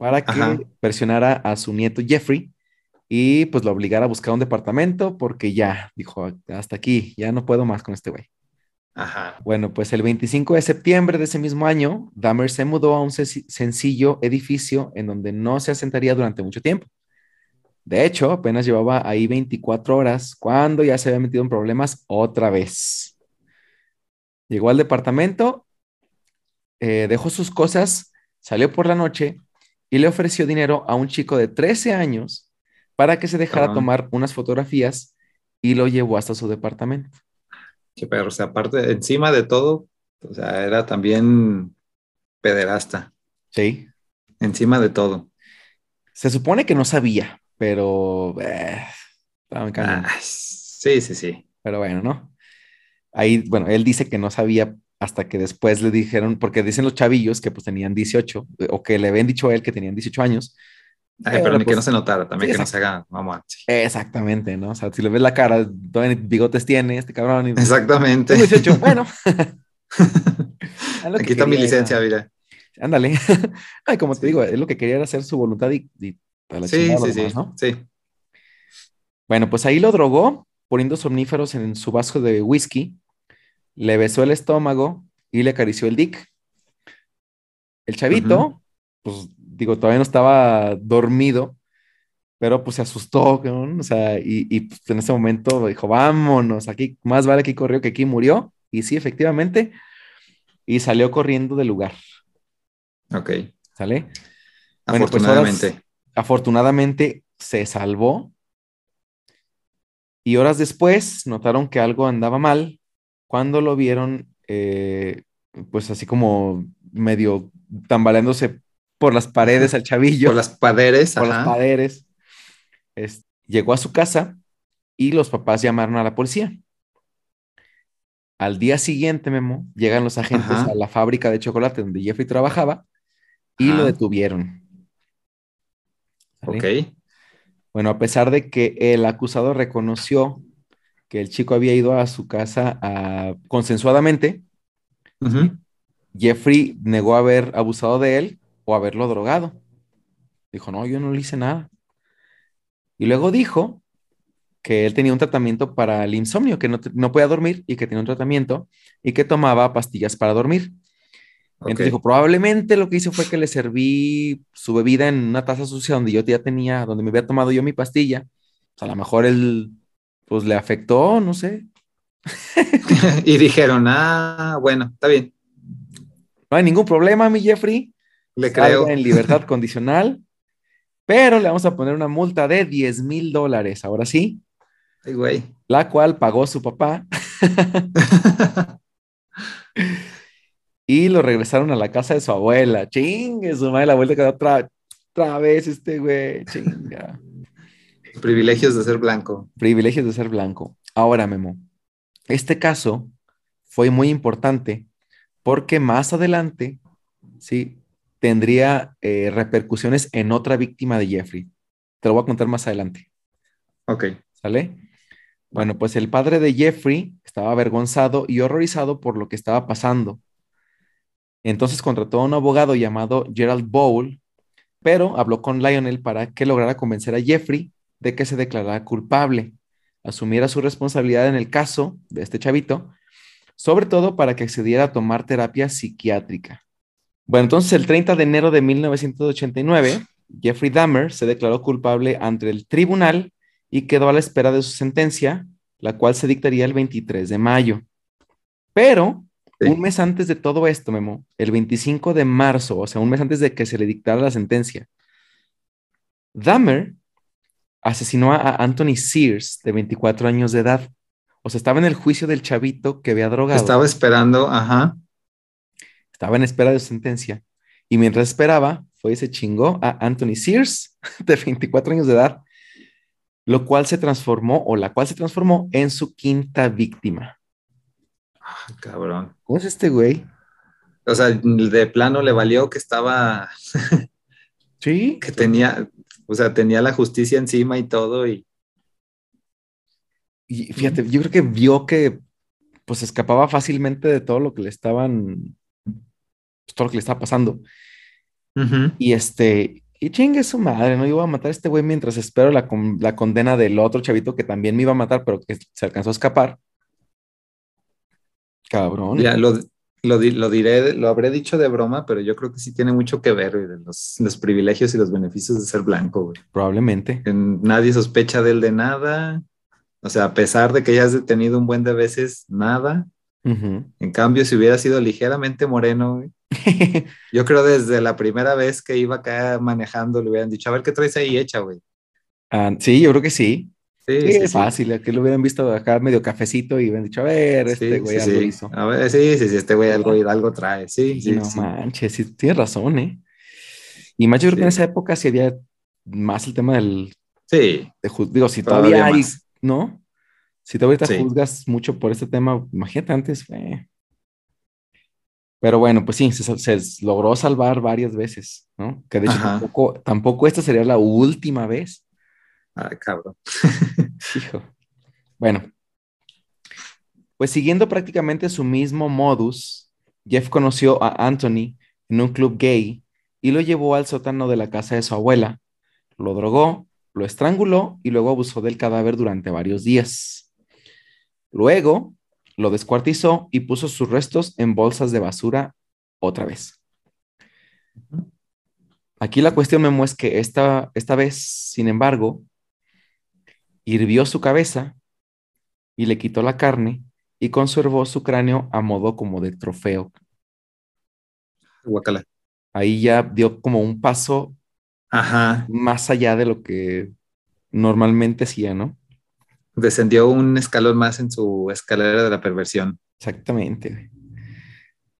para que presionara a su nieto Jeffrey y pues lo obligara a buscar un departamento porque ya, dijo, hasta aquí, ya no puedo más con este güey. Ajá. Bueno, pues el 25 de septiembre de ese mismo año, Dahmer se mudó a un sencillo edificio en donde no se asentaría durante mucho tiempo. De hecho, apenas llevaba ahí 24 horas cuando ya se había metido en problemas otra vez. Llegó al departamento, eh, dejó sus cosas, salió por la noche y le ofreció dinero a un chico de 13 años para que se dejara tomar unas fotografías y lo llevó hasta su departamento. Pero, o sea, aparte, encima de todo, o sea, era también pederasta. Sí. Encima de todo. Se supone que no sabía, pero... Eh, ah, sí, sí, sí. Pero bueno, ¿no? Ahí, bueno, él dice que no sabía hasta que después le dijeron, porque dicen los chavillos que pues tenían 18, o que le habían dicho a él que tenían 18 años, pero, ni que no pues, se notara, también que no se haga vamos Exactamente, ¿no? O sea, si le ves la cara, bigotes tiene este cabrón. Exactamente. bueno. Aquí está mi licencia, mira. Ándale. Ay, como te digo, es lo que quería era hacer su voluntad y, para la sí, sí, sí, ¿no? sí. Bueno, pues ahí lo drogó poniendo somníferos en su vaso de whisky, le besó el estómago y le acarició el dick. El chavito, pues digo, todavía no estaba dormido, pero pues se asustó, ¿no? O sea, y, pues, en ese momento dijo, vámonos, aquí más vale que corrió que aquí murió. Y sí, efectivamente, y salió corriendo del lugar. Ok. ¿Sale? Pues, afortunadamente. afortunadamente se salvó. Y horas después notaron que algo andaba mal cuando lo vieron, eh, pues así como medio tambaleándose por las paredes al chavillo. Por las paredes. Por las paredes. llegó a su casa y los papás llamaron a la policía. Al día siguiente, Memo, llegan los agentes a la fábrica de chocolate donde Jeffrey trabajaba y lo detuvieron. Ok. Bueno, a pesar de que el acusado reconoció que el chico había ido a su casa consensuadamente, Jeffrey negó haber abusado de él haberlo drogado. Dijo, no, yo no le hice nada. Y luego dijo que él tenía un tratamiento para el insomnio, que no, no podía dormir y que tenía un tratamiento y que tomaba pastillas para dormir. Entonces dijo, probablemente lo que hice fue que le serví su bebida en una taza sucia donde yo ya tenía, donde me había tomado yo mi pastilla. a lo mejor él, pues le afectó, no sé. y dijeron, ah, bueno, está bien. No hay ningún problema, mi Jeffrey. Le creo. En libertad condicional, pero le vamos a poner una multa de 10 mil dólares, ahora sí. Ay, güey. La cual pagó su papá. y lo regresaron a la casa de su abuela. Chingue, su madre, la abuela quedó otra, otra vez este güey. Chinga. Privilegios de ser blanco. Privilegios de ser blanco. Ahora, Memo, este caso fue muy importante porque más adelante, sí, tendría eh, repercusiones en otra víctima de Jeffrey. Te lo voy a contar más adelante. Ok. ¿Sale? Bueno, pues el padre de Jeffrey estaba avergonzado y horrorizado por lo que estaba pasando. Entonces contrató a un abogado llamado Gerald Bowl, pero habló con Lionel para que lograra convencer a Jeffrey de que se declarara culpable, asumiera su responsabilidad en el caso de este chavito, sobre todo para que accediera a tomar terapia psiquiátrica. Bueno, entonces el 30 de enero de 1989, Jeffrey Dahmer se declaró culpable ante el tribunal y quedó a la espera de su sentencia, la cual se dictaría el 23 de mayo. Pero un mes antes de todo esto, Memo, el 25 de marzo, o sea, un mes antes de que se le dictara la sentencia, Dahmer asesinó a Anthony Sears, de 24 años de edad. O sea, estaba en el juicio del chavito que había drogado. Estaba esperando, ajá estaba en espera de sentencia Y mientras esperaba, fue y se chingó a Anthony Sears, de 24 años de edad, lo cual se transformó, o la cual se transformó en su quinta víctima. Ah, cabrón. ¿Cómo es este güey? O sea, de plano le valió que estaba. sí. Que tenía, o sea, tenía la justicia encima y todo. Y, y fíjate, yo creo que vio que pues escapaba fácilmente de todo lo que le estaban, pues, todo lo que le estaba pasando. Y este, y chingue su madre, ¿no? Yo iba a matar a este güey mientras espero la, la, condena del otro chavito que también me iba a matar, pero que se alcanzó a escapar. Cabrón. Ya, lo, lo, lo, diré, lo habré dicho de broma, pero yo creo que sí tiene mucho que ver, de los, los, privilegios y los beneficios de ser blanco, güey. Probablemente. nadie sospecha de él de nada. O sea, a pesar de que ya has detenido un buen de veces, nada. En cambio, si hubiera sido ligeramente moreno, güey, yo creo desde la primera vez que iba acá manejando, le hubieran dicho, a ver qué traes ahí hecha, güey. Ah, sí, yo creo que sí. Sí, sí, es fácil, que lo hubieran visto acá medio cafecito y hubieran dicho, a ver, este güey algo hizo. A ver, sí, sí, sí, este güey algo, algo trae, sí, sí. No manches, sí, tienes razón, ¿eh? Y más yo creo que en esa época sí había más el tema del... Sí. De, digo, si todavía, hay, ¿no? Si todavía te juzgas mucho por este tema, imagínate antes, fue... Pero bueno, pues sí, se, logró salvar varias veces, ¿no? Que de hecho tampoco, tampoco, esta sería la última vez. Ay, cabrón. Hijo. Bueno, pues siguiendo prácticamente su mismo modus, Jeff conoció a Anthony en un club gay y lo llevó al sótano de la casa de su abuela, lo drogó, lo estranguló y luego abusó del cadáver durante varios días. Luego lo descuartizó y puso sus restos en bolsas de basura otra vez. Aquí la cuestión, Memo, es que esta, esta vez, sin embargo, hirvió su cabeza y le quitó la carne y conservó su cráneo a modo como de trofeo. Guacala. Ahí ya dio como un paso Ajá. más allá de lo que normalmente hacía, ¿no? descendió un escalón más en su escalera de la perversión. Exactamente.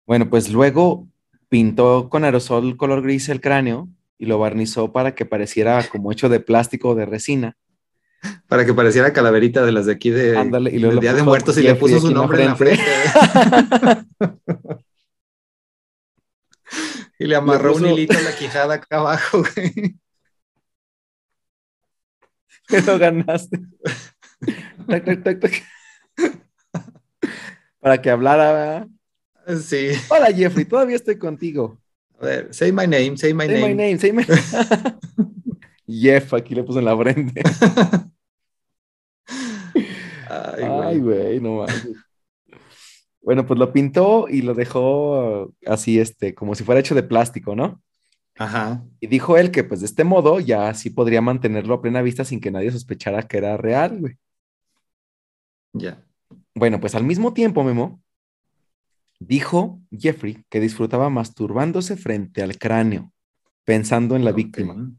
Bueno, pues luego pintó con aerosol color gris el cráneo y lo barnizó para que pareciera como hecho de plástico o de resina. Para que pareciera calaverita de las de aquí de, Ándale, y luego Día de Muertos y le puso su nombre en la frente. y le amarró un hilito en la quijada acá abajo, güey. Pero ganaste. Para que hablara. Sí. Hola Jeffrey, todavía estoy contigo. A ver, say my name, say my say name. My name say my Jeff, aquí le puse en la frente. Ay, güey, no mames. Bueno, pues lo pintó y lo dejó así, este, como si fuera hecho de plástico, ¿no? Ajá. Y dijo él que, pues, de este modo ya sí podría mantenerlo a plena vista sin que nadie sospechara que era real, güey. Ya. Bueno, pues al mismo tiempo, Memo, dijo Jeffrey que disfrutaba masturbándose frente al cráneo, pensando en la víctima.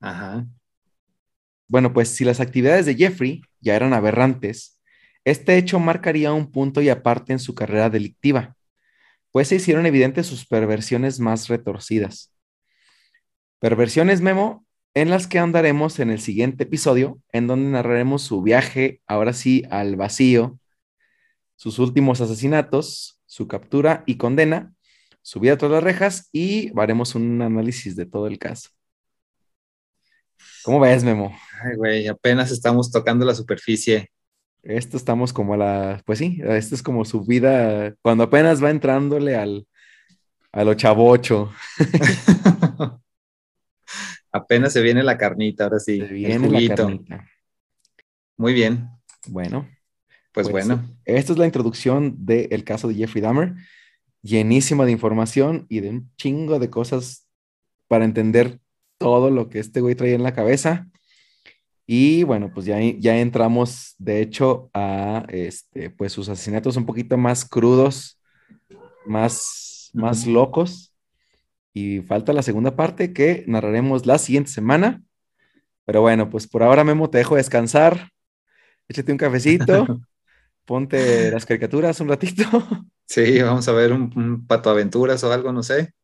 Ajá. Bueno, pues si las actividades de Jeffrey ya eran aberrantes, este hecho marcaría un punto y aparte en su carrera delictiva, pues se hicieron evidentes sus perversiones más retorcidas. Perversiones, Memo, en las que andaremos en el siguiente episodio, en donde narraremos su viaje, ahora sí, al vacío, sus últimos asesinatos, su captura y condena, su vida tras las rejas y haremos un análisis de todo el caso. ¿Cómo ves, Memo? Ay, güey, apenas estamos tocando la superficie. Esto estamos como a la, pues sí, esto es como su vida, cuando apenas va entrándole al, a lo chavocho. Apenas se viene la carnita, ahora sí. Se viene la carnita. Muy bien. Bueno. Pues, pues, bueno. Esta es la introducción del caso de Jeffrey Dahmer. Llenísima de información y de un chingo de cosas para entender todo lo que este güey traía en la cabeza. Y bueno, pues ya, ya entramos, de hecho, a este, pues sus asesinatos un poquito más crudos, más, más locos. Y falta la segunda parte que narraremos la siguiente semana. Pero bueno, pues por ahora, Memo, te dejo descansar. Échate un cafecito. ponte las caricaturas un ratito. Sí, vamos a ver un, Pato Aventuras o algo, no sé.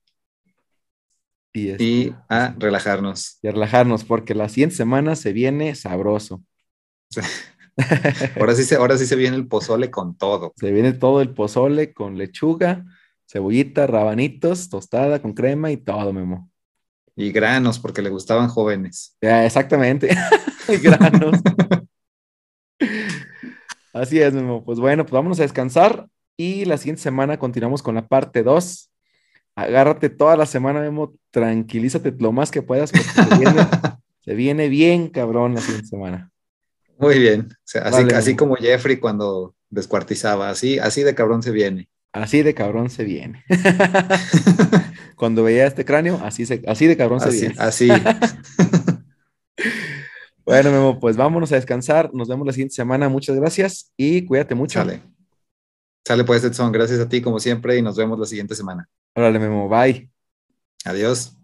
Y, este, y a relajarnos. Y a relajarnos, porque la siguiente semana se viene sabroso. ahora, sí se, ahora sí se viene el pozole con todo. Se viene todo el pozole con lechuga, cebollita, rabanitos, tostada con crema y todo, Memo. Y granos, porque le gustaban jóvenes. Ya, exactamente. y granos. Así es, Memo. Pues bueno, pues vámonos a descansar y la siguiente semana continuamos con la parte 2 agárrate toda la semana, Memo, tranquilízate lo más que puedas porque se viene, bien cabrón la siguiente semana. Muy bien, así, así como Jeffrey cuando descuartizaba, así, así de cabrón se viene. Así de cabrón se viene. cuando veía este cráneo, así, se, así de cabrón se viene. Así. bueno, Memo, pues vámonos a descansar. Nos vemos la siguiente semana. Muchas gracias y cuídate mucho. Sale. Sale pues, Edson. Gracias a ti como siempre y nos vemos la siguiente semana. Órale, Memo, bye. Adiós.